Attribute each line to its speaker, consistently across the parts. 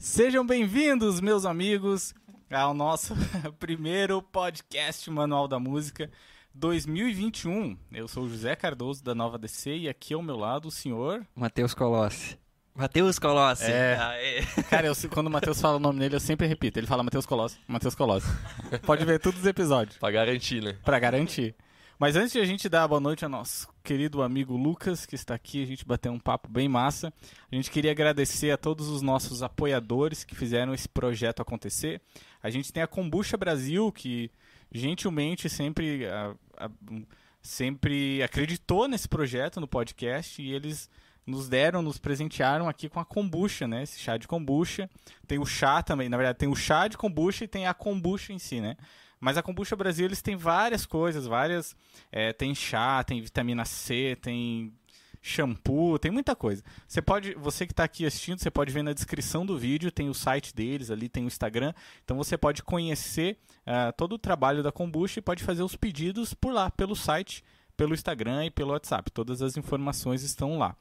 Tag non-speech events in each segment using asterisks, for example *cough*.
Speaker 1: Sejam bem-vindos, meus amigos, ao nosso *laughs* primeiro podcast Manual da Música 2021. Eu sou o José Cardoso da Nova DC e aqui ao meu lado o senhor
Speaker 2: Matheus Colossi. Matheus Colossi.
Speaker 1: É.
Speaker 2: Aê. *laughs*
Speaker 1: Cara, eu, quando o Matheus fala o nome dele, eu sempre repito. Ele fala Matheus Colossi, Matheus Colossi. Pode ver todos os episódios,
Speaker 3: Pra garantir, né?
Speaker 1: pra garantir. Mas antes de a gente dar a boa noite ao nosso querido amigo Lucas, que está aqui, a gente bater um papo bem massa. A gente queria agradecer a todos os nossos apoiadores que fizeram esse projeto acontecer. A gente tem a Kombucha Brasil, que gentilmente sempre, a- a- sempre acreditou nesse projeto, no podcast, e eles nos deram, nos presentearam aqui com a kombucha, né? Esse chá de kombucha. Tem o chá também, na verdade, tem o chá de kombucha e tem a kombucha em si, né? Mas a Kombucha Brasil, eles têm várias coisas, várias... é, tem chá, tem vitamina C, tem shampoo, tem muita coisa. Você pode, você que está aqui assistindo, você pode ver na descrição do vídeo, tem o site deles ali, tem o Instagram. Então você pode conhecer ah, todo o trabalho da Kombucha e pode fazer os pedidos por lá, pelo site, pelo Instagram e pelo WhatsApp. Todas as informações estão lá.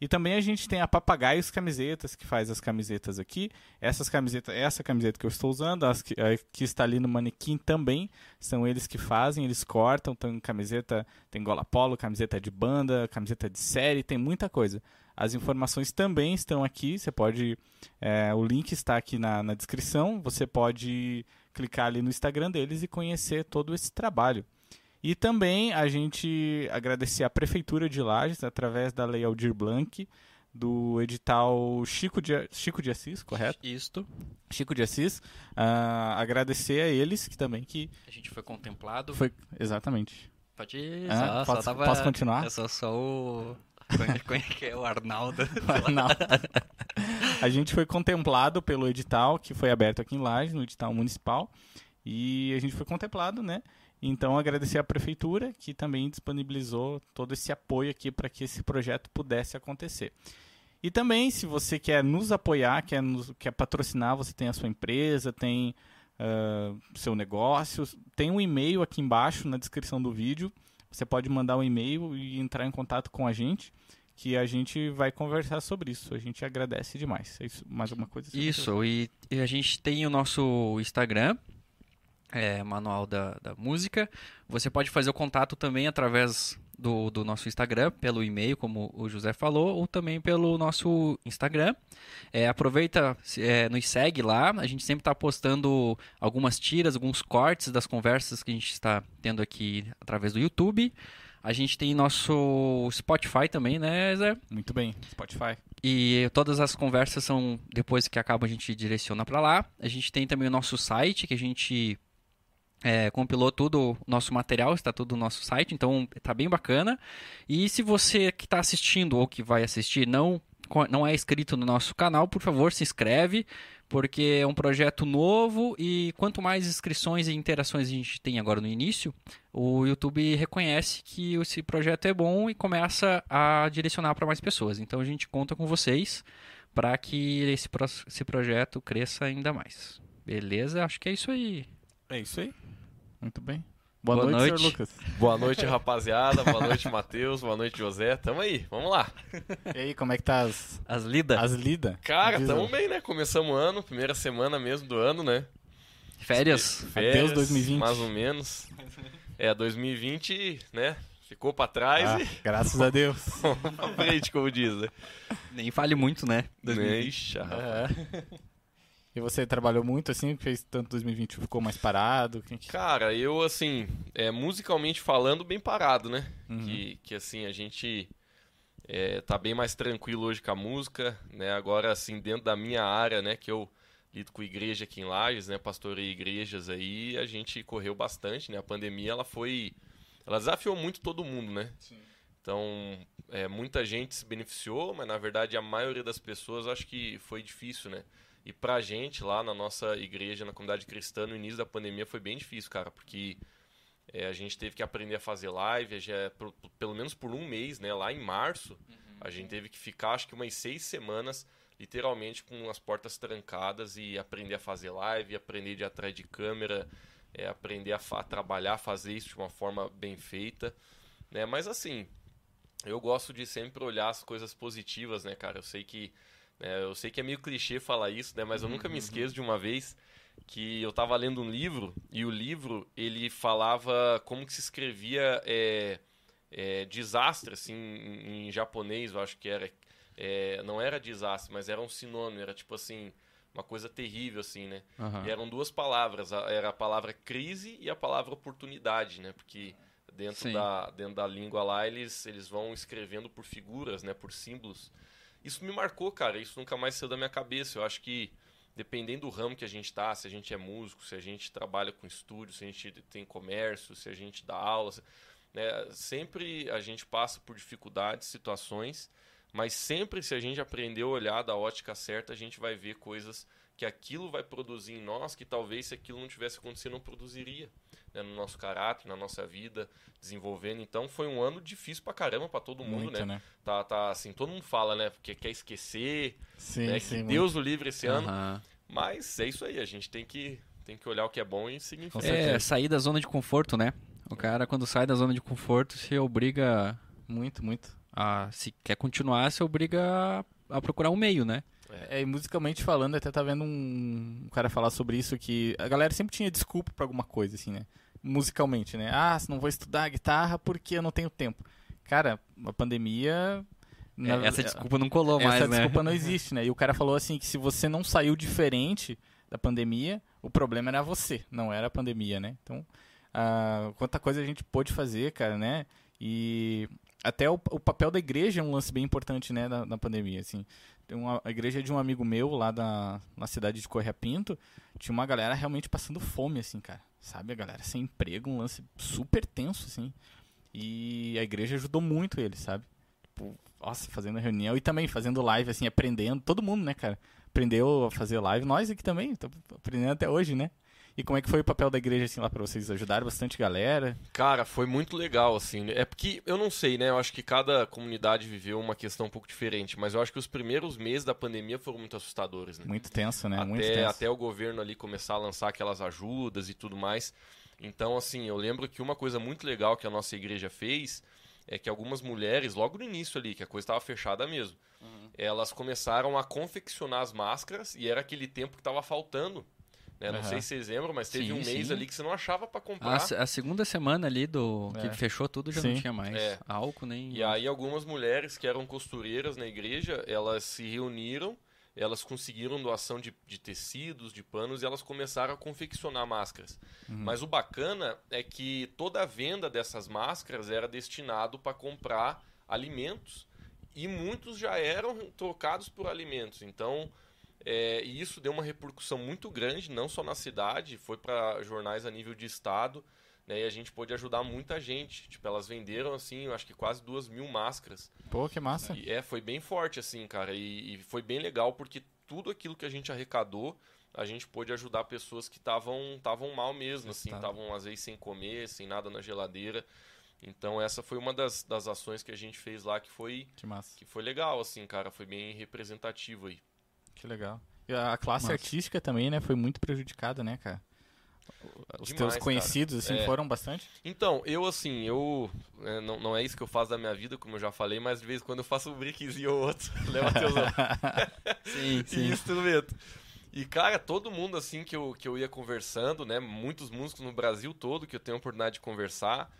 Speaker 1: E também a gente tem a Papagaios Camisetas, que faz as camisetas aqui. Essas camisetas, essa camiseta que eu estou usando, as que, a que está ali no manequim também, são eles que fazem, eles cortam, tem camiseta, tem gola polo, camiseta de banda, camiseta de série, tem muita coisa. As informações também estão aqui, você pode, é, o link está aqui na, na descrição, você pode clicar ali no Instagram deles e conhecer todo esse trabalho. E também a gente agradecer à Prefeitura de Lages, através da Lei Aldir Blanc, do edital Chico de, Chico de Assis, correto?
Speaker 2: Isto.
Speaker 1: Chico de Assis. ah, agradecer a eles que também que
Speaker 2: A gente foi contemplado.
Speaker 1: foi exatamente.
Speaker 2: Pode ir.
Speaker 1: Ah,
Speaker 2: só,
Speaker 1: posso-
Speaker 2: só tava...
Speaker 1: posso continuar?
Speaker 2: É só, só o... Como é que é o Arnaldo? *laughs*
Speaker 1: Não. *laughs* A gente foi contemplado pelo edital que foi aberto aqui em Lages, no edital municipal, e a gente foi contemplado, né? Então agradecer à prefeitura que também disponibilizou todo esse apoio aqui para que esse projeto pudesse acontecer. E também, se você quer nos apoiar, quer, nos, quer patrocinar, você tem a sua empresa, tem ah, seu negócio, tem um e-mail aqui embaixo na descrição do vídeo. Você pode mandar um e-mail e entrar em contato com a gente, que a gente vai conversar sobre isso. A gente agradece demais. É isso, mais alguma coisa?
Speaker 2: Isso, e, e a gente tem o nosso Instagram, é, Manual da, da Música. Você pode fazer o contato também através do, do nosso Instagram, pelo e-mail, como o José falou, ou também pelo nosso Instagram. É, aproveita, é, nos segue lá. A gente sempre está postando algumas tiras, alguns cortes das conversas que a gente está tendo aqui através do YouTube. A gente tem nosso Spotify também, né, Zé?
Speaker 1: Muito bem. Spotify.
Speaker 2: E todas as conversas são depois que acaba a gente direciona para lá. A gente tem também o nosso site que a gente é, compilou tudo o nosso material, está tudo no nosso site, então tá bem bacana. E se você que está assistindo ou que vai assistir não não é inscrito no nosso canal, por favor, se inscreve, porque é um projeto novo e quanto mais inscrições e interações a gente tem agora no início, o YouTube reconhece que esse projeto é bom e começa a direcionar para mais pessoas. Então a gente conta com vocês para que esse, esse projeto cresça ainda mais. Beleza? Acho que é isso aí.
Speaker 1: É isso aí. Muito bem. Boa,
Speaker 2: Boa
Speaker 1: noite,
Speaker 2: noite.
Speaker 1: senhor Lucas.
Speaker 3: Boa noite, *laughs* rapaziada. Boa noite, Matheus. Boa noite, José. Tamo aí, vamos lá.
Speaker 1: E aí, como é que tá as,
Speaker 2: As lidas,
Speaker 1: as lidas?
Speaker 3: Cara,
Speaker 1: Diz
Speaker 3: tamo
Speaker 1: aí.
Speaker 3: bem, né? Começamos o ano, primeira semana mesmo do ano, né?
Speaker 2: férias.
Speaker 3: Férias,
Speaker 1: 2020.
Speaker 3: Mais ou menos. É, 2020, né? Ficou pra trás
Speaker 1: Ah,
Speaker 3: e
Speaker 1: graças a Deus. *laughs*
Speaker 3: vamos pra frente, como diz, né?
Speaker 2: Nem fale muito, né? 2020.
Speaker 3: Ixi, rapaz.
Speaker 1: É. E você trabalhou muito assim, fez tanto 2020 ficou mais parado? Que-
Speaker 3: Cara, eu, assim, é, musicalmente falando, bem parado, né?
Speaker 1: Uhum.
Speaker 3: Que, que, assim, a gente é, tá bem mais tranquilo hoje com a música, né? Agora, assim, dentro da minha área, né? Que eu lido com igreja aqui em Lages, né? Pastorei igrejas aí, a gente correu bastante, né? A pandemia, ela foi... Ela desafiou muito todo mundo, né? Então, é, muita gente se beneficiou, mas, na verdade, a maioria das pessoas, acho que foi difícil, né? E pra gente, lá na nossa igreja, na comunidade cristã, no início da pandemia foi bem difícil, cara, porque é, a gente teve que aprender a fazer live, já, por- por- pelo menos por um mês, né? Lá em março, a gente teve que ficar, acho que umas seis semanas, literalmente com as portas trancadas e aprender a fazer live, aprender de atrás de câmera, é, aprender a fa- trabalhar, fazer isso de uma forma bem feita, né? Mas assim, eu gosto de sempre olhar as coisas positivas, né, cara? Eu sei que É, eu sei que é meio clichê falar isso, né? Mas eu nunca me
Speaker 1: Uhum.
Speaker 3: esqueço de uma vez que eu tava lendo um livro e o livro ele falava como que se escrevia é, é, desastre assim em, em japonês, eu acho que era é, não era desastre, mas era um sinônimo, era tipo assim uma coisa terrível assim, né?
Speaker 2: Aham.
Speaker 3: E eram duas palavras, era a palavra crise e a palavra oportunidade, né? Porque dentro
Speaker 2: Sim.
Speaker 3: da, dentro da língua lá eles, eles vão escrevendo por figuras, né? Por símbolos. Isso me marcou, cara. Isso nunca mais saiu da minha cabeça. Eu acho que dependendo do ramo que a gente tá, se a gente é músico, se a gente trabalha com estúdio, se a gente tem comércio, se a gente dá aula, se- né? sempre a gente passa por dificuldades, situações, mas sempre se a gente aprender a olhar da ótica certa, a gente vai ver coisas que aquilo vai produzir em nós que talvez se aquilo não tivesse acontecido não produziria né? no nosso caráter, na nossa vida, desenvolvendo. Então foi um ano difícil pra caramba pra todo mundo,
Speaker 1: Muito,
Speaker 3: né?
Speaker 1: né?
Speaker 3: Tá, tá assim, todo mundo fala, né? Porque quer esquecer,
Speaker 1: Sim,
Speaker 3: né?
Speaker 1: sim.
Speaker 3: que
Speaker 1: muito.
Speaker 3: Deus o livre esse ano. Mas é isso aí, a gente tem que, tem que olhar o que é bom e seguir em frente.
Speaker 2: É, sair da zona de conforto, né? O cara, quando sai da zona de conforto, se obriga
Speaker 1: Muito, muito.
Speaker 2: a. Se quer continuar, se obriga a, a procurar um meio, né?
Speaker 1: É, e musicalmente falando, até tá vendo um, um cara falar sobre isso, que a galera sempre tinha desculpa pra alguma coisa, assim, né? Musicalmente, né? Ah, não vou estudar guitarra porque eu não tenho tempo. Cara, a pandemia... na-
Speaker 2: É, essa desculpa não colou mais,
Speaker 1: essa
Speaker 2: né?
Speaker 1: desculpa não *laughs* existe, né? E o cara falou assim que se você não saiu diferente da pandemia, o problema era você, não era a pandemia, né? Então, ah, quanta coisa a gente pôde fazer, cara, né? E até o, o papel da igreja é um lance bem importante, né, na, na pandemia, assim. Tem uma, a igreja de um amigo meu lá da, na cidade de Correia Pinto, tinha uma galera realmente passando fome, assim, cara. Sabe? A galera sem emprego, um lance super tenso, assim. E a igreja ajudou muito eles, sabe? Tipo, nossa, fazendo reunião e também fazendo live, assim, aprendendo. Todo mundo, né, cara? Aprendeu a fazer live. Nós aqui também, estamos aprendendo até hoje, né? E como é que foi o papel da igreja, assim, lá pra vocês? Ajudaram bastante galera?
Speaker 3: Cara, foi muito legal, assim. né? É porque, eu não sei, né? Eu acho que cada comunidade viveu uma questão um pouco diferente, mas eu acho que os primeiros meses da pandemia foram muito assustadores, né?
Speaker 1: Muito tenso, né? muito
Speaker 3: até,
Speaker 1: tenso.
Speaker 3: até o governo ali começar a lançar aquelas ajudas e tudo mais. Então, assim, eu lembro que uma coisa muito legal que a nossa igreja fez é que algumas mulheres, logo no início ali, que a coisa estava fechada mesmo, elas começaram a confeccionar as máscaras e era aquele tempo que estava faltando. Né? Não
Speaker 1: Aham.
Speaker 3: sei se vocês lembram, mas teve
Speaker 2: Sim,
Speaker 3: um mês
Speaker 2: sim.
Speaker 3: ali que você não achava para
Speaker 2: A,
Speaker 3: comprar.
Speaker 2: se- a segunda semana ali do que
Speaker 1: É.
Speaker 2: fechou tudo já
Speaker 1: Sim.
Speaker 2: não tinha mais
Speaker 3: É.
Speaker 2: álcool nem.
Speaker 3: E aí algumas mulheres que eram costureiras na igreja, elas se reuniram, elas conseguiram doação de, de tecidos, de panos, e elas começaram a confeccionar máscaras. Mas o bacana é que toda a venda dessas máscaras era destinado para comprar alimentos, e muitos já eram trocados por alimentos. Então, é, e isso deu uma repercussão muito grande, não só na cidade, foi para jornais a nível de estado, né, e a gente pôde ajudar muita gente. Tipo, elas venderam, assim, eu acho que quase duas mil máscaras.
Speaker 1: Pô, que massa.
Speaker 3: E, é, foi bem forte, assim, cara. E, e foi bem legal porque tudo aquilo que a gente arrecadou, a gente pôde ajudar pessoas que estavam estavam mal mesmo, assim, estavam às vezes sem comer, sem nada na geladeira. Então essa foi uma das, das ações que a gente fez lá que foi
Speaker 1: Que
Speaker 3: que foi legal, assim, cara. Foi bem representativo aí.
Speaker 1: Que legal. E a classe
Speaker 2: Massa.
Speaker 1: artística também, né? Foi muito prejudicada, né, cara? Os
Speaker 3: Demais,
Speaker 1: teus conhecidos, assim,
Speaker 3: É.
Speaker 1: foram bastante?
Speaker 3: Então, eu assim, eu. é, não, não é isso que eu faço da minha vida, como eu já falei, mas de vez em quando eu faço um brickzinho ou outro. *laughs* Leva teus *laughs*
Speaker 2: Sim,
Speaker 3: e *laughs*
Speaker 2: sim.
Speaker 3: instrumento. E, cara, todo mundo assim que eu, que eu ia conversando, né? Muitos músicos no Brasil todo que eu tenho a oportunidade de conversar.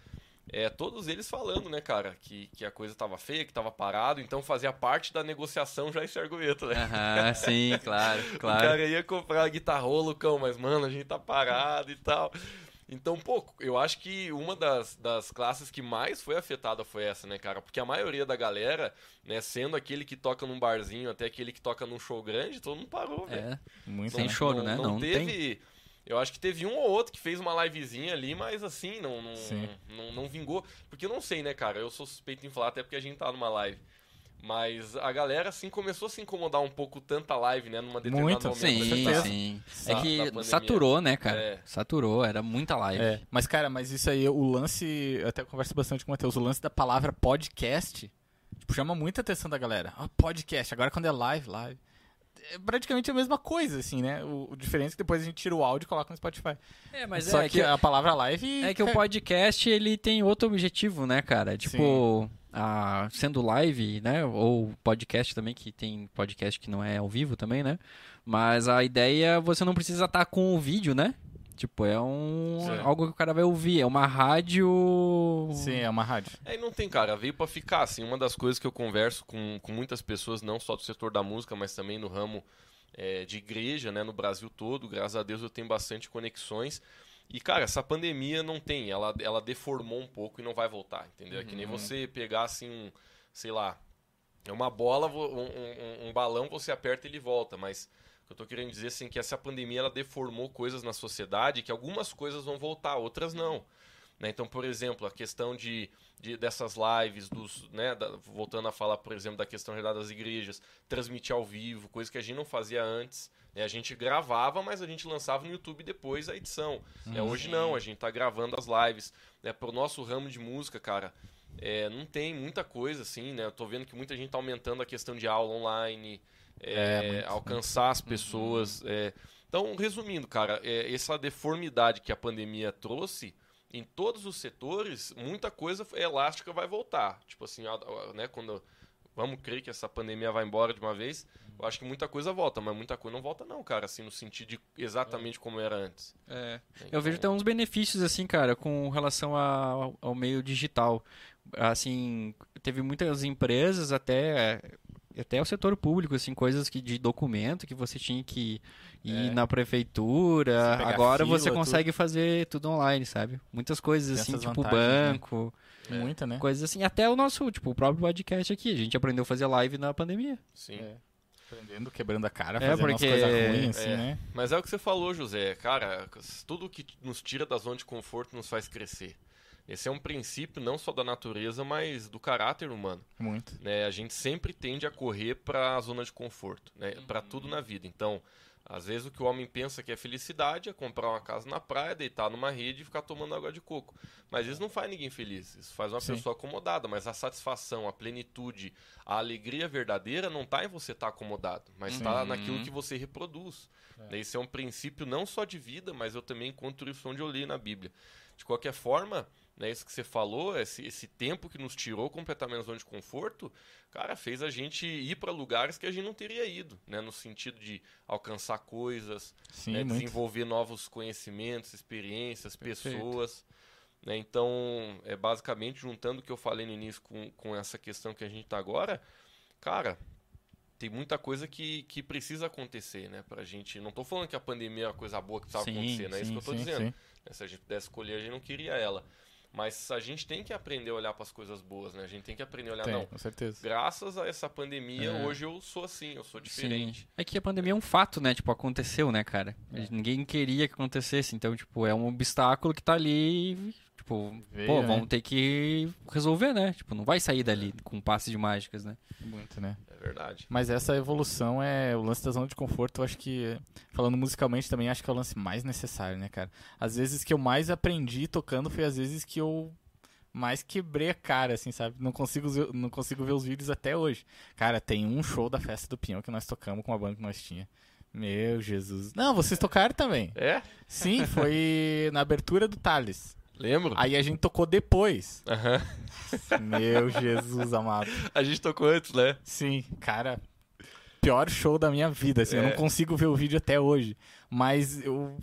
Speaker 3: É, todos eles falando, né, cara, que, que a coisa tava feia, que tava parado, então fazia parte da negociação já esse argumento, né?
Speaker 2: Aham, sim, *laughs* claro,
Speaker 3: O
Speaker 2: claro.
Speaker 3: cara ia comprar a guitarra, Lucão, mas, mano, a gente tá parado e tal. Então, pô, eu acho que uma das, das classes que mais foi afetada foi essa, né, cara? Porque a maioria da galera, né, sendo aquele que toca num barzinho até aquele que toca num show grande, todo mundo parou, velho.
Speaker 2: É,
Speaker 1: Muito,
Speaker 2: Sem
Speaker 1: né?
Speaker 2: choro, né?
Speaker 3: Não,
Speaker 2: Não
Speaker 3: teve. Eu acho que teve um ou outro que fez uma livezinha ali, mas assim, não, não, não, não vingou. Porque eu não sei, né, cara? Eu sou suspeito em falar, até porque a gente tá numa live. Mas a galera, assim, começou a se incomodar um pouco tanta live, né? Numa determinada
Speaker 1: Muito,
Speaker 3: momento.
Speaker 2: sim,
Speaker 1: certeza.
Speaker 2: sim.
Speaker 3: Sa-
Speaker 2: É
Speaker 3: da
Speaker 2: que saturou, né, cara?
Speaker 3: É.
Speaker 2: Saturou, era muita live.
Speaker 1: É, mas cara, mas isso aí, o lance, eu até converso bastante com o Matheus, o lance da palavra podcast, tipo, chama muita atenção da galera. Ah, podcast, agora quando é live, live. É praticamente a mesma coisa, assim, né? O, o diferença é que depois a gente tira o áudio e coloca no Spotify.
Speaker 2: É, mas
Speaker 1: Só
Speaker 2: é
Speaker 1: que, a palavra live.
Speaker 2: É que o podcast ele tem outro objetivo, né, cara? Tipo, a, sendo live, né? Ou podcast também, que tem podcast que não é ao vivo também, né? Mas a ideia você não precisa estar com o vídeo, né? Tipo, é um
Speaker 3: Sim.
Speaker 2: algo que o cara vai ouvir. É uma rádio.
Speaker 1: Sim, é uma rádio.
Speaker 3: É, e não tem, cara, veio pra ficar, assim, uma das coisas que eu converso com, com muitas pessoas, não só do setor da música, mas também no ramo é, de igreja, né, no Brasil todo, graças a Deus eu tenho bastante conexões, e, cara, essa pandemia não tem, ela, ela deformou um pouco e não vai voltar, entendeu? É que nem você pegar, assim, um, sei lá, é uma bola, um, um- um balão, você aperta e ele volta, mas que eu tô querendo dizer, assim, que essa pandemia, ela deformou coisas na sociedade, que algumas coisas vão voltar, outras não. Né? Então, por exemplo, a questão de, de- dessas lives, dos, né, da- voltando a falar, por exemplo, da questão realidade das igrejas, transmitir ao vivo, coisa que a gente não fazia antes. né? A gente gravava, mas a gente lançava no YouTube depois a edição. né? Hoje não, a gente tá gravando as lives. Né? Pro nosso ramo de música, cara, é, não tem muita coisa assim, né? Eu tô vendo que muita gente tá aumentando a questão de aula online, é,
Speaker 1: É, muito,
Speaker 3: alcançar as pessoas. é. Então, resumindo, cara, é, essa deformidade que a pandemia trouxe em todos os setores, muita coisa elástica vai voltar. Tipo assim, né, quando vamos crer que essa pandemia vai embora de uma vez, eu acho que muita coisa volta, mas muita coisa não volta não, cara, assim, no sentido de exatamente como era antes.
Speaker 2: É.
Speaker 3: Então,
Speaker 2: Eu vejo até uns benefícios, assim, cara, com relação ao, ao meio digital. Assim, teve muitas empresas, até, até o setor público, assim, coisas que, de documento que você tinha que ir
Speaker 1: É.
Speaker 2: na prefeitura. Agora
Speaker 1: fila,
Speaker 2: você
Speaker 1: tudo.
Speaker 2: consegue fazer tudo online, sabe? Muitas coisas,
Speaker 1: Tem
Speaker 2: assim,
Speaker 1: essas
Speaker 2: tipo
Speaker 1: vantagens, né?
Speaker 2: banco,
Speaker 3: É.
Speaker 1: Muita, né?
Speaker 2: coisas assim. Até o nosso, tipo, o próprio podcast aqui. A gente aprendeu a fazer live na pandemia.
Speaker 3: Sim.
Speaker 1: É. Aprendendo, quebrando a cara,
Speaker 2: É,
Speaker 1: fazendo
Speaker 2: porque-
Speaker 1: umas coisas ruins, assim,
Speaker 3: é.
Speaker 1: né?
Speaker 3: Mas é o que você falou, José. Cara, tudo que nos tira da zona de conforto nos faz crescer. Esse é um princípio não só da natureza, mas do caráter humano.
Speaker 1: Muito.
Speaker 3: né, a gente sempre tende a correr para a zona de conforto, né, para tudo na vida. Então, às vezes o que o homem pensa que é felicidade é comprar uma casa na praia, deitar numa rede e ficar tomando água de coco. Mas isso não faz ninguém feliz, isso faz uma
Speaker 1: Sim.
Speaker 3: pessoa acomodada. Mas a satisfação, a plenitude, a alegria verdadeira não está em você estar acomodado, mas está
Speaker 2: Uhum.
Speaker 3: naquilo que você reproduz. Esse é um princípio não só de vida, mas eu também encontro isso onde eu li na Bíblia. De qualquer forma, né, isso que você falou, esse, esse tempo que nos tirou completamente da zona de conforto, cara, fez a gente ir para lugares que a gente não teria ido, né, no sentido de alcançar coisas,
Speaker 1: Sim,
Speaker 3: né, desenvolver novos conhecimentos, experiências,
Speaker 2: Perfeito.
Speaker 3: pessoas. Né, então, é basicamente juntando o que eu falei no início com, com essa questão que a gente está agora, cara, tem muita coisa que, que precisa acontecer, né, pra gente. Não tô falando que a pandemia é uma coisa boa que precisava
Speaker 2: Sim,
Speaker 3: acontecer, não é isso que eu tô
Speaker 1: sim,
Speaker 3: dizendo. né? Se a gente pudesse escolher, a gente não queria ela. Mas a gente tem que aprender a olhar para as coisas boas, né? A gente tem que aprender a olhar,
Speaker 1: Tem,
Speaker 3: não.
Speaker 1: com certeza.
Speaker 3: Graças a essa pandemia,
Speaker 2: É.
Speaker 3: hoje eu sou assim, eu sou diferente.
Speaker 2: Sim. É que a pandemia é um fato, né? Tipo, aconteceu, né, cara? Ninguém queria que acontecesse. Então, tipo, é um obstáculo que tá ali. E, Tipo,
Speaker 1: Veio,
Speaker 2: pô,
Speaker 1: né?
Speaker 2: vamos ter que resolver, né? Tipo, não vai sair dali com um passe de mágicas, né?
Speaker 1: Muito, né?
Speaker 3: É verdade.
Speaker 1: Mas essa evolução é o lance da zona de conforto, eu acho que, falando musicalmente também, acho que é o lance mais necessário, né, cara? Às vezes que eu mais aprendi tocando foi às vezes que eu mais quebrei a cara, assim, sabe? Não consigo, ver- não consigo ver os vídeos até hoje. Cara, tem um show da Festa do Pinhão que nós tocamos com a banda que nós tinha. Meu Jesus. Não, vocês tocaram também.
Speaker 3: É?
Speaker 1: Sim, foi na abertura do Thales.
Speaker 3: Lembro?
Speaker 1: Aí a gente tocou depois.
Speaker 3: Aham.
Speaker 1: Meu *laughs* Jesus amado.
Speaker 3: A gente tocou antes, né?
Speaker 1: Sim, cara, pior show da minha vida, assim, eu
Speaker 3: É.
Speaker 1: não consigo ver o vídeo até hoje, mas eu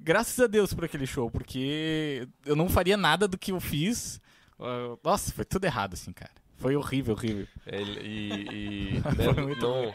Speaker 1: graças a Deus por aquele show, porque eu não faria nada do que eu fiz. Ah, Nossa, foi tudo errado assim, cara. Foi horrível, horrível.
Speaker 3: É, E, e, *laughs* né, não,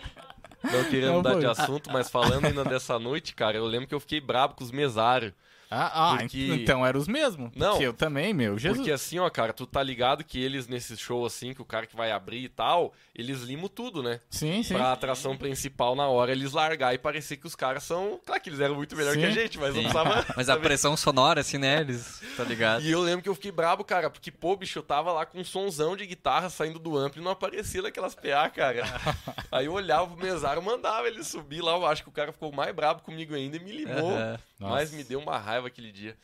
Speaker 3: não querendo mudar de assunto, mas falando ainda dessa noite, cara, eu lembro que eu fiquei brabo com os mesários.
Speaker 1: Ah, ah,
Speaker 3: Porque-
Speaker 1: então eram os mesmos.
Speaker 3: Não.
Speaker 1: Porque eu também, meu, Jesus.
Speaker 3: Porque assim, ó, cara, tu tá ligado que eles nesse show assim, que o cara que vai abrir e tal, eles limam tudo, né?
Speaker 1: Sim, sim.
Speaker 3: Pra atração principal na hora eles largar e parecer que os caras são. Claro que eles eram muito melhor que a
Speaker 1: Sim.
Speaker 3: gente, mas não
Speaker 2: Sim.
Speaker 3: precisava. *laughs*
Speaker 2: Mas a pressão sonora, assim, né? Eles. Tá ligado?
Speaker 3: E eu lembro que eu fiquei brabo, cara, porque, pô, bicho, eu tava lá com um sonzão de guitarra saindo do amplo e não aparecia naquelas PA, cara. *laughs* Aí eu olhava o mesário, mandava ele subir lá, eu acho que o cara ficou mais brabo comigo ainda e me limou.
Speaker 2: Aham.
Speaker 3: Mas
Speaker 1: Nossa.
Speaker 3: me deu uma raiva aquele dia.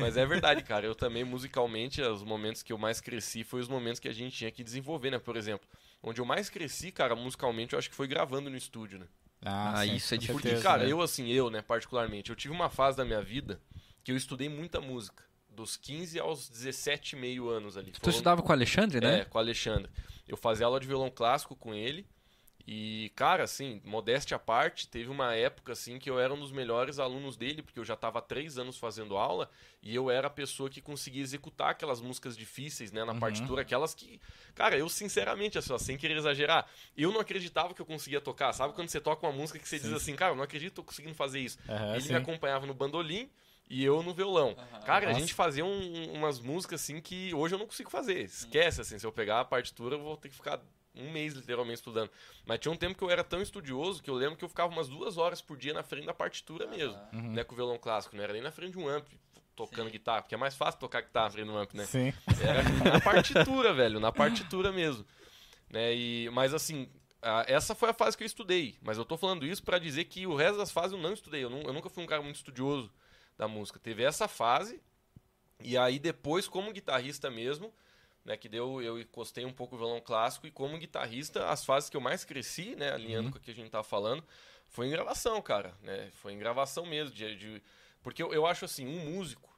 Speaker 3: Mas é verdade, cara. Eu também, musicalmente, os momentos que eu mais cresci foi os momentos que a gente tinha que desenvolver, né? Por exemplo, onde eu mais cresci, cara, musicalmente, eu acho que foi gravando no estúdio, né?
Speaker 2: Ah,
Speaker 1: sim,
Speaker 2: isso é difícil.
Speaker 3: Porque,
Speaker 1: certeza,
Speaker 3: cara,
Speaker 1: né?
Speaker 3: eu assim, eu, né, particularmente, eu tive uma fase da minha vida que eu estudei muita música. Dos 15 aos 17 e meio anos ali.
Speaker 2: Tu
Speaker 3: Foram-
Speaker 2: estudava com o Alexandre, né?
Speaker 3: É, com o Alexandre. Eu fazia aula de violão clássico com ele. E, cara, assim, modéstia à parte, teve uma época, assim, que eu era um dos melhores alunos dele, porque eu já estava há três anos fazendo aula, e eu era a pessoa que conseguia executar aquelas músicas difíceis, né, na
Speaker 1: Uhum.
Speaker 3: partitura, aquelas que, cara, eu, sinceramente, assim, ó, sem querer exagerar, eu não acreditava que eu conseguia tocar, sabe quando você toca uma música que você diz
Speaker 1: Sim.
Speaker 3: assim, cara, eu não acredito que eu tô conseguindo fazer isso.
Speaker 1: Aham,
Speaker 3: Ele
Speaker 1: sim.
Speaker 3: me acompanhava no bandolim e eu no violão. Cara, a
Speaker 1: Nossa.
Speaker 3: gente fazia um- umas músicas assim que hoje eu não consigo fazer. Esquece, assim, se eu pegar a partitura, eu vou ter que ficar um mês literalmente estudando. Mas tinha um tempo que eu era tão estudioso que eu lembro que eu ficava umas duas horas por dia na frente da partitura mesmo.
Speaker 1: Uhum.
Speaker 3: Né, com o violão clássico, não era nem na frente de um amp tocando guitarra, porque é mais fácil tocar guitarra na frente de um amp, né?
Speaker 1: Sim.
Speaker 3: Era na partitura, velho, na partitura mesmo. Né? E, mas assim, a- essa foi a fase que eu estudei. Mas eu tô falando isso pra dizer que o resto das fases eu não estudei. Eu, nu- eu nunca fui um cara muito estudioso da música. Teve essa fase, e aí depois, como guitarrista mesmo, né, que deu, eu encostei um pouco o violão clássico, e como guitarrista, as fases que eu mais cresci, né, alinhando com o que a gente tava falando, foi em gravação, cara. Né? Foi em gravação mesmo. de- de- porque eu, eu acho assim, um músico,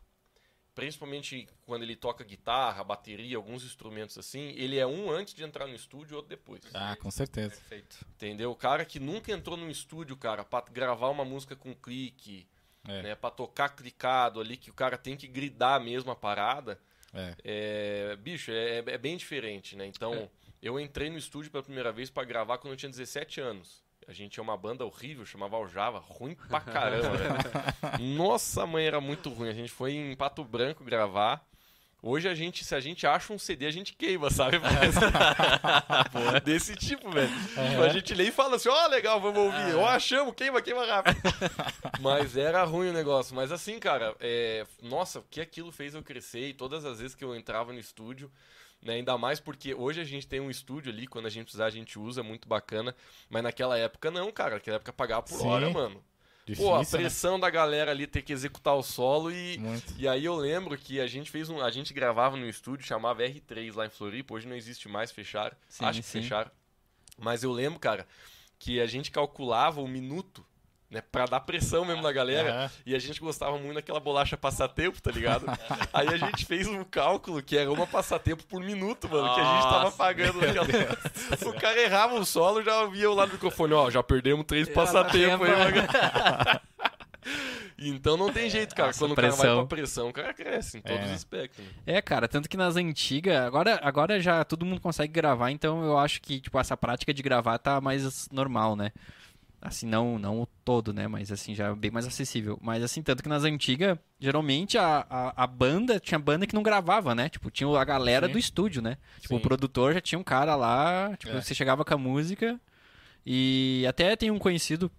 Speaker 3: principalmente quando ele toca guitarra, bateria, alguns instrumentos assim, ele é um antes de entrar no estúdio e outro depois.
Speaker 1: Ah, com certeza.
Speaker 2: Perfeito.
Speaker 3: Entendeu? O cara que nunca entrou no estúdio, cara, pra gravar uma música com clique,
Speaker 1: É.
Speaker 3: né, pra tocar clicado ali, que o cara tem que gridar mesmo a parada,
Speaker 1: É.
Speaker 3: é, bicho, é, é bem diferente, né? Então,
Speaker 2: É.
Speaker 3: eu entrei no estúdio pela primeira vez pra gravar quando eu tinha 17 anos. A gente tinha uma banda horrível, chamava Aljava, ruim pra caramba, velho. *laughs* Nossa, mãe, era muito ruim. A gente foi em Pato Branco gravar. Hoje a gente, se a gente acha um CD, a gente queima, sabe? *laughs* Mas- *laughs* Desse tipo, velho. Tipo, a gente lê e fala assim, ó, legal, vamos ouvir. Ó, achamos, queima, queima rápido. *laughs* Mas era ruim o negócio. Mas assim, cara, é... nossa, o que aquilo fez eu crescer e todas as vezes que eu entrava no estúdio, né, ainda mais porque hoje a gente tem um estúdio ali, quando a gente precisar a gente usa, muito bacana. Mas naquela época não, cara. Naquela época pagava por
Speaker 1: Sim.
Speaker 3: hora, mano.
Speaker 1: Difícil,
Speaker 3: Pô, a
Speaker 1: né?
Speaker 3: pressão da galera ali ter que executar o solo e...
Speaker 1: Muito.
Speaker 3: E aí eu lembro que a gente fez um. A gente gravava no estúdio, chamava R3 lá em Floripa, hoje não existe mais, fecharam.
Speaker 2: Sim,
Speaker 3: Acho que
Speaker 2: sim.
Speaker 3: fecharam. Mas eu lembro, cara, que a gente calculava o minuto, né? Pra dar pressão mesmo na galera.
Speaker 1: Aham.
Speaker 3: E a gente gostava muito daquela bolacha passatempo, tá ligado? *laughs* Aí a gente fez um cálculo que era uma passatempo por minuto, mano, que a gente tava
Speaker 2: Nossa,
Speaker 3: pagando naquela. *laughs* O cara errava o solo, já via eu lá no microfone, ó, já perdemos três passatempo aí, mano. *laughs* Então não tem jeito, cara.
Speaker 2: Nossa,
Speaker 3: Quando o cara vai
Speaker 2: pressão.
Speaker 3: pra pressão, o cara cresce em todos
Speaker 1: É.
Speaker 3: os aspectos. né?
Speaker 2: É, cara, tanto que nas antigas, agora, agora já todo mundo consegue gravar, então eu acho que, tipo, essa prática de gravar tá mais normal, né? Assim, não, não o todo, né? Mas assim, já é bem mais acessível. Mas assim, tanto que nas antigas, geralmente a, a, a banda, tinha banda que não gravava, né? Tipo, tinha a galera
Speaker 1: Sim.
Speaker 2: do estúdio, né? Tipo,
Speaker 3: Sim.
Speaker 2: o produtor já tinha um cara lá, tipo,
Speaker 1: É.
Speaker 2: você chegava com a música e até tem um conhecido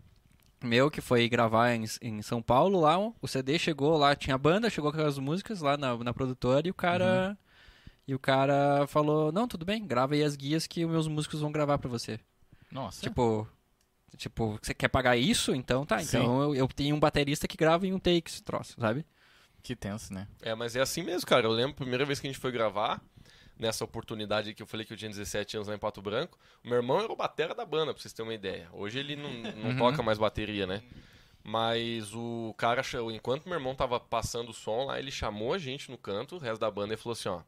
Speaker 2: meu que foi gravar em, em São Paulo lá, o CD chegou lá, tinha a banda, chegou com as músicas lá na, na produtora e o cara e o cara falou: "Não, tudo bem, grava aí as guias que os meus músicos vão gravar pra você".
Speaker 1: Nossa.
Speaker 2: Tipo, tipo, você quer pagar isso? Então tá,
Speaker 1: Sim.
Speaker 2: então eu, eu tenho um baterista que grava em um take esse troço, sabe?
Speaker 1: Que tenso, né?
Speaker 3: É, mas é assim mesmo, cara. Eu lembro a primeira vez que a gente foi gravar, nessa oportunidade que eu falei que eu tinha 17 anos lá em Pato Branco, o meu irmão era o batera da banda, pra vocês terem uma ideia. Hoje ele não, não
Speaker 2: Uhum.
Speaker 3: toca mais bateria, né? Mas o cara, enquanto meu irmão tava passando o som lá, ele chamou a gente no canto, o resto da banda, e falou assim, ó.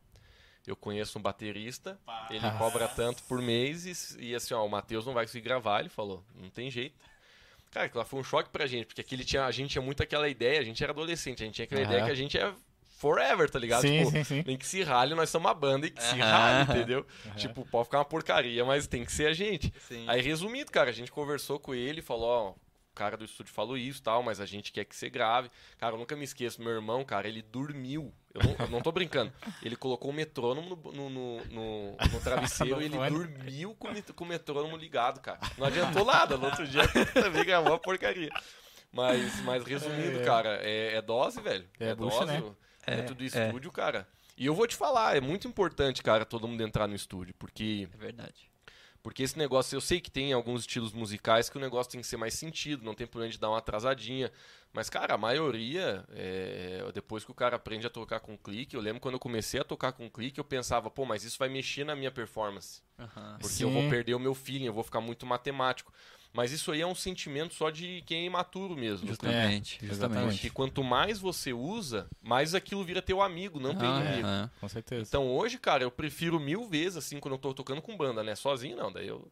Speaker 3: Eu conheço um baterista, ele cobra tanto por mês e, e assim, ó, o Matheus não vai conseguir gravar, ele falou, não tem jeito. Cara, aquilo lá foi um choque pra gente, porque aquele tinha, a gente tinha muito aquela ideia, a gente era adolescente, a gente tinha aquela
Speaker 1: Aham.
Speaker 3: ideia que a gente é forever, tá ligado?
Speaker 1: Sim,
Speaker 3: tipo,
Speaker 1: sim, sim.
Speaker 3: nem que se rale, nós somos uma banda e que se
Speaker 2: Aham.
Speaker 3: rale, entendeu? Tipo, pode ficar uma porcaria, mas tem que ser a gente.
Speaker 2: Sim.
Speaker 3: Aí, resumindo, cara, a gente conversou com ele, falou, ó, cara do estúdio falou isso tal, mas a gente quer que você grave. Cara, eu nunca me esqueço, meu irmão, cara, ele dormiu. Eu não, eu não tô brincando. Ele colocou o metrônomo no, no, no, no- no *laughs* travesseiro e ele
Speaker 1: fone.
Speaker 3: dormiu com, com o metrônomo ligado, cara. Não adiantou nada. No outro dia também gravou a porcaria. Mas, mas resumindo,
Speaker 1: É.
Speaker 3: cara, é, é dose, velho.
Speaker 1: É
Speaker 3: É,
Speaker 1: bucha,
Speaker 3: dose.
Speaker 1: né?
Speaker 2: É,
Speaker 3: dentro do
Speaker 2: é.
Speaker 3: estúdio, cara. E eu vou te falar, é muito importante, cara, todo mundo entrar no estúdio, porque
Speaker 2: É verdade.
Speaker 3: Porque esse negócio, eu sei que tem alguns estilos musicais que o negócio tem que ser mais sentido, não tem problema de dar uma atrasadinha. Mas, cara, a maioria, é, depois que o cara aprende a tocar com clique, eu lembro quando eu comecei a tocar com clique, eu pensava, pô, mas isso vai mexer na minha performance. Porque eu vou
Speaker 1: Sim.
Speaker 3: perder o meu feeling, eu vou ficar muito matemático. Mas isso aí é um sentimento só de quem é imaturo mesmo.
Speaker 2: Justamente,
Speaker 1: É,
Speaker 2: justamente.
Speaker 3: Porque quanto mais você usa, mais aquilo vira teu amigo, não teu
Speaker 2: Ah,
Speaker 3: inimigo.
Speaker 2: é.
Speaker 1: Com certeza.
Speaker 3: Então hoje, cara, eu prefiro mil vezes, assim, quando eu tô tocando com banda, né? Sozinho não, daí eu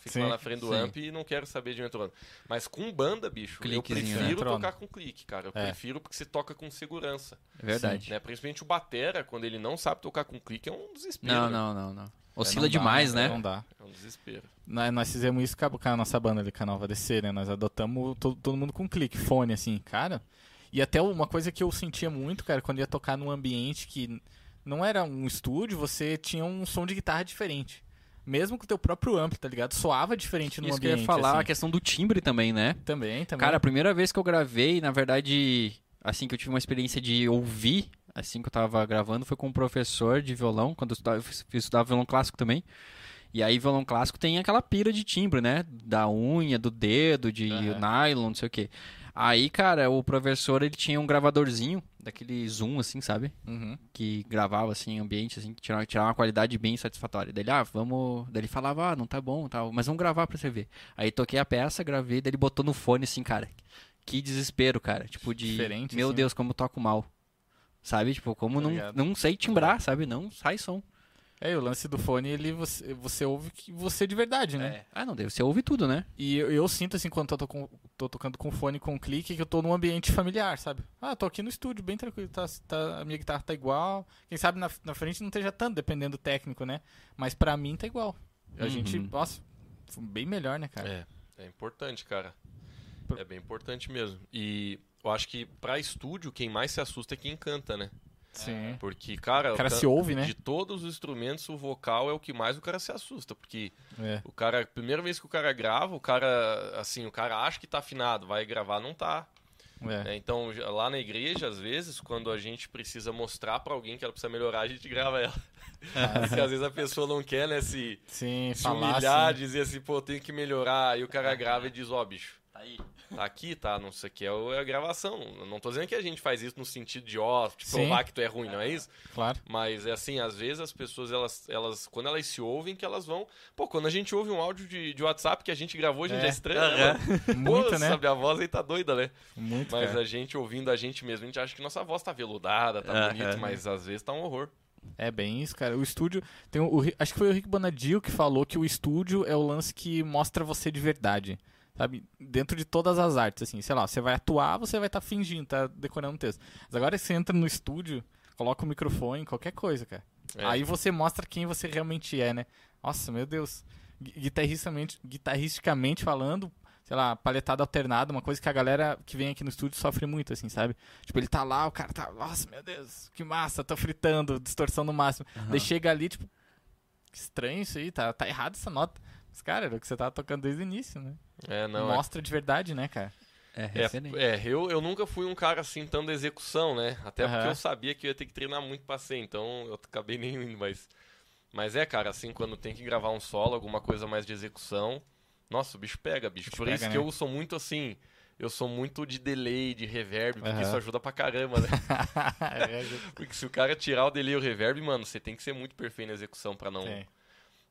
Speaker 3: fico
Speaker 1: Sim,
Speaker 3: lá na frente do
Speaker 2: sim.
Speaker 3: amp e não quero saber de metrônomo. Mas com banda, bicho, eu
Speaker 2: Cliquezinho,
Speaker 3: prefiro
Speaker 1: né?
Speaker 3: tocar com clique, cara. Eu
Speaker 1: É.
Speaker 3: prefiro porque você toca com segurança.
Speaker 2: É verdade.
Speaker 3: Né? Principalmente o batera, quando ele não sabe tocar com clique, é um desespero.
Speaker 2: Não,
Speaker 3: né?
Speaker 2: não, não, não.
Speaker 1: É,
Speaker 2: Oscila
Speaker 1: dá,
Speaker 2: demais, né?
Speaker 1: Não dá.
Speaker 3: É um desespero.
Speaker 1: Nós, nós fizemos isso com a, com a nossa banda ali, com a Nova DC, né? Nós adotamos todo, todo mundo com clique, fone, assim, cara. E até uma coisa que eu sentia muito, cara, quando ia tocar num ambiente que não era um estúdio, você tinha um som de guitarra diferente. Mesmo com o teu próprio amp, tá ligado? Soava diferente no
Speaker 2: Isso que eu
Speaker 1: ambiente.
Speaker 2: ia falar, a
Speaker 1: assim.
Speaker 2: questão do timbre também, né?
Speaker 1: Também, também.
Speaker 2: Cara, a primeira vez que eu gravei, na verdade, assim que eu tive uma experiência de ouvir, assim que eu tava gravando, foi com um professor de violão, quando eu estudava, eu estudava violão clássico também. E aí, violão clássico tem aquela pira de timbre, né? Da unha, do dedo, de
Speaker 3: Aham.
Speaker 2: nylon, não sei o quê. Aí, cara, o professor, ele tinha um gravadorzinho, daquele zoom, assim, sabe?
Speaker 1: Uhum.
Speaker 2: que gravava assim ambiente assim que tirava, tirava uma qualidade bem satisfatória. Daí ele, ah, vamos, daí ele falava, ah, não tá bom, tal, mas vamos gravar pra você ver. Aí toquei a peça, gravei, daí ele botou no fone assim, cara. Que desespero, cara, tipo de
Speaker 1: Diferente,
Speaker 2: meu
Speaker 1: assim.
Speaker 2: Deus, como eu toco mal. Sabe? Tipo, como
Speaker 1: Tá
Speaker 2: não, não sei timbrar, sabe? Não sai som.
Speaker 1: É, e o lance do fone, ele você, você ouve que você de verdade, né?
Speaker 2: É. Ah, não, você ouve tudo, né?
Speaker 1: E eu, eu sinto assim, quando eu tô, com- tô tocando com fone com clique, que eu tô num ambiente familiar, sabe? Ah, tô aqui no estúdio, bem tranquilo, tá, tá- a minha guitarra tá igual. Quem sabe na, na frente não esteja tanto, dependendo do técnico, né? Mas pra mim tá igual. A
Speaker 2: Uhum.
Speaker 1: gente, nossa, bem melhor, né, cara?
Speaker 3: É, é importante, cara. É bem importante mesmo. E eu acho que pra estúdio, quem mais se assusta é quem canta, né?
Speaker 1: Sim.
Speaker 3: Porque, cara,
Speaker 1: O cara
Speaker 3: can-
Speaker 1: se ouve, né?
Speaker 3: de todos os instrumentos, o vocal é o que mais o cara se assusta. Porque
Speaker 1: É.
Speaker 3: o cara, primeira vez que o cara grava, o cara, assim, o cara acha que tá afinado, vai gravar, não tá.
Speaker 1: É.
Speaker 3: né? Então, lá na igreja, às vezes, quando a gente precisa mostrar pra alguém que ela precisa melhorar, a gente grava ela. *laughs* Porque às vezes a pessoa não quer, né, se,
Speaker 1: Sim,
Speaker 3: se
Speaker 1: falar
Speaker 3: humilhar,
Speaker 1: assim.
Speaker 3: dizer assim, pô, eu tenho que melhorar. Aí o cara grava e diz, ó, bicho,
Speaker 2: Tá aí.
Speaker 3: tá aqui, tá, não sei o que, é é a gravação. Não- tô dizendo que a gente faz isso no sentido de, ó, te
Speaker 1: Sim.
Speaker 3: provar que tu é ruim, não é isso?
Speaker 1: Claro.
Speaker 3: Mas é assim, às vezes as pessoas, elas, elas, quando elas se ouvem, que elas vão. Pô, quando a gente ouve um áudio de, de WhatsApp que a gente gravou, a gente
Speaker 1: É.
Speaker 3: já estranha, né? mano? *laughs*
Speaker 1: Muito,
Speaker 3: Pô,
Speaker 1: né?
Speaker 3: sabe, a voz aí tá doida, né?
Speaker 1: Muito,
Speaker 3: Mas
Speaker 1: cara.
Speaker 3: a gente ouvindo a gente mesmo, a gente acha que nossa voz tá veludada, tá
Speaker 2: Aham.
Speaker 3: bonito, mas às vezes tá um horror.
Speaker 1: É bem isso, cara. O estúdio. Tem o, acho que foi o Rick Bonadio que falou que o estúdio é o lance que mostra você de verdade. Sabe? Dentro de todas as artes, assim, sei lá, você vai atuar, você vai estar fingindo, tá decorando um texto. Mas agora você entra no estúdio, coloca o microfone, qualquer coisa, cara.
Speaker 3: É.
Speaker 1: Aí você mostra quem você realmente é, né? Nossa, meu Deus. Gui- Guitarristicamente, guitarristicamente falando, sei lá, paletada alternada, uma coisa que a galera que vem aqui no estúdio sofre muito, assim, sabe? Tipo, ele tá lá, o cara tá, nossa, meu Deus, que massa, tô fritando, distorção no máximo. Daí chega ali, tipo, que estranho isso aí, tá, tá errado essa nota. Mas, cara, era o que você tava tocando desde o início, né?
Speaker 3: É, não. é-
Speaker 1: Mostra de verdade, né, cara?
Speaker 2: É,
Speaker 3: É, é, eu, eu nunca fui um cara assim tão da execução, né? Até porque
Speaker 1: Aham.
Speaker 3: eu sabia que eu ia ter que treinar muito pra ser, então eu acabei nem indo, mas. Mas é, cara, assim, quando tem que gravar um solo, alguma coisa mais de execução, nossa, o bicho pega, bicho.
Speaker 1: bicho
Speaker 3: Por
Speaker 1: pega,
Speaker 3: isso que
Speaker 1: né?
Speaker 3: eu sou muito assim. Eu sou muito de delay, de reverb, porque
Speaker 1: Aham.
Speaker 3: isso ajuda pra caramba, né? *laughs*
Speaker 1: É,
Speaker 3: Porque se o cara tirar o delay e o reverb, mano, você tem que ser muito perfeito na execução pra não,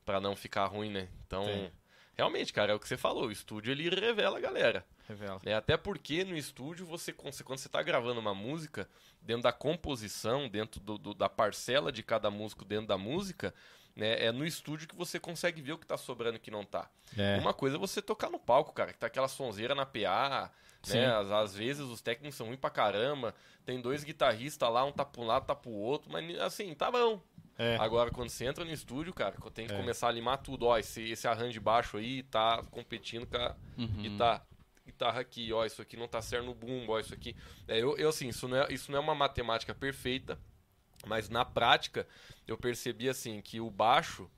Speaker 3: pra não ficar ruim, né? Então,
Speaker 1: Tem.
Speaker 3: Realmente, cara, é o que você falou, o estúdio ele revela a galera.
Speaker 1: Revela.
Speaker 3: né? Até porque no estúdio, você, quando você- quando você tá gravando uma música, dentro da composição, dentro do- do- da parcela de cada músico dentro da música, né? É no estúdio que você consegue ver o que tá sobrando e o que não tá.
Speaker 1: É.
Speaker 3: Uma coisa é você tocar no palco, cara, que tá aquela sonzeira na PA, né? Às, às vezes os técnicos são ruins pra caramba, tem dois guitarristas lá, um tá pra um lado, tá pro outro, mas assim, tá bom.
Speaker 1: É.
Speaker 3: Agora, quando você entra no estúdio, cara, tenho que
Speaker 1: É.
Speaker 3: começar a limar tudo, ó, esse, esse arranjo de baixo aí tá competindo com a
Speaker 2: Uhum.
Speaker 3: guitarra, guitarra aqui, ó, isso aqui não tá certo no bumbo, ó, isso aqui. É, eu, eu, assim, isso não, é, isso não é uma matemática perfeita, mas na prática eu percebi, assim, que o baixo,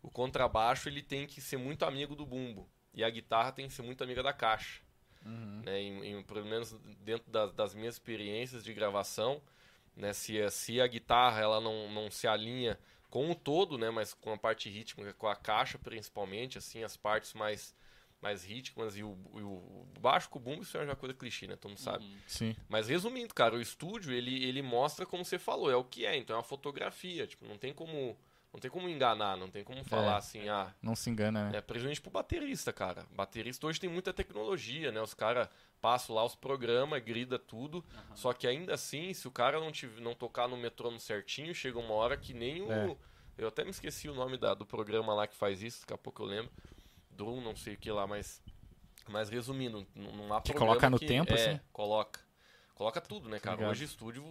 Speaker 3: o contrabaixo, ele tem que ser muito amigo do bumbo, e a guitarra tem que ser muito amiga da caixa.
Speaker 1: Uhum.
Speaker 3: Né, em, em- pelo menos dentro das, das minhas experiências de gravação, né, se, a- se a guitarra ela não, não se alinha com o todo, né, mas com a parte rítmica, com a caixa principalmente, assim, as partes mais, mais rítmicas e o, e o baixo com o bumbo, isso é uma coisa clichê, né, todo mundo sabe.
Speaker 1: Sim.
Speaker 3: Mas resumindo, cara, o estúdio, ele, ele mostra como você falou, é o que é, então é uma fotografia, tipo, não tem como... Não tem como enganar, não tem como falar assim, ah,
Speaker 1: Não se engana, né?
Speaker 3: é presente pro baterista, cara. Baterista hoje tem muita tecnologia, né? Os caras passam lá os programas, grida tudo. Só que ainda assim, se o cara não, tiv- não tocar no metrônomo certinho, chega uma hora que nem o.
Speaker 1: É.
Speaker 3: Eu até me esqueci o nome da- do programa lá que faz isso, daqui a pouco eu lembro. Drum, não sei o que lá, mas. Mas resumindo, n- não há
Speaker 1: Que
Speaker 3: programa
Speaker 1: coloca no
Speaker 3: que-
Speaker 1: tempo,
Speaker 3: é,
Speaker 1: assim?
Speaker 3: Coloca. Coloca tudo, né, cara?
Speaker 1: ligado.
Speaker 3: Hoje estúdio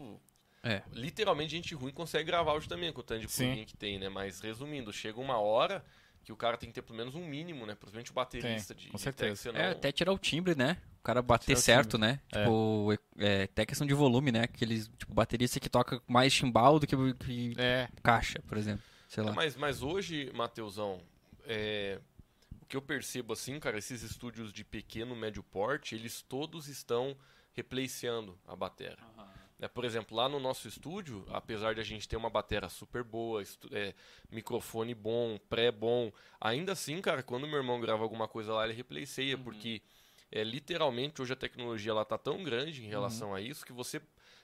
Speaker 2: É.
Speaker 3: literalmente gente ruim consegue gravar hoje também com o tanto de plugin que tem, né? Mas resumindo, chega uma hora que o cara tem que ter pelo menos um mínimo, né? Principalmente o baterista
Speaker 1: Tem,
Speaker 3: de,
Speaker 1: com
Speaker 3: de
Speaker 1: certeza.
Speaker 3: tech, senão-
Speaker 2: É, até tirar o timbre, né? O cara bater certo, né?
Speaker 1: É.
Speaker 2: Tipo, é, até questão de volume, né? Aqueles, tipo, baterista que toca mais chimbal do que, que
Speaker 1: É,
Speaker 2: caixa, por exemplo. Sei lá.
Speaker 3: É, mas, mas hoje, Mateusão, é, o que eu percebo assim, cara, esses estúdios de pequeno, médio porte, eles todos estão replaceando a batera. É, por exemplo, lá no nosso estúdio, apesar de a gente ter uma batera super boa, é, microfone bom, pré bom, ainda assim, cara, quando meu irmão grava alguma coisa lá, ele replaceia, porque é, literalmente hoje a tecnologia ela tá tão grande em relação a isso que você,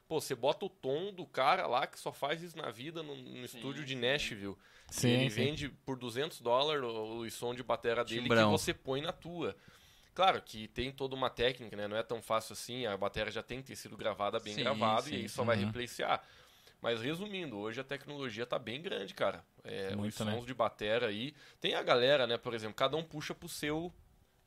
Speaker 3: pô, você bota o tom do cara lá que só faz isso na vida no, no estúdio de Nashville.
Speaker 1: sim,
Speaker 3: ele
Speaker 1: sim.
Speaker 3: vende por 200 dólares o, o som de batera dele
Speaker 2: Timbrão.
Speaker 3: que você põe na tua. Claro que tem toda uma técnica, né? Não é tão fácil assim. A bateria já tem que ter sido gravada bem
Speaker 2: Sim,
Speaker 3: gravado
Speaker 2: sim.
Speaker 3: e aí só vai
Speaker 1: Uhum.
Speaker 3: replacear. Mas resumindo, hoje a tecnologia tá bem grande, cara. É, os
Speaker 1: Muito, né?
Speaker 3: sons de bateria aí. Tem a galera, né? Por exemplo, cada um puxa pro seu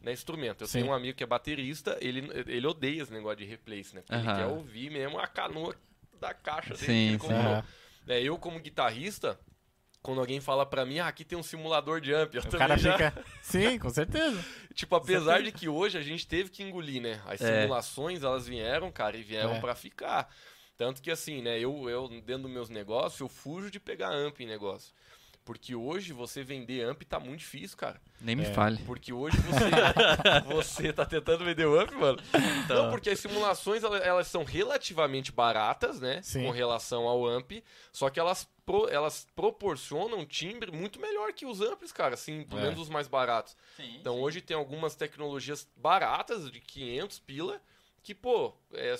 Speaker 3: né, instrumento. Eu
Speaker 1: Sim.
Speaker 3: tenho um amigo que é baterista, ele, ele odeia esse negócio de replace, né? Porque ele quer ouvir mesmo a canoa da caixa dele.
Speaker 2: Sim,
Speaker 3: que ele
Speaker 2: sim.
Speaker 3: comprou.
Speaker 1: Aham.
Speaker 3: É, eu, como guitarrista, quando alguém fala pra mim, ah, aqui tem um simulador de amp, eu
Speaker 1: O
Speaker 3: também
Speaker 1: cara
Speaker 3: já...
Speaker 1: fica. Sim, com certeza. *laughs*
Speaker 3: Tipo, apesar de que hoje a gente teve que engolir, né? As
Speaker 2: É.
Speaker 3: simulações, elas vieram, cara, e vieram
Speaker 1: É.
Speaker 3: pra ficar. Tanto que assim, né, eu, eu dentro dos meus negócios, eu fujo de pegar amp em negócio. Porque hoje você vender amp tá muito difícil, cara.
Speaker 2: Nem me
Speaker 1: É.
Speaker 2: fale.
Speaker 3: Porque hoje você, *laughs* você tá tentando vender o amp, mano. Não, porque as simulações elas, elas são relativamente baratas, né?
Speaker 1: Sim.
Speaker 3: Com relação ao amp. Só que elas, pro- elas proporcionam timbre muito melhor que os amplos, cara. Assim, pelo
Speaker 1: É.
Speaker 3: menos os mais baratos. Então hoje tem algumas tecnologias baratas de 500 pila que, pô, é,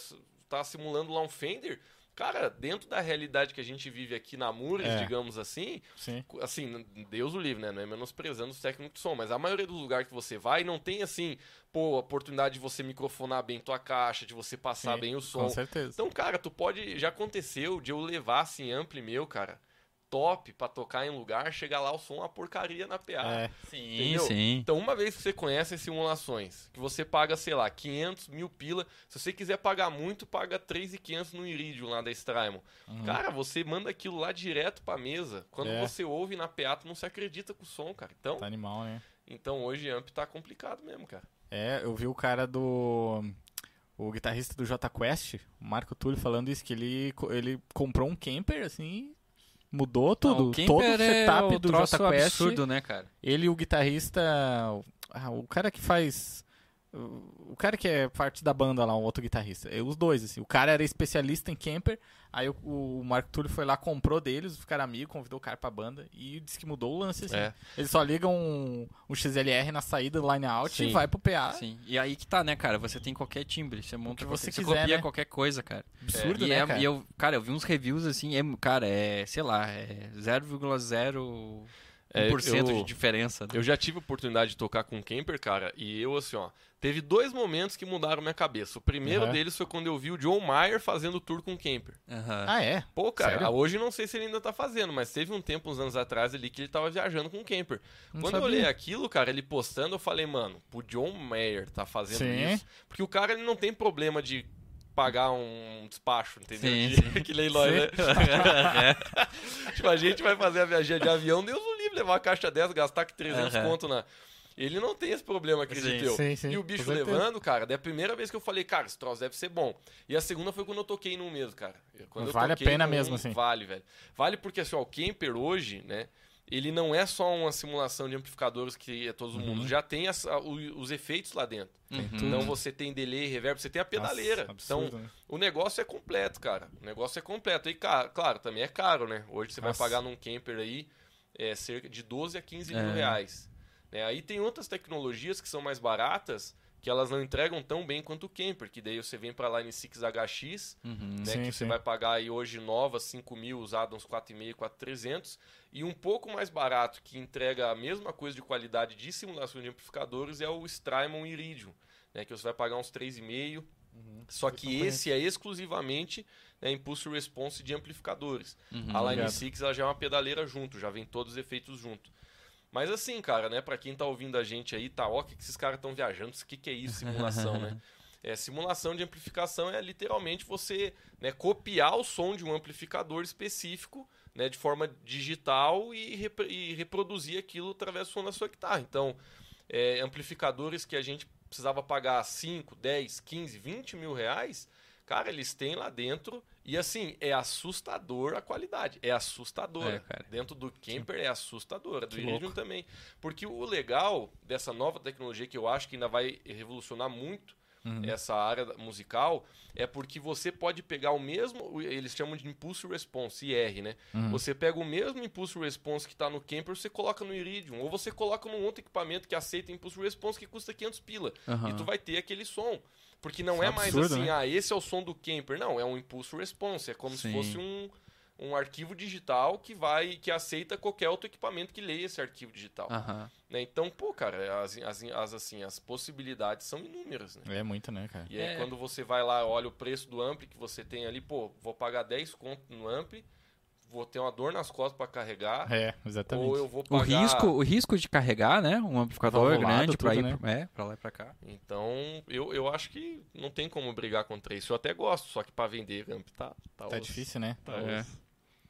Speaker 3: tá simulando lá um Fender. Cara, dentro da realidade que a gente vive aqui na Mures,
Speaker 1: É.
Speaker 3: digamos assim,
Speaker 1: Sim.
Speaker 3: assim, Deus o livre, né? Não é menosprezando os técnicos de som, mas a maioria dos lugares que você vai não tem, assim, pô, a oportunidade de você microfonar bem tua caixa, de você passar
Speaker 1: Sim,
Speaker 3: bem o
Speaker 1: Com
Speaker 3: som.
Speaker 1: certeza.
Speaker 3: Então, cara, tu pode. Já aconteceu de eu levar, assim, ampli meu, cara, top pra tocar em lugar, chegar lá o som uma porcaria na PA.
Speaker 1: É,
Speaker 2: Sim,
Speaker 3: Entendeu?
Speaker 2: sim.
Speaker 3: Então, uma vez que você conhece as simulações, que você paga, sei lá, 500 mil pila, se você quiser pagar muito, paga 3,500 no Iridium lá da Straimon. Cara, você manda aquilo lá direto pra mesa. Quando
Speaker 1: Uhum. É.
Speaker 3: você ouve na PA, tu não se acredita com o som, cara. Então,
Speaker 1: tá animal, né?
Speaker 3: então hoje amp tá complicado mesmo, cara.
Speaker 1: É, eu vi o cara do. O guitarrista do J Quest, o Marco Túlio, falando isso, que ele, ele comprou um camper, assim, mudou tudo.
Speaker 2: Não,
Speaker 1: todo o
Speaker 2: é
Speaker 1: setup
Speaker 2: o
Speaker 1: do
Speaker 2: troço
Speaker 1: J Quest.
Speaker 2: absurdo, né, cara?
Speaker 1: Ele e o guitarrista. ah, o cara que faz. O o cara que é parte da banda lá, um outro guitarrista. é, Os dois, assim. O cara era especialista em camper. Aí o, o Marco Túlio foi lá, comprou deles, ficaram amigos, convidou o cara pra banda e disse que mudou o lance, assim.
Speaker 3: É.
Speaker 1: Eles só ligam um, um XLR na saída do line out
Speaker 3: Sim.
Speaker 1: e vai pro PA.
Speaker 2: Sim. E aí que tá, né, cara? Você tem qualquer timbre, você monta
Speaker 1: que você
Speaker 2: qualquer,
Speaker 1: quiser,
Speaker 2: copia
Speaker 1: né?
Speaker 2: qualquer coisa, cara.
Speaker 1: Absurdo,
Speaker 2: e,
Speaker 1: né,
Speaker 2: é-
Speaker 1: cara?
Speaker 2: e eu, cara, eu vi uns reviews assim, é, cara, é, sei lá, é 0,01%
Speaker 3: É, eu-
Speaker 2: de diferença. né?
Speaker 3: Eu já tive oportunidade de tocar com um camper, cara, e eu, assim, ó, teve dois momentos que mudaram minha cabeça. O primeiro
Speaker 1: Aham.
Speaker 3: deles foi quando eu vi o John Mayer fazendo tour com camper.
Speaker 2: Aham.
Speaker 1: Ah, é?
Speaker 3: Pô, cara,
Speaker 1: Sério?
Speaker 3: hoje não sei se ele ainda tá fazendo, mas teve um tempo, uns anos atrás ali, que ele tava viajando com camper.
Speaker 1: Não
Speaker 3: Quando eu
Speaker 1: sabia.
Speaker 3: olhei aquilo, cara, ele postando, eu falei, mano, o John Mayer tá fazendo
Speaker 1: Sim.
Speaker 3: isso. Porque o cara, ele não tem problema de pagar um despacho, entendeu?
Speaker 2: Sim,
Speaker 3: De- *laughs* que nós, né?
Speaker 2: É. *laughs*
Speaker 3: tipo, a gente vai fazer a viagem de avião, Deus o livre, levar uma caixa dessa, gastar que 300
Speaker 2: Aham.
Speaker 3: conto na... Ele não tem esse problema, acredito
Speaker 2: Sim,
Speaker 3: eu.
Speaker 1: sim, sim,
Speaker 3: e o bicho levando, cara, daí a primeira vez que eu falei, cara, esse troço deve ser bom. E a segunda foi quando eu toquei num mesmo, cara. Quando eu
Speaker 1: Vale a pena
Speaker 3: num,
Speaker 1: mesmo, assim.
Speaker 3: Vale, velho. Vale porque, assim, ó, o Camper hoje, né, ele não é só uma simulação de amplificadores que é todo
Speaker 1: Uhum.
Speaker 3: mundo. Já tem as- a- o- os efeitos lá dentro.
Speaker 2: Uhum.
Speaker 3: Então você tem delay, reverb, você tem a pedaleira.
Speaker 1: Nossa, absurdo,
Speaker 3: então
Speaker 1: né?
Speaker 3: o negócio é completo, cara. O negócio é completo. E, ca- claro, também é caro, né? Hoje você
Speaker 1: Nossa.
Speaker 3: vai pagar num camper aí é, cerca de 12 a 15 mil
Speaker 2: É.
Speaker 3: reais. Né? Aí tem outras tecnologias que são mais baratas, que elas não entregam tão bem quanto o Camper, que daí você vem para Line 6 HX,
Speaker 2: Uhum.
Speaker 3: né,
Speaker 1: Sim,
Speaker 3: que você
Speaker 1: sim.
Speaker 3: vai pagar aí hoje nova 5 mil, usada uns 4,5, 4,300, e um pouco mais barato, que entrega a mesma coisa de qualidade de simulação de amplificadores, é o Strymon Iridium, né, que você vai pagar uns 3,5, só que esse é exclusivamente né, Impulse Response de amplificadores.
Speaker 2: Uhum.
Speaker 3: A Line
Speaker 1: Obrigado.
Speaker 3: 6 ela já é uma pedaleira junto, já vem todos os efeitos junto. Mas assim, cara, né, pra quem tá ouvindo a gente aí, tá, ó, o que, que esses caras estão viajando, o que, que é isso, simulação, né? *laughs* É, simulação de amplificação é literalmente você né, copiar o som de um amplificador específico né, de forma digital e, repro- e reproduzir aquilo através do som da sua guitarra. Então, é, amplificadores que a gente precisava pagar 5, 10, 15, 20 mil reais, cara, eles têm lá dentro. E assim, é assustador a qualidade. É assustadora.
Speaker 2: É.
Speaker 3: Dentro do Camper é assustadora. Do
Speaker 1: Que
Speaker 3: Iridium também. Porque o legal dessa nova tecnologia, que eu acho que ainda vai revolucionar muito
Speaker 1: Uhum.
Speaker 3: essa área musical, é porque você pode pegar o mesmo. Eles chamam de Impulse Response, IR, né?
Speaker 1: Uhum.
Speaker 3: Você pega o mesmo Impulse Response que está no Camper, você coloca no Iridium. Ou você coloca num outro equipamento que aceita Impulse Response que custa 500 pila.
Speaker 2: Aham.
Speaker 3: E tu vai ter aquele som. Porque não
Speaker 1: Isso é
Speaker 3: é mais
Speaker 1: absurdo,
Speaker 3: assim,
Speaker 1: né?
Speaker 3: ah, esse é o som do Camper. Não, é um Impulse Response. É como se
Speaker 2: Sim.
Speaker 3: fosse um, um arquivo digital que vai que aceita qualquer outro equipamento que leia esse arquivo digital.
Speaker 2: Aham.
Speaker 3: né? Então, pô, cara, as, as, as, assim, as possibilidades são inúmeras, né?
Speaker 1: É muito, né, cara?
Speaker 3: E aí,
Speaker 2: É.
Speaker 3: quando você vai lá, olha o preço do ampli que você tem ali, pô, vou pagar 10 conto no ampli, vou ter uma dor nas costas para carregar,
Speaker 1: É, exatamente.
Speaker 3: ou eu vou
Speaker 2: O
Speaker 3: pagar...
Speaker 2: risco, o risco de carregar, né? Um amplificador grande pra
Speaker 1: tudo,
Speaker 2: ir,
Speaker 1: né?
Speaker 2: pra- é, pra lá e pra cá.
Speaker 3: Então, eu, eu acho que não tem como brigar contra isso. Eu até gosto, só que para vender ampli tá... Tá,
Speaker 1: Tá
Speaker 3: osso.
Speaker 1: difícil, né?
Speaker 3: Tá
Speaker 2: É.
Speaker 3: osso.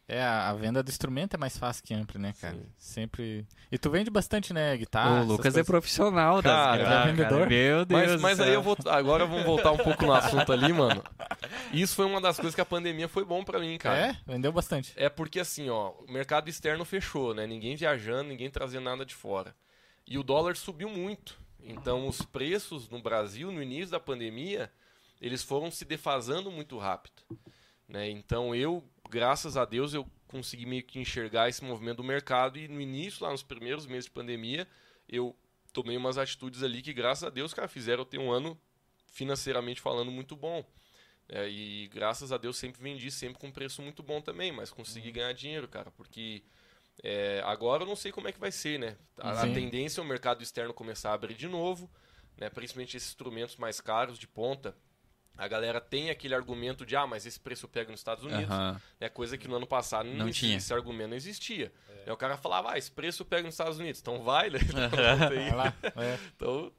Speaker 1: É, a venda do instrumento é mais fácil que ampli, né, cara?
Speaker 3: Sim.
Speaker 1: Sempre. E tu vende bastante, né, guitarra?
Speaker 2: o Lucas é
Speaker 1: coisas.
Speaker 2: profissional das
Speaker 3: Cara,
Speaker 1: é vendedor?
Speaker 2: Meu Deus
Speaker 3: Mas, mas aí eu vou. Agora vamos voltar um pouco no *laughs* assunto ali, mano. Isso foi uma das coisas que a pandemia foi bom para mim, cara.
Speaker 1: É? Vendeu bastante.
Speaker 3: É porque assim, ó, o mercado externo fechou, né? Ninguém viajando, ninguém trazendo nada de fora. E o dólar subiu muito. Então os preços no Brasil, no início da pandemia, eles foram se defasando muito rápido. Né? Então eu, graças a Deus, eu consegui meio que enxergar esse movimento do mercado e no início, lá nos primeiros meses de pandemia, eu tomei umas atitudes ali que, graças a Deus, cara, fizeram eu ter um ano financeiramente falando muito bom. É, e graças a Deus sempre vendi, sempre com preço muito bom também, mas consegui ganhar dinheiro, cara, porque é, agora eu não sei como é que vai ser, né? A, a tendência é o mercado externo começar a abrir de novo, né? Principalmente esses instrumentos mais caros de ponta. A galera tem aquele argumento de, ah, mas esse preço pega nos Estados Unidos.
Speaker 2: Aham.
Speaker 3: É coisa que no ano passado não,
Speaker 2: tinha.
Speaker 3: esse argumento não existia. Aí o cara falava, ah, esse preço pega nos Estados Unidos. Então vai, né? *laughs*
Speaker 1: Vai lá. É.
Speaker 3: Então,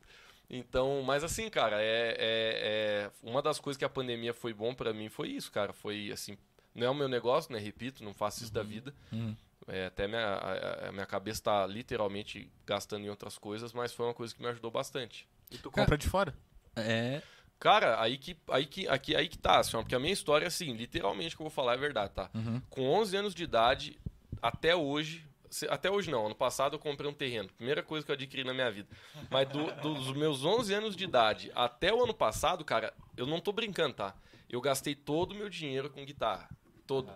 Speaker 3: então, mas assim, cara, é, é, é- uma das coisas que a pandemia foi bom pra mim foi isso, cara. Foi assim, não é o meu negócio, né? Repito, não faço isso da vida.
Speaker 1: Uhum.
Speaker 3: É, até minha, a, a minha cabeça tá literalmente gastando em outras coisas, mas foi uma coisa que me ajudou bastante.
Speaker 1: E tu compra de fora?
Speaker 2: É.
Speaker 3: Cara, aí que, aí que, aqui, aí que tá, assim, ó, porque a minha história, assim, literalmente que eu vou falar é verdade, tá?
Speaker 1: Uhum.
Speaker 3: Com 11 anos de idade, até hoje, até hoje não, ano passado eu comprei um terreno, primeira coisa que eu adquiri na minha vida. Mas do- dos meus 11 anos de idade até o ano passado, cara, eu não tô brincando, tá? Eu gastei todo o meu dinheiro com guitarra. Todo.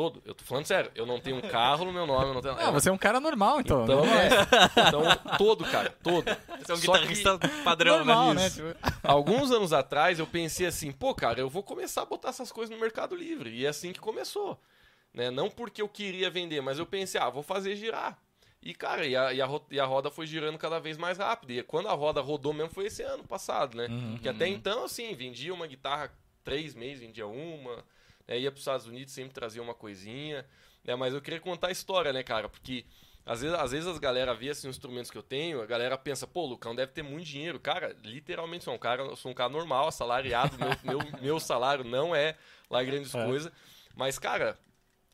Speaker 3: Todo. Eu tô falando sério, eu não tenho um carro no meu nome, eu não tenho
Speaker 1: Ah, você é um cara normal, então.
Speaker 3: Então,
Speaker 1: né?
Speaker 3: é. então, todo, cara, todo.
Speaker 2: Você é um
Speaker 3: Só que-
Speaker 2: guitarrista padrão,
Speaker 1: normal,
Speaker 2: né?
Speaker 1: né?
Speaker 2: Isso.
Speaker 1: Tipo,
Speaker 3: Alguns anos atrás eu pensei assim, pô, cara, eu vou começar a botar essas coisas no Mercado Livre. E é assim que começou. Né? Não porque eu queria vender, mas eu pensei, ah, vou fazer girar. E, cara, e a, e a e a roda foi girando cada vez mais rápido. E quando a roda rodou mesmo foi esse ano passado, né?
Speaker 1: Uhum.
Speaker 3: Porque até então, assim, vendia uma guitarra três meses, vendia uma. Né? Ia para os Estados Unidos, sempre trazia uma coisinha. Né? Mas eu queria contar a história, né, cara? Porque às vezes, às vezes as galera vê assim, os instrumentos que eu tenho, a galera pensa, pô, o Lucão deve ter muito dinheiro. Cara, literalmente sou um cara, sou um cara normal, assalariado. meu, meu, *laughs* meu salário não é lá grandes
Speaker 1: É.
Speaker 3: coisas. Mas, cara,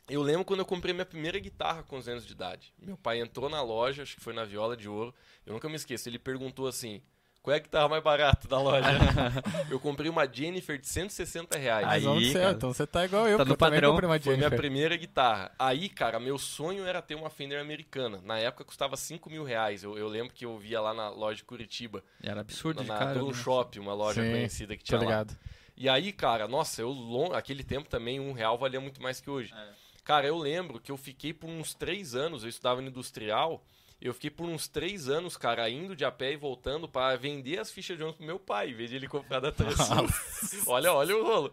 Speaker 3: eu lembro quando eu comprei minha primeira guitarra com 11 anos de idade. Meu pai entrou na loja, acho que foi na Viola de Ouro. Eu nunca me esqueço. Ele perguntou assim: qual é a guitarra mais barata da loja? *laughs* eu comprei uma Jennifer de 160 reais.
Speaker 2: Aí,
Speaker 1: ser,
Speaker 2: cara.
Speaker 1: então você tá igual eu,
Speaker 2: Tá
Speaker 1: porque
Speaker 2: no
Speaker 1: eu também comprei uma
Speaker 3: Foi minha
Speaker 1: Jennifer.
Speaker 3: primeira guitarra. Aí, cara, meu sonho era ter uma Fender americana. Na época custava 5 mil reais. Eu, eu lembro que eu via lá na loja de Curitiba,
Speaker 2: Era absurdo
Speaker 3: na,
Speaker 2: de
Speaker 3: na
Speaker 2: cara.
Speaker 3: Drum
Speaker 2: né?
Speaker 3: Shop, uma loja
Speaker 1: Sim,
Speaker 3: conhecida que tinha lá.
Speaker 1: ligado.
Speaker 3: E aí, cara, nossa, eu lon... aquele tempo também um real valia muito mais que hoje.
Speaker 2: É.
Speaker 3: Cara, eu lembro que eu fiquei por uns três anos, eu estudava no industrial, Eu fiquei por uns três anos, cara, indo de a pé e voltando para vender as fichas de ônibus pro meu pai, em vez de ele comprar da Transul. *laughs* olha, olha o rolo.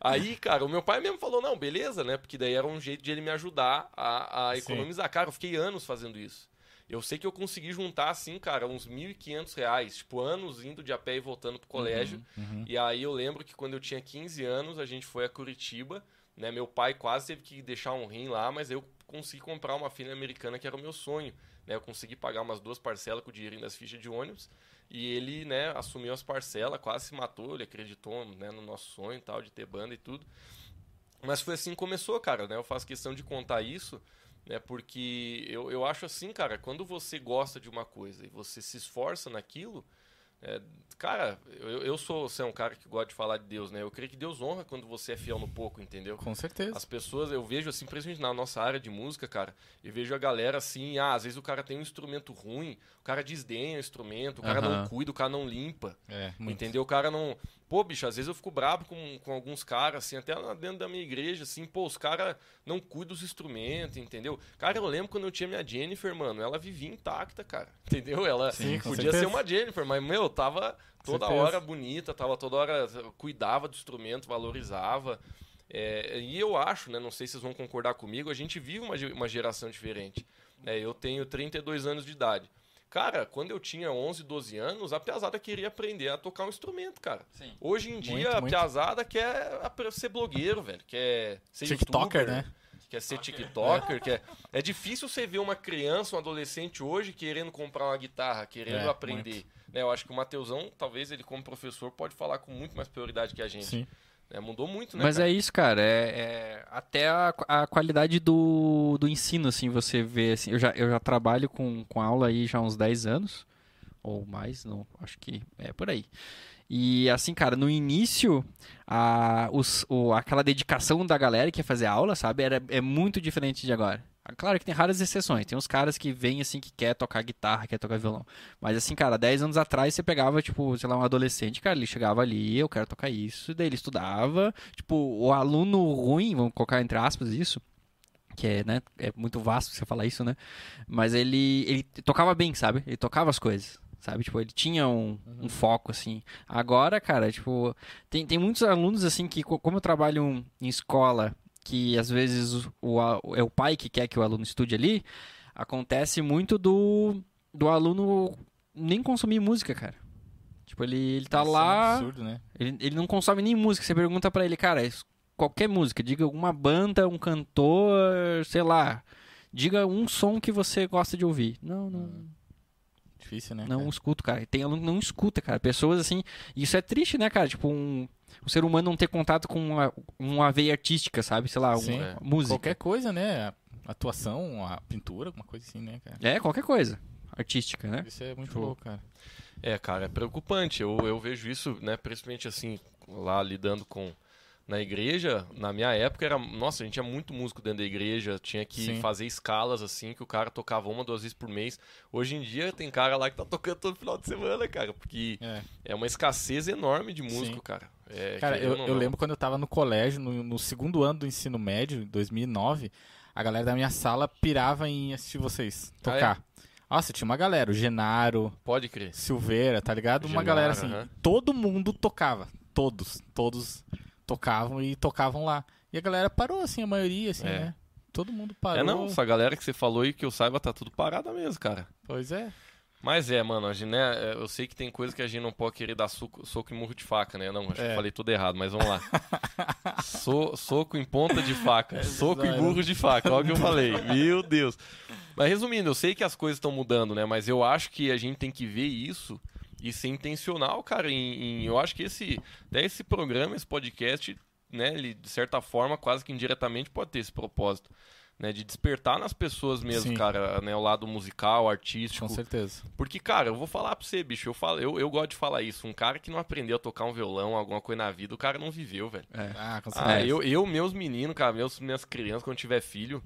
Speaker 3: Aí, cara, o meu pai mesmo falou, não, beleza, né? Porque daí era um jeito de ele me ajudar a, a economizar. Cara, eu fiquei anos fazendo isso. Eu sei que eu consegui juntar, assim, cara, uns 1.500 reais, tipo, anos indo de a pé e voltando pro colégio.
Speaker 1: Uhum, uhum.
Speaker 3: E aí eu lembro que quando eu tinha 15 anos, a gente foi a Curitiba, né? Meu pai quase teve que deixar um rim lá, mas eu consegui comprar uma filha americana que era o meu sonho. Né? Eu consegui pagar umas duas parcelas com o dinheiro das fichas de ônibus. E ele, né, assumiu as parcelas, quase se matou, ele acreditou né, no nosso sonho e tal, de ter banda e tudo. Mas foi assim que começou, cara, né? Eu faço questão de contar isso, né? Porque eu, eu acho assim, cara, quando você gosta de uma coisa e você se esforça naquilo, é, cara, eu, eu sou você é um cara que gosta de falar de Deus, né? Eu creio que Deus honra quando você é fiel no pouco, entendeu?
Speaker 1: Com certeza.
Speaker 3: As pessoas, eu vejo assim, principalmente na nossa área de música, cara, eu vejo a galera assim, ah, às vezes o cara tem um instrumento ruim, o cara desdenha o instrumento, o cara
Speaker 1: Aham.
Speaker 3: não cuida, o cara não limpa.
Speaker 1: É, muito.
Speaker 3: Entendeu? O cara não. Pô, bicho, às vezes eu fico bravo com, com alguns caras, assim, até lá dentro da minha igreja, assim, pô, os caras não cuidam dos instrumentos, entendeu? Cara, eu lembro quando eu tinha minha Jennifer, mano, ela vivia intacta, cara. *laughs* Entendeu? Ela
Speaker 1: Sim,
Speaker 3: podia ser uma Jennifer, mas, meu, tava toda hora bonita, tava toda hora. cuidava do instrumento, valorizava. É, e eu acho, né, não sei se vocês vão concordar comigo, a gente vive uma, uma geração diferente. né? eu tenho 32 anos de idade. Cara, quando eu tinha 11, 12 anos, a piazada queria aprender a tocar um instrumento, cara.
Speaker 2: Sim.
Speaker 3: Hoje em dia,
Speaker 1: Muito,
Speaker 3: a
Speaker 1: muito.
Speaker 3: piazada quer ser blogueiro, velho. Quer ser
Speaker 1: TikToker,
Speaker 3: youtuber,
Speaker 1: né?
Speaker 3: Quer ser TikToker. Quer... *laughs* É difícil você ver uma criança, um adolescente hoje querendo comprar uma guitarra, querendo
Speaker 1: É,
Speaker 3: aprender. Né, eu acho que o Mateusão, talvez ele como professor, pode falar com muito mais prioridade que a gente.
Speaker 1: Sim.
Speaker 3: Né? Mudou muito, né?
Speaker 2: Mas
Speaker 3: cara?
Speaker 2: é isso, cara. É, é até a, a qualidade do, do ensino, assim, você vê. Assim, eu, já, eu já trabalho com, com aula aí já há uns 10 anos. Ou mais, não, acho que é por aí. E assim, cara, no início, a, os, o, aquela dedicação da galera que ia fazer aula, sabe, era, é muito diferente de agora. Claro que tem raras exceções. Tem uns caras que vêm assim que quer tocar guitarra, quer tocar violão. Mas assim, cara, 10 anos atrás você pegava, tipo, sei lá, um adolescente, cara, ele chegava ali, eu quero tocar isso, daí ele estudava. Tipo, o aluno ruim, vamos colocar entre aspas isso, que é, né, é muito vasto você falar isso, né? Mas ele, ele tocava bem, sabe? Ele tocava as coisas, sabe? Tipo, ele tinha um, um foco, assim. Agora, cara, tipo, tem, tem muitos alunos, assim, que co- como eu trabalho em escola, que às vezes o, é o pai que quer que o aluno estude ali, acontece muito do, do aluno nem consumir música, cara. Tipo, ele, ele tá
Speaker 1: Isso é um
Speaker 2: lá,
Speaker 1: absurdo, né?
Speaker 2: ele, ele não consome nem música. Você pergunta pra ele, cara, qualquer música, diga alguma banda, um cantor, sei lá. Diga um som que você gosta de ouvir. Não, não,
Speaker 1: Difícil, né?
Speaker 2: não
Speaker 1: cara?
Speaker 2: escuto, cara. Tem aluno que não escuta, cara. Pessoas assim. Isso é triste, né, cara? Tipo, um, o ser humano não ter contato com uma, uma veia artística, sabe? Sei lá,
Speaker 1: Sim.
Speaker 2: uma
Speaker 3: É.
Speaker 2: música.
Speaker 1: Qualquer coisa, né? A Atuação, a pintura, alguma coisa assim, né, cara?
Speaker 2: É, qualquer coisa. Artística, né?
Speaker 1: Isso é muito
Speaker 2: Show.
Speaker 1: louco, cara.
Speaker 3: É, cara, é preocupante. Eu, eu vejo isso, né, principalmente assim, lá lidando com na igreja, na minha época era, nossa, a gente tinha muito músico dentro da igreja, tinha que
Speaker 1: Sim.
Speaker 3: fazer escalas assim, que o cara tocava uma, duas vezes por mês. Hoje em dia tem cara lá que tá tocando todo final de semana, cara, porque
Speaker 1: É.
Speaker 3: é uma escassez enorme de músico,
Speaker 1: Sim.
Speaker 3: cara. É,
Speaker 1: Cara, eu, eu lembro quando eu tava no colégio, no, no segundo ano do ensino médio, em 2009, a galera da minha sala pirava em assistir vocês
Speaker 3: Ah, é?
Speaker 1: tocar. Nossa, tinha uma galera, o Genaro,
Speaker 3: Pode crer.
Speaker 1: Silveira, tá ligado? Uma
Speaker 3: Genaro,
Speaker 1: galera assim, todo mundo tocava. Todos, todos tocavam e tocavam lá. E a galera parou, assim, a maioria, assim,
Speaker 3: É.
Speaker 1: né? Todo mundo parou.
Speaker 3: É não, essa galera que você falou aí que eu saiba tá tudo parada mesmo, cara.
Speaker 1: Pois é.
Speaker 3: Mas é, mano, a gente, né, é, eu sei que tem coisa que a gente não pode querer dar soco, soco e murro de faca, né? Não, acho que
Speaker 1: É.
Speaker 3: eu falei tudo errado, mas vamos lá. *laughs* So- soco em ponta de faca.
Speaker 1: É
Speaker 3: soco em murro de faca, olha o que eu falei. Meu Deus. Mas resumindo, eu sei que as coisas estão mudando, né? Mas eu acho que a gente tem que ver isso e ser intencional, cara. Em, em- eu acho que esse, até esse programa, esse podcast, né, ele, de certa forma, quase que indiretamente pode ter esse propósito. Né, de despertar nas pessoas mesmo,
Speaker 1: Sim.
Speaker 3: cara, né, o lado musical, artístico.
Speaker 1: Com certeza.
Speaker 3: Porque, cara, eu vou falar pra você, bicho, eu, falo, eu, eu gosto de falar isso. Um cara que não aprendeu a tocar um violão, alguma coisa na vida, o cara não viveu, velho.
Speaker 2: É.
Speaker 1: Ah, com certeza.
Speaker 3: Ah, eu, eu, meus meninos, cara, meus, minhas crianças, quando tiver filho,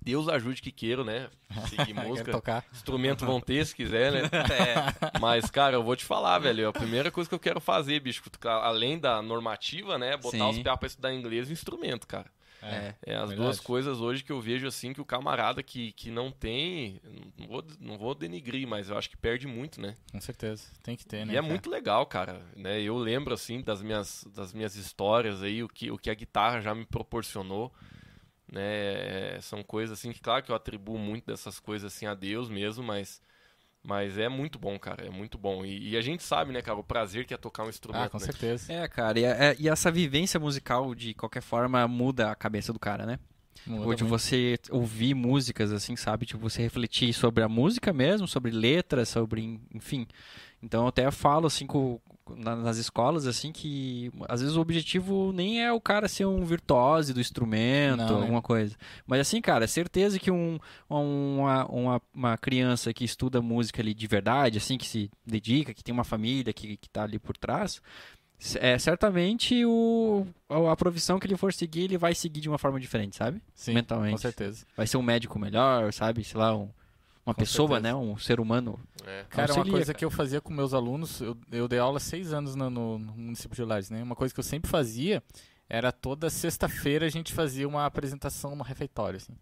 Speaker 3: Deus ajude que queiro, né? Seguir *laughs* música.
Speaker 1: tocar.
Speaker 3: Instrumento vão ter, se quiser, né? *laughs* É. Mas, cara, eu vou te falar, velho. A primeira coisa que eu quero fazer, bicho, além da normativa, né? Botar
Speaker 2: Sim.
Speaker 3: os piá pra estudar inglês e instrumento, cara.
Speaker 2: É.
Speaker 3: É as
Speaker 1: verdade.
Speaker 3: duas coisas hoje que eu vejo assim que o camarada que, que não tem, não vou, não vou denigrir, mas eu acho que perde muito, né?
Speaker 1: Com certeza. Tem que ter, né?
Speaker 3: E é
Speaker 1: cara?
Speaker 3: muito legal, cara, né? Eu lembro assim das minhas das minhas histórias aí, o que o que a guitarra já me proporcionou, né? É, São coisas assim que claro que eu atribuo muito dessas coisas assim a Deus mesmo, mas mas é muito bom, cara, é muito bom. E, e a gente sabe, né, cara, o prazer que é tocar um instrumento,
Speaker 1: Ah, com
Speaker 3: né?
Speaker 1: certeza.
Speaker 2: É, cara, e, é- e essa vivência musical, de qualquer forma, muda a cabeça do cara, né?
Speaker 1: Muda
Speaker 2: Ou de
Speaker 1: muito.
Speaker 2: você ouvir músicas, assim, sabe? Tipo, você refletir sobre a música mesmo, sobre letras, sobre, enfim. Então, eu até falo, assim, com, na- nas escolas, assim, que às vezes o objetivo nem é o cara ser um virtuose do instrumento,
Speaker 1: Não, né?
Speaker 2: alguma coisa. Mas, assim, cara, certeza que um, uma, uma, uma criança que estuda música ali de verdade, assim, que se dedica, que tem uma família que, que tá ali por trás, é, certamente o, a profissão que ele for seguir, ele vai seguir de uma forma diferente, sabe?
Speaker 1: Sim,
Speaker 2: mentalmente.
Speaker 1: com certeza.
Speaker 2: Vai ser um médico melhor, sabe? Sei lá, um- uma
Speaker 1: Com
Speaker 2: pessoa,
Speaker 1: certeza.
Speaker 2: né? Um ser humano.
Speaker 3: É.
Speaker 1: Cara, uma
Speaker 2: Auxilia,
Speaker 1: coisa que eu fazia com meus alunos, eu, eu dei aula seis anos no, no- no município de Lages, né? Uma coisa que eu sempre fazia era toda sexta-feira a gente fazia uma apresentação no refeitório, assim.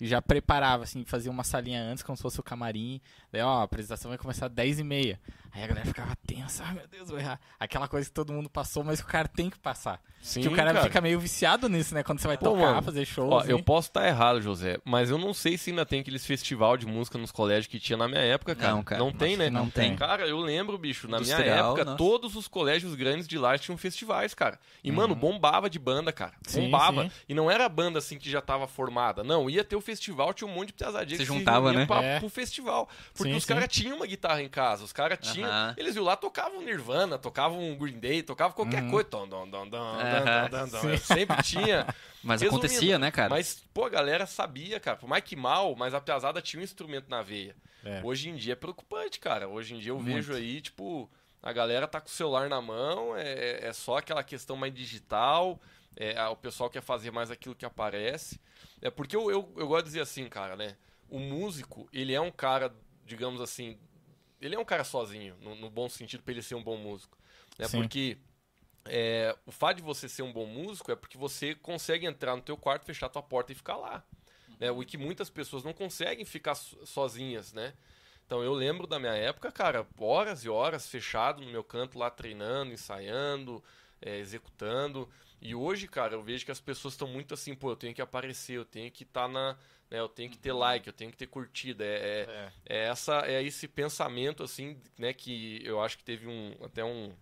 Speaker 1: E já preparava, assim, fazia uma salinha antes, como se fosse o camarim. Daí, ó, a apresentação vai começar às 10 e meia. Aí a galera ficava tensa, ai meu Deus, vou errar. Aquela coisa que todo mundo passou, mas que o cara tem que passar.
Speaker 3: Sim,
Speaker 1: que o cara,
Speaker 3: cara.
Speaker 1: fica meio viciado nisso, né? Quando você vai
Speaker 3: Pô,
Speaker 1: tocar,
Speaker 3: mano,
Speaker 1: fazer show.
Speaker 3: Ó,
Speaker 1: assim.
Speaker 3: eu posso estar errado, José, mas eu não sei se ainda tem aqueles festival de música nos colégios que tinha na minha época, cara.
Speaker 2: Não, cara,
Speaker 3: Não tem, né?
Speaker 1: não tem.
Speaker 3: Cara, eu lembro, bicho, na minha época,
Speaker 2: nossa.
Speaker 3: todos os colégios grandes de lá tinham festivais, cara. E, mano, bombava de banda, cara.
Speaker 1: Uhum. Sim,
Speaker 3: bombava.
Speaker 1: sim.
Speaker 3: E não era banda assim que já tava formada. Não, ia ter o festival, tinha um monte de piazadinha
Speaker 2: Se
Speaker 3: que
Speaker 2: juntava,
Speaker 3: se
Speaker 2: né?
Speaker 3: pra,
Speaker 1: É.
Speaker 3: pro festival. Porque
Speaker 1: Sim,
Speaker 3: os caras tinham uma guitarra em casa, os caras tinham.
Speaker 2: Aham.
Speaker 3: Eles iam lá, tocavam Nirvana, tocavam Green Day, tocavam qualquer
Speaker 1: Uhum.
Speaker 3: coisa. Tom, dom, dom, dom,
Speaker 2: Aham.
Speaker 3: dom, dom, dom.
Speaker 1: Sim.
Speaker 3: Sempre tinha. *laughs*
Speaker 2: Mas
Speaker 3: Resumindo,
Speaker 2: acontecia, né, cara?
Speaker 3: Mas, pô, a galera sabia, cara. Por mais que mal, mas a piazada tinha um instrumento na veia.
Speaker 1: É.
Speaker 3: Hoje em dia é preocupante, cara. Hoje em dia eu
Speaker 1: Muito.
Speaker 3: vejo aí, tipo, a galera tá com o celular na mão, é, é só aquela questão mais digital, é, o pessoal quer fazer mais aquilo que aparece. É porque eu, eu, eu gosto de dizer assim, cara, né? O músico, ele é um cara, digamos assim, ele é um cara sozinho, no, no bom sentido, pra ele ser um bom músico. Né?
Speaker 1: Sim.
Speaker 3: Porque é, o fato de você ser um bom músico é porque você consegue entrar no teu quarto, fechar tua porta e ficar lá. Né? O que muitas pessoas não conseguem ficar so- sozinhas, né? Então eu lembro da minha época, cara, horas e horas fechado no meu canto lá treinando, ensaiando, é, executando. E hoje, cara, eu vejo que as pessoas estão muito assim, pô, eu tenho que aparecer, eu tenho que estar na. Né, eu tenho que ter like, eu tenho que ter curtida. É, é,
Speaker 1: É.
Speaker 3: é essa, é esse pensamento, assim, né, que eu acho que teve um. Até um.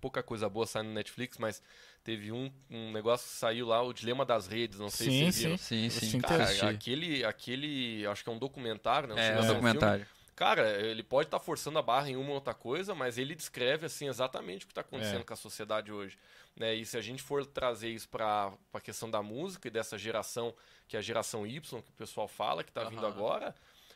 Speaker 3: Pouca coisa boa saindo no Netflix, mas teve um, um negócio que saiu lá, o Dilema das Redes, não sei
Speaker 1: Sim,
Speaker 3: se vocês viram.
Speaker 1: sim.
Speaker 2: Sim, sim.
Speaker 1: Sim,
Speaker 3: Cara, aquele, aquele, acho que é um documentário, né? Não
Speaker 2: É,
Speaker 3: chega
Speaker 2: um
Speaker 3: a ser filme. Cara, ele pode estar forçando a barra em uma ou outra coisa, mas ele descreve assim exatamente o que está acontecendo
Speaker 1: É.
Speaker 3: com a sociedade hoje. Né? E se a gente for trazer isso para a questão da música e dessa geração, que é a geração Y, que o pessoal fala, que está vindo agora,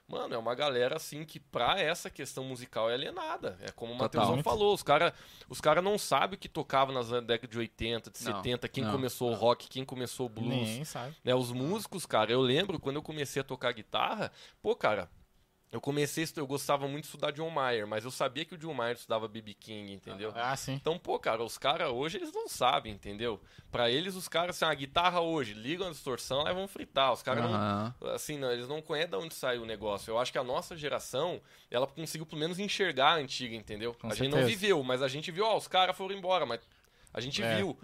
Speaker 3: mano, é uma galera assim que pra essa questão musical é alienada. É como o. Matheusão falou, os caras os cara não sabem o que tocava nas décadas de 80, de
Speaker 2: Não,
Speaker 3: 70, quem
Speaker 2: não.
Speaker 3: começou o rock, quem começou o blues.
Speaker 1: Ninguém sabe.
Speaker 3: Né, os músicos, cara, eu lembro quando eu comecei a tocar guitarra, pô, cara, eu comecei, eu gostava muito de estudar John Mayer, mas eu sabia que o John Mayer estudava B.B. King, entendeu?
Speaker 1: Ah, sim.
Speaker 3: Então, pô, cara, os caras hoje eles não sabem, entendeu? Pra eles, os caras, assim, a guitarra hoje, ligam a distorção, e vão fritar. Os caras
Speaker 2: Aham.
Speaker 3: não. Assim, não, eles não conhecem de onde saiu o negócio. Eu acho que a nossa geração, ela conseguiu pelo menos enxergar a antiga, entendeu?
Speaker 1: Com
Speaker 3: a gente não
Speaker 1: certeza.
Speaker 3: viveu, mas a gente viu, ó, os caras foram embora, mas a gente
Speaker 1: É.
Speaker 3: viu.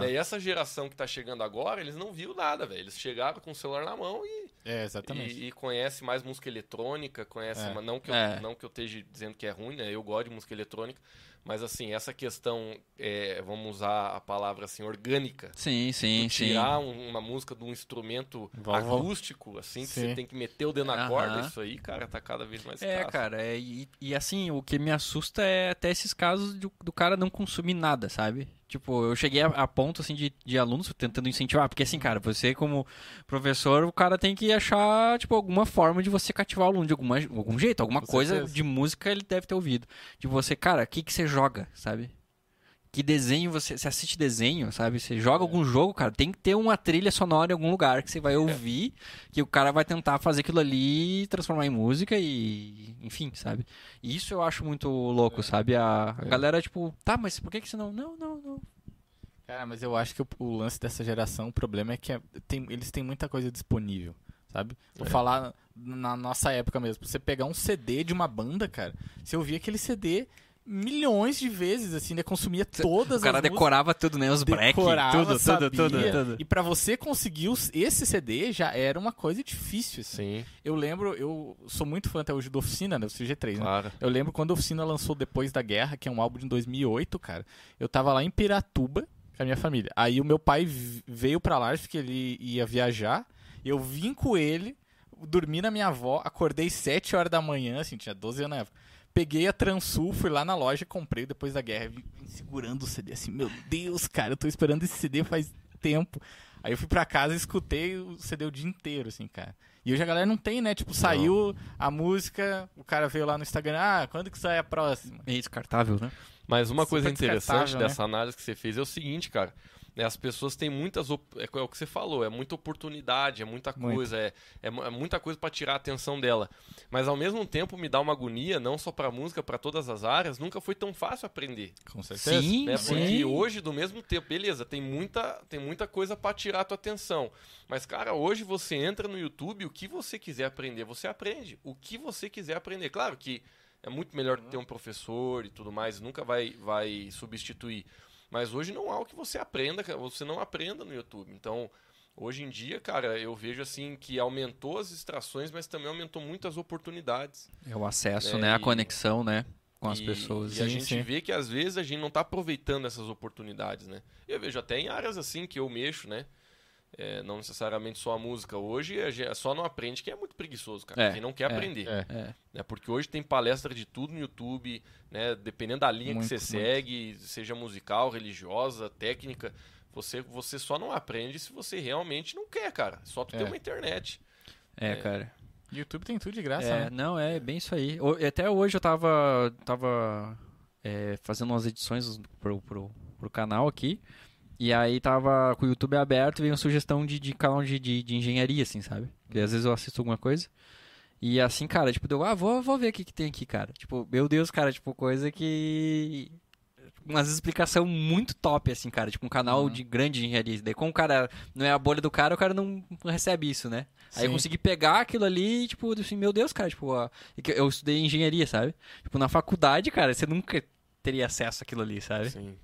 Speaker 3: Né, E essa geração que tá chegando agora, eles não viu nada, velho. Eles chegaram com o celular na mão e,
Speaker 1: É, exatamente.
Speaker 3: e, e conhece mais música eletrônica, conhece,
Speaker 1: É.
Speaker 3: não que, eu,
Speaker 2: É.
Speaker 3: não que eu esteja dizendo que é ruim, né? Eu gosto de música eletrônica, mas assim, essa questão, é, vamos usar a palavra assim, orgânica.
Speaker 2: Sim, sim, sim.
Speaker 3: Tirar um- uma música de um instrumento acústico, assim, que
Speaker 1: Sim.
Speaker 3: você tem que meter o dedo na corda, isso aí, cara, tá cada vez mais
Speaker 2: É, cara, é, e, e assim, o que me assusta é até esses casos do, do cara não consumir nada, sabe? Tipo, eu cheguei a, a ponto, assim, de, de alunos tentando incentivar, porque assim, cara, você como professor, o cara tem que achar, tipo, alguma forma de você cativar o aluno de alguma, algum jeito, alguma
Speaker 1: Com
Speaker 2: coisa
Speaker 1: certeza.
Speaker 2: de música ele deve ter ouvido. De você, cara, o que que você joga, sabe? Que desenho você, você assiste desenho, sabe? Você joga algum jogo, cara, tem que ter uma trilha sonora em algum lugar que você vai ouvir, que o cara vai tentar fazer aquilo ali, transformar em música e, enfim, sabe? E isso eu acho muito louco, sabe? A, a galera tipo, tá, mas por que que você não? Não, não, não.
Speaker 1: Cara, mas eu acho que o, o lance dessa geração, o problema é que é- tem- eles têm muita coisa disponível, sabe? Vou
Speaker 3: É.
Speaker 1: falar na nossa época mesmo. Você pegar um CD de uma banda, cara, você ouvia aquele CD milhões de vezes, assim, né? Consumia todas
Speaker 2: O cara
Speaker 1: as músicas.
Speaker 2: decorava tudo, né? Os break,
Speaker 1: decorava,
Speaker 2: tudo,
Speaker 1: sabia,
Speaker 2: tudo, tudo, tudo.
Speaker 1: E pra você conseguir os- esse CD já era uma coisa difícil, assim.
Speaker 3: Sim,
Speaker 1: Eu lembro, eu sou muito fã até hoje do Oficina, né? Do CG3, né?
Speaker 3: claro.
Speaker 1: Eu lembro quando a Oficina lançou Depois da Guerra, que é um álbum de 2008, cara. Eu tava lá em Piratuba com a minha família. Aí o meu pai veio pra lá, acho que ele ia viajar. Eu vim com ele, dormi na minha avó, acordei 7 horas da manhã, assim, tinha 12 anos na época. Peguei a Transul, fui lá na loja e comprei Depois da Guerra. Vim vim segurando o CD, assim, meu Deus, cara, eu tô esperando esse CD faz tempo. Aí eu fui pra casa e escutei o CD o dia inteiro, assim, cara. E hoje a galera não tem, né? Tipo, saiu a música, o cara veio lá no Instagram, ah, quando que sai a próxima?
Speaker 2: É descartável, né?
Speaker 3: Mas uma coisa
Speaker 1: Super
Speaker 3: interessante
Speaker 1: descartável, né?
Speaker 3: dessa análise que você fez é o seguinte, cara. Né, as pessoas têm muitas. op- É, o que você falou, é muita oportunidade, é muita coisa, é, é é muita coisa para tirar a atenção dela. Mas ao mesmo tempo me dá uma agonia, não só pra música, pra todas as áreas, nunca foi tão fácil aprender.
Speaker 1: Com certeza.
Speaker 2: Sim,
Speaker 3: né?
Speaker 2: sim.
Speaker 3: Porque hoje, do mesmo tempo, beleza, tem muita, tem muita coisa pra tirar a tua atenção. Mas, cara, hoje você entra no YouTube, o que você quiser aprender, você aprende. O que você quiser aprender. Claro que é muito melhor ter um professor e tudo mais, nunca vai, vai substituir. Mas hoje não há o que você aprenda, você não aprenda no YouTube. Então, hoje em dia, cara, eu vejo assim que aumentou as distrações, mas também aumentou muitas oportunidades.
Speaker 2: É o acesso,
Speaker 3: É,
Speaker 2: né? A
Speaker 3: e-
Speaker 2: conexão, né? Com as
Speaker 3: E-
Speaker 2: pessoas.
Speaker 3: E a
Speaker 1: Sim,
Speaker 3: gente
Speaker 1: sim.
Speaker 3: vê que às vezes a gente não está aproveitando essas oportunidades, né? Eu vejo até em áreas assim que eu mexo, né? É, não necessariamente só a música. Hoje a gente só não aprende quem é muito preguiçoso, cara.
Speaker 2: É,
Speaker 3: quem não quer
Speaker 2: é,
Speaker 3: aprender.
Speaker 1: é.
Speaker 2: É.
Speaker 3: Né? Porque hoje tem palestra de tudo no YouTube, né? Dependendo da linha
Speaker 1: Muito,
Speaker 3: que você
Speaker 1: muito.
Speaker 3: segue, seja musical, religiosa, técnica, você, você só não aprende se você realmente não quer, cara. Só tu
Speaker 1: É.
Speaker 3: ter uma internet.
Speaker 2: É,
Speaker 3: É.
Speaker 2: cara.
Speaker 1: YouTube tem tudo de graça,
Speaker 2: É,
Speaker 1: né?
Speaker 2: não, é bem isso aí. O- Até hoje eu tava, tava é, fazendo umas edições pro, pro, pro canal aqui. E aí tava com o YouTube aberto e veio uma sugestão de, de canal de, de, de engenharia, assim, sabe? Porque às vezes eu assisto alguma coisa. E assim, cara, tipo, deu, ah, vou, vou ver o que, que tem aqui, cara. Tipo, meu Deus, cara, tipo, coisa que. Umas explicação muito top, assim, cara. Tipo, um canal
Speaker 1: Uhum.
Speaker 2: de grande engenharia. Daí, como o cara não é a bolha do cara, o cara não recebe isso, né? Aí eu
Speaker 1: Sim.
Speaker 2: consegui pegar aquilo ali e, tipo, assim, meu Deus, cara, tipo, ó, eu estudei engenharia, sabe? Tipo, na faculdade, cara, você nunca teria acesso àquilo ali, sabe?
Speaker 3: Assim.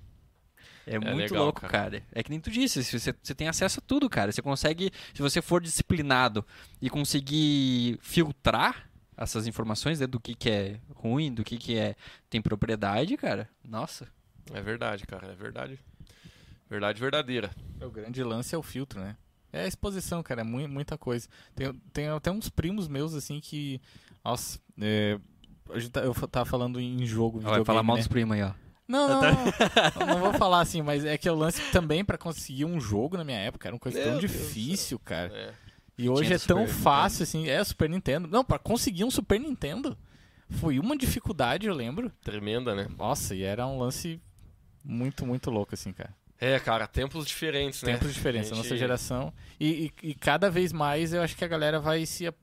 Speaker 2: É, muito
Speaker 3: legal,
Speaker 2: louco,
Speaker 3: cara.
Speaker 2: cara. É que nem tu disse, se você, você tem acesso a tudo, cara. Você consegue, se você for disciplinado e conseguir filtrar essas informações né, do que, que é ruim, do que, que é tem propriedade, cara, nossa.
Speaker 3: É verdade, cara. É verdade. Verdade verdadeira.
Speaker 1: O grande lance é o filtro, né? É a exposição, cara, é mui- muita coisa. Tem, tem até uns primos meus, assim, que. Nossa, é, a gente tá- eu tava falando em jogo.
Speaker 2: Vai falar mal
Speaker 1: né?
Speaker 2: dos primos aí, ó.
Speaker 1: Não, não, *laughs* não. Eu não vou falar assim, mas é que o lance também pra conseguir um jogo na minha época era uma coisa tão
Speaker 3: Meu Deus do
Speaker 1: difícil, cara.
Speaker 3: É.
Speaker 1: E hoje
Speaker 2: Tinha
Speaker 1: é tão
Speaker 2: Super
Speaker 1: fácil, assim. É, Super Nintendo. Não, pra conseguir um Super Nintendo foi uma dificuldade, eu lembro.
Speaker 3: Tremenda, né?
Speaker 1: Nossa, e era um lance muito, muito louco, assim, cara.
Speaker 3: É, cara, tempos diferentes, né?
Speaker 1: Tempos diferentes, a
Speaker 3: Gente-
Speaker 1: nossa geração. E, e- e cada vez mais eu acho que a galera vai se ap-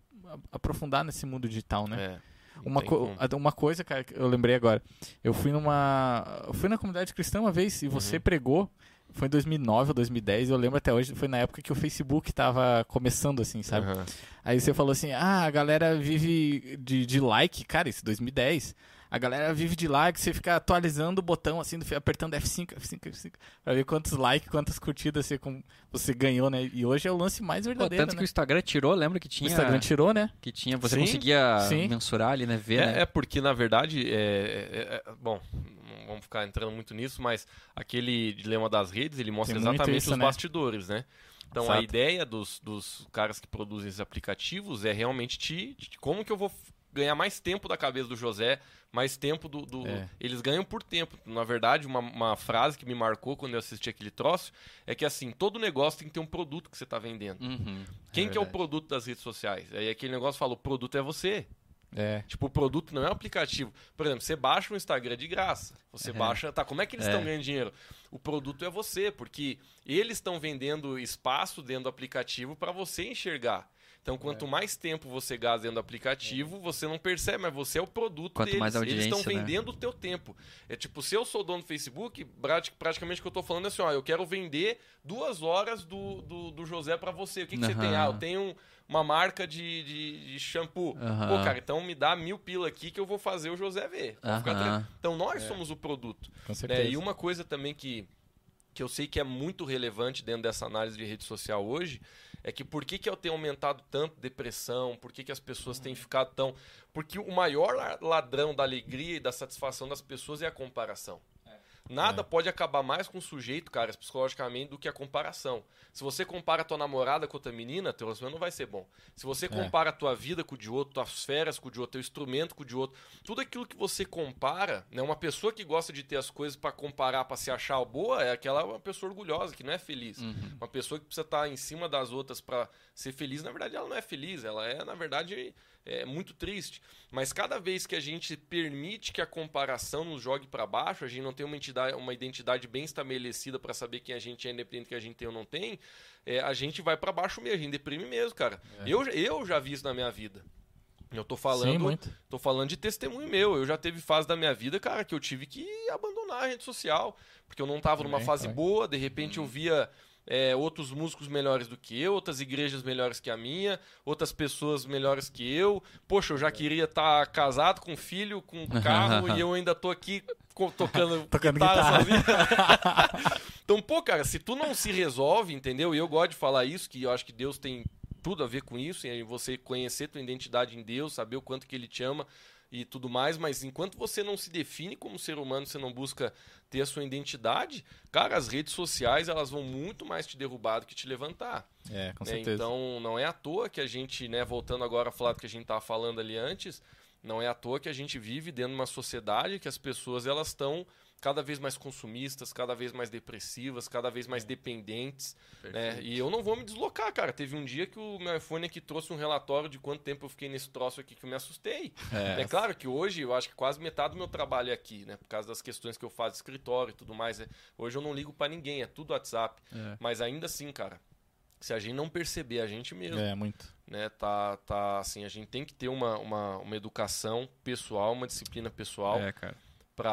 Speaker 1: aprofundar nesse mundo digital, né?
Speaker 3: É.
Speaker 1: Uma, co- uma coisa, cara, que eu lembrei agora. Eu fui numa. Eu fui na comunidade cristã uma vez e você
Speaker 3: Uhum.
Speaker 1: pregou. Foi em 2009 ou 2010, eu lembro até hoje, foi na época que o Facebook tava começando, assim, sabe?
Speaker 3: Aham.
Speaker 1: Aí você falou assim: ah, a galera vive de, de like. Cara, isso é 2010. A galera vive de like, você fica atualizando o botão, assim, do- apertando F5, F5, F5, pra ver quantos likes, quantas curtidas você, com- você ganhou, né? E hoje é o lance mais
Speaker 2: Pô,
Speaker 1: verdadeiro,
Speaker 2: tanto que
Speaker 1: né?
Speaker 2: o Instagram tirou, lembra que
Speaker 1: O
Speaker 2: tinha,
Speaker 1: Instagram tirou, né?
Speaker 2: que tinha, você
Speaker 3: Sim,
Speaker 2: conseguia
Speaker 1: sim.
Speaker 2: mensurar ali, né, ver, né?
Speaker 3: É, é porque, na verdade, é, é- é- bom, não vamos ficar entrando muito nisso, mas aquele dilema das redes, ele mostra
Speaker 1: Tem
Speaker 3: exatamente
Speaker 1: isso,
Speaker 3: os
Speaker 1: né?
Speaker 3: bastidores, né? Então, a
Speaker 1: Exato.
Speaker 3: ideia dos, dos caras que produzem esses aplicativos é realmente te, te- como que eu vou ganhar mais tempo da cabeça do José, mais tempo do... do-
Speaker 1: É.
Speaker 3: Eles ganham por tempo. Na verdade, uma, uma frase que me marcou quando eu assisti aquele troço é que, assim, todo negócio tem que ter um produto que você está vendendo.
Speaker 2: Uhum,
Speaker 3: Quem que é o produto das redes sociais? Aí aquele negócio fala, o produto é você.
Speaker 1: É.
Speaker 3: Tipo, o produto não é um aplicativo. Por exemplo, você baixa o Instagram de graça. Você
Speaker 2: É.
Speaker 3: baixa. Tá, como é que eles
Speaker 2: É.
Speaker 3: estão ganhando dinheiro? O produto é você, porque eles estão vendendo espaço dentro do aplicativo para você enxergar. Então, quanto mais tempo você gasta dentro do aplicativo, você não percebe, mas você é o produto
Speaker 2: Quanto
Speaker 3: deles.
Speaker 2: mais
Speaker 3: Eles
Speaker 2: audiência,
Speaker 3: estão
Speaker 2: né?
Speaker 3: vendendo o teu tempo. É tipo, se eu sou dono do Facebook, prati- praticamente o que eu tô falando é assim, ó, eu quero vender duas horas do, do, do José pra você. O que, que você
Speaker 2: Aham.
Speaker 3: tem? Ah, eu tenho uma marca de, de, de shampoo.
Speaker 2: Aham.
Speaker 3: Pô, cara, então me dá mil pila aqui que eu vou fazer o José ver. Tranquilo. Então nós somos o produto.
Speaker 1: Com
Speaker 3: né?
Speaker 1: certeza.
Speaker 3: E uma coisa também que, que eu sei que é muito relevante dentro dessa análise de rede social hoje é que por que, que eu tenho aumentado tanto depressão, por que, que as pessoas têm ficado tão. Porque o maior la- ladrão da alegria e da satisfação das pessoas é a comparação. Nada
Speaker 1: É.
Speaker 3: pode acabar mais com o sujeito, cara, psicologicamente, do que a comparação. Se você compara a tua namorada com outra menina, teu relacionamento não vai ser bom. Se você
Speaker 1: É.
Speaker 3: compara a tua vida com o de outro, tuas férias com o de outro, teu instrumento com o de outro, tudo aquilo que você compara, né? Uma pessoa que gosta de ter as coisas pra comparar, pra se achar boa, é aquela uma pessoa orgulhosa, que não é feliz.
Speaker 2: Uhum.
Speaker 3: Uma pessoa que precisa estar em cima das outras pra ser feliz, na verdade ela não é feliz, ela é, na verdade, é muito triste. Mas cada vez que a gente permite que a comparação nos jogue pra baixo, a gente não tem uma identidade, uma identidade bem estabelecida pra saber quem a gente é, independente que a gente tem ou não tem, é, a gente vai pra baixo mesmo, a gente deprime mesmo, cara. Eu, eu já vi isso na minha vida. Eu tô falando,
Speaker 1: Sim, muito.
Speaker 3: Tô falando de testemunho meu. Eu já teve fase da minha vida, cara, que eu tive que abandonar a rede social. Porque eu não tava numa
Speaker 1: Também,
Speaker 3: fase
Speaker 1: também.
Speaker 3: boa, de repente eu via é, outros músicos melhores do que eu, outras igrejas melhores que a minha, outras pessoas melhores que eu. Poxa, eu já queria estar casado, com filho, com *laughs* carro, e eu ainda tô aqui tocando, *laughs*
Speaker 1: Tocando
Speaker 3: guitarra
Speaker 1: guitarra. *laughs*
Speaker 3: então, pô, cara, se tu não se resolve, entendeu? E eu gosto de falar isso, que eu acho que Deus tem tudo a ver com isso, e você conhecer tua identidade em Deus, saber o quanto que ele te ama e tudo mais, mas enquanto você não se define como ser humano, você não busca ter a sua identidade, cara, as redes sociais elas vão muito mais te derrubar do que te levantar.
Speaker 1: É, com
Speaker 3: né?
Speaker 1: certeza.
Speaker 3: Então não é à toa que a gente, né, voltando agora a falar do que a gente estava falando ali antes, não é à toa que a gente vive dentro de uma sociedade que as pessoas elas estão cada vez mais consumistas, cada vez mais depressivas, cada vez mais dependentes. Né? E eu não vou me deslocar, cara. Teve um dia que o meu iPhone aqui trouxe um relatório de quanto tempo eu fiquei nesse troço aqui que eu me assustei.
Speaker 1: É,
Speaker 3: É claro que hoje eu acho que quase metade do meu trabalho é aqui, né? Por causa das questões que eu faço escritório e tudo mais. é- Hoje eu não ligo pra ninguém, é tudo WhatsApp.
Speaker 2: É.
Speaker 3: Mas ainda assim, cara, se a gente não perceber a gente mesmo,
Speaker 1: é, muito.
Speaker 3: né? Tá, tá assim, a gente tem que ter uma, uma, uma educação pessoal, uma disciplina pessoal
Speaker 2: É, cara.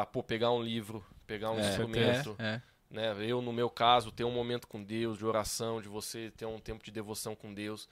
Speaker 3: Pô, pegar um livro, pegar um
Speaker 1: É,
Speaker 3: instrumento,
Speaker 2: É, é.
Speaker 3: né? Eu, no meu caso, ter um momento com Deus, de oração, de você ter um tempo de devoção com Deus.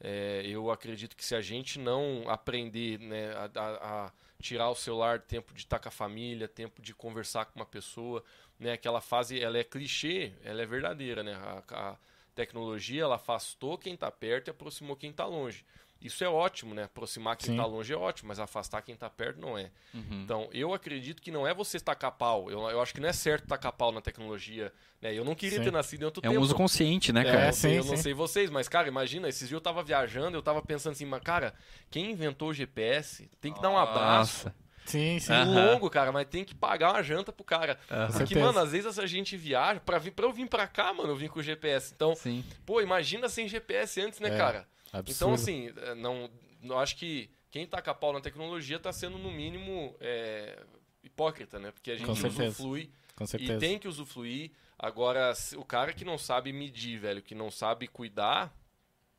Speaker 3: É, eu acredito que se a gente não aprender né, a, a- a tirar o celular, tempo de estar com a família, tempo de conversar com uma pessoa, né, aquela fase, ela é clichê, ela é verdadeira, né? A, a tecnologia, ela afastou quem está perto e aproximou quem está longe. Isso é ótimo, né? Aproximar quem está longe é ótimo, mas afastar quem está perto não é.
Speaker 2: Uhum.
Speaker 3: Então, eu acredito que não é você tacar pau. Eu, eu acho que não é certo tacar pau na tecnologia. Né? Eu não queria
Speaker 1: Sim.
Speaker 3: ter nascido em outro
Speaker 2: É um
Speaker 3: tempo.
Speaker 2: uso consciente, né,
Speaker 3: É,
Speaker 2: cara?
Speaker 3: eu, sei-
Speaker 1: sim,
Speaker 3: eu não
Speaker 1: sim.
Speaker 3: sei vocês, mas, cara, imagina, esses dias eu tava viajando, eu tava pensando assim, mas, cara, quem inventou o GPS tem que dar um abraço.
Speaker 2: Nossa.
Speaker 1: Sim, sim.
Speaker 2: Aham.
Speaker 3: Longo, cara, mas tem que pagar uma janta pro cara. Porque,
Speaker 1: certeza.
Speaker 3: mano, às vezes a gente viaja, pra, vir, pra eu vir pra cá, mano, eu vim com o GPS. Então,
Speaker 2: Sim.
Speaker 3: pô, imagina sem GPS antes, né,
Speaker 1: É,
Speaker 3: cara?
Speaker 1: Absurdo.
Speaker 3: Então, assim, é, não, eu acho que quem taca pau na tecnologia tá sendo, no mínimo, é, hipócrita, né? Porque a gente usufrui e tem que usufruir. Agora, o cara que não sabe medir, velho, que não sabe cuidar,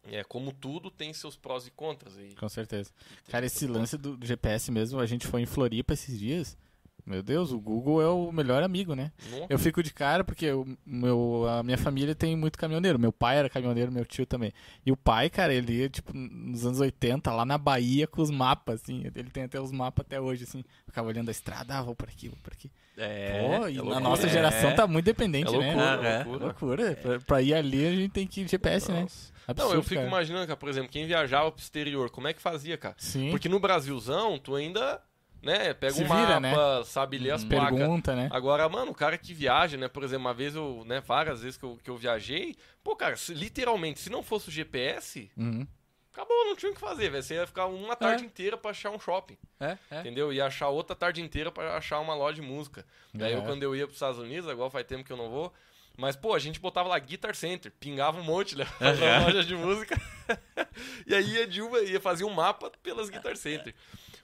Speaker 3: é como tudo tem seus prós e contras. E,
Speaker 1: Com certeza. Cara, esse lance do do GPS mesmo, a gente foi em Floripa esses dias. Meu Deus, o Google é o melhor amigo, né?
Speaker 3: Não-
Speaker 1: Eu fico de cara porque o meu, a minha família tem muito caminhoneiro. Meu pai era caminhoneiro, meu tio também. E o pai, cara, ele ia, tipo, nos anos 80, lá na Bahia com os mapas, assim. Ele tem até os mapas até hoje, assim. Ficava olhando a estrada, ah, vou por aqui, vou por aqui.
Speaker 2: É.
Speaker 1: Pô, e
Speaker 3: é
Speaker 1: a
Speaker 3: loucura.
Speaker 1: nossa
Speaker 2: É.
Speaker 1: geração tá muito dependente,
Speaker 3: é loucura,
Speaker 1: né?
Speaker 3: é
Speaker 2: É.
Speaker 3: loucura.
Speaker 1: Loucura. Pra, pra ir ali, a gente tem que ir de GPS, né?
Speaker 3: Nossa.
Speaker 1: Absurdo,
Speaker 3: Não, eu fico
Speaker 1: cara.
Speaker 3: imaginando, cara, por exemplo, quem viajava pro exterior, como é que fazia, cara?
Speaker 1: Sim.
Speaker 3: Porque no Brasilzão, tu ainda, né, pega
Speaker 1: Se
Speaker 3: um
Speaker 1: vira,
Speaker 3: mapa, sabe ler as
Speaker 2: Hum.
Speaker 3: placas.
Speaker 1: Pergunta, né?
Speaker 3: Agora, mano, o cara que viaja, né? Por exemplo, uma vez eu, né, várias vezes que eu, que eu viajei, pô, cara, se- literalmente, se não fosse o GPS,
Speaker 1: Uhum.
Speaker 3: acabou, não tinha o que fazer, velho. Você ia ficar uma tarde inteira pra achar um shopping,
Speaker 2: É, é.
Speaker 3: entendeu? Ia achar outra tarde inteira pra achar uma loja de música. Daí eu,
Speaker 1: É.
Speaker 3: quando eu ia pros Estados Unidos, agora faz tempo que eu não vou, mas, pô, a gente botava lá Guitar Center, pingava um monte, né? *laughs* Pra loja de música. *laughs* e aí ia de uma, ia fazer um mapa pelas Guitar Center.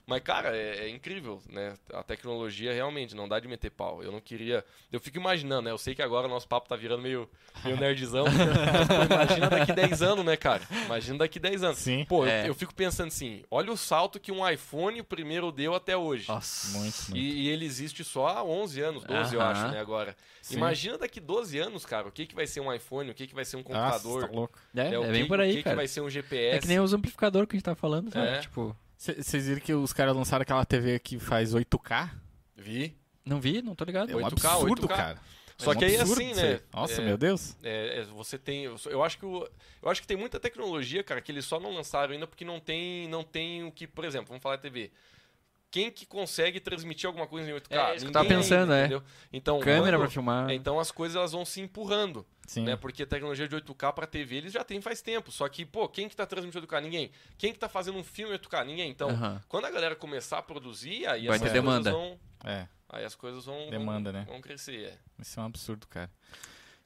Speaker 3: Mas, cara, é, é, incrível, né? A tecnologia realmente não dá de meter pau. Eu não queria. Eu fico imaginando, né? Eu sei que agora o nosso papo tá virando meio, meio nerdzão. Pô, *laughs* imagina daqui 10 anos, né, cara? Imagina daqui 10 anos.
Speaker 1: Sim.
Speaker 3: Pô,
Speaker 2: É.
Speaker 3: eu, eu fico pensando assim: olha o salto que um iPhone o primeiro deu até hoje.
Speaker 2: Nossa.
Speaker 1: Muito, muito.
Speaker 3: E, e ele existe só há 11 anos, 12 eu acho, né, agora.
Speaker 1: Sim.
Speaker 3: Imagina daqui 12 anos, cara, o que, que vai ser um iPhone, o que, que vai ser um
Speaker 1: Nossa,
Speaker 3: computador.
Speaker 1: tá louco.
Speaker 2: É,
Speaker 3: o
Speaker 2: é
Speaker 3: que,
Speaker 2: bem por
Speaker 3: o
Speaker 2: aí,
Speaker 3: que, que
Speaker 2: cara.
Speaker 3: vai ser um GPS.
Speaker 2: É que nem os amplificadores que a gente tá falando, sabe?
Speaker 3: É.
Speaker 2: Tipo,
Speaker 1: Vocês viram que os caras lançaram aquela TV que faz 8K?
Speaker 3: Vi.
Speaker 2: não vi, não tô ligado.
Speaker 1: É um
Speaker 3: 8K,
Speaker 1: absurdo,
Speaker 3: 8K.
Speaker 1: cara.
Speaker 3: Só
Speaker 1: É um
Speaker 3: que aí assim, né?
Speaker 1: Nossa,
Speaker 3: é,
Speaker 1: meu Deus.
Speaker 3: é, é, você tem. Eu acho que o, eu acho que tem muita tecnologia, cara, que eles só não lançaram ainda porque não tem, não tem o que, por exemplo, vamos falar de TV. Quem que consegue transmitir alguma coisa em 8K?
Speaker 2: É isso que eu tava
Speaker 3: Ninguém
Speaker 2: pensando, é.
Speaker 3: entendeu? Então,
Speaker 2: Câmera
Speaker 3: quando-
Speaker 2: pra filmar.
Speaker 3: Então as coisas elas vão se empurrando,
Speaker 1: Sim.
Speaker 3: né? Porque a tecnologia de 8K pra TV eles já tem faz tempo. Só que, pô, quem que tá transmitindo 8K? Ninguém. Quem que tá fazendo um filme 8K? Ninguém. Então, quando a galera começar a produzir, aí
Speaker 2: Vai
Speaker 3: as
Speaker 2: ter demanda.
Speaker 3: vão,
Speaker 1: É,
Speaker 3: aí as coisas vão
Speaker 1: Demanda,
Speaker 3: vão,
Speaker 1: né?
Speaker 3: vão crescer. é.
Speaker 1: isso é um absurdo, cara.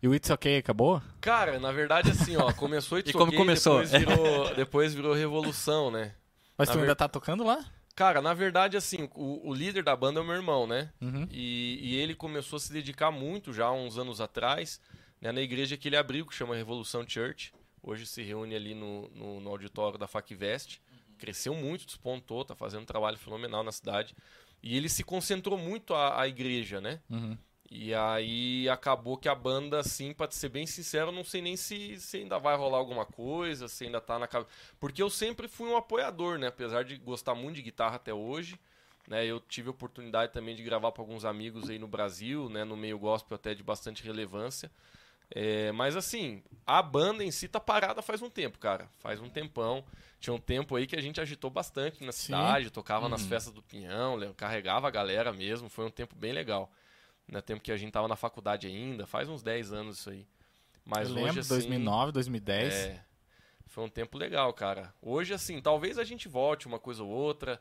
Speaker 1: E o It's Ok acabou?
Speaker 3: Cara, na verdade assim, ó, começou *laughs* It's
Speaker 2: E como
Speaker 3: OK,
Speaker 2: começou?
Speaker 3: Depois virou, depois virou revolução, né?
Speaker 1: Mas
Speaker 3: Na
Speaker 1: tu
Speaker 3: ver-
Speaker 1: ainda tá tocando lá?
Speaker 3: Cara, na verdade, assim, o, o líder da banda é o meu irmão, né?
Speaker 1: Uhum.
Speaker 3: E, e ele começou a se dedicar muito já há uns anos atrás, né, na igreja que ele abriu, que chama Revolução Church. Hoje se reúne ali no, no, no auditório da Facvest. Cresceu muito, despontou, tá fazendo um trabalho fenomenal na cidade. E ele se concentrou muito à, à igreja, né?
Speaker 1: Uhum.
Speaker 3: E aí acabou que a banda, assim, pra ser bem sincero, não sei nem se, se ainda vai rolar alguma coisa, se ainda tá na cabeça. Porque eu sempre fui um apoiador, né? Apesar de gostar muito de guitarra até hoje. Né? Eu tive oportunidade também de gravar para alguns amigos aí no Brasil, né? No meio gospel até de bastante relevância. É, mas assim, a banda em si tá parada faz um tempo, cara. Faz um tempão. Tinha um tempo aí que a gente agitou bastante na
Speaker 1: Sim.
Speaker 3: cidade, tocava nas
Speaker 2: Uhum.
Speaker 3: festas do Pinhão, carregava a galera mesmo. Foi um tempo bem legal. Né? Tempo que a gente tava na faculdade ainda, faz uns 10 anos isso aí. Mas
Speaker 1: Eu
Speaker 3: hoje,
Speaker 1: lembro,
Speaker 3: assim,
Speaker 1: 2009, 2010.
Speaker 3: é, foi um tempo legal, cara. Hoje, assim, talvez a gente volte uma coisa ou outra,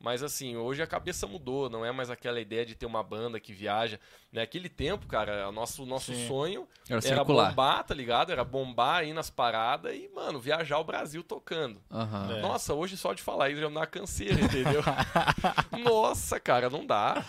Speaker 3: mas assim, hoje a cabeça mudou, não é mais aquela ideia de ter uma banda que viaja. Naquele tempo, cara, o nosso, nosso
Speaker 1: Sim.
Speaker 3: sonho
Speaker 2: Era
Speaker 3: era bombar, tá ligado? Era bombar aí nas paradas e, mano, viajar o Brasil tocando.
Speaker 2: Aham.
Speaker 1: É.
Speaker 3: Nossa, hoje só de falar isso já me dá canseira, entendeu? *laughs* Nossa, cara, não dá.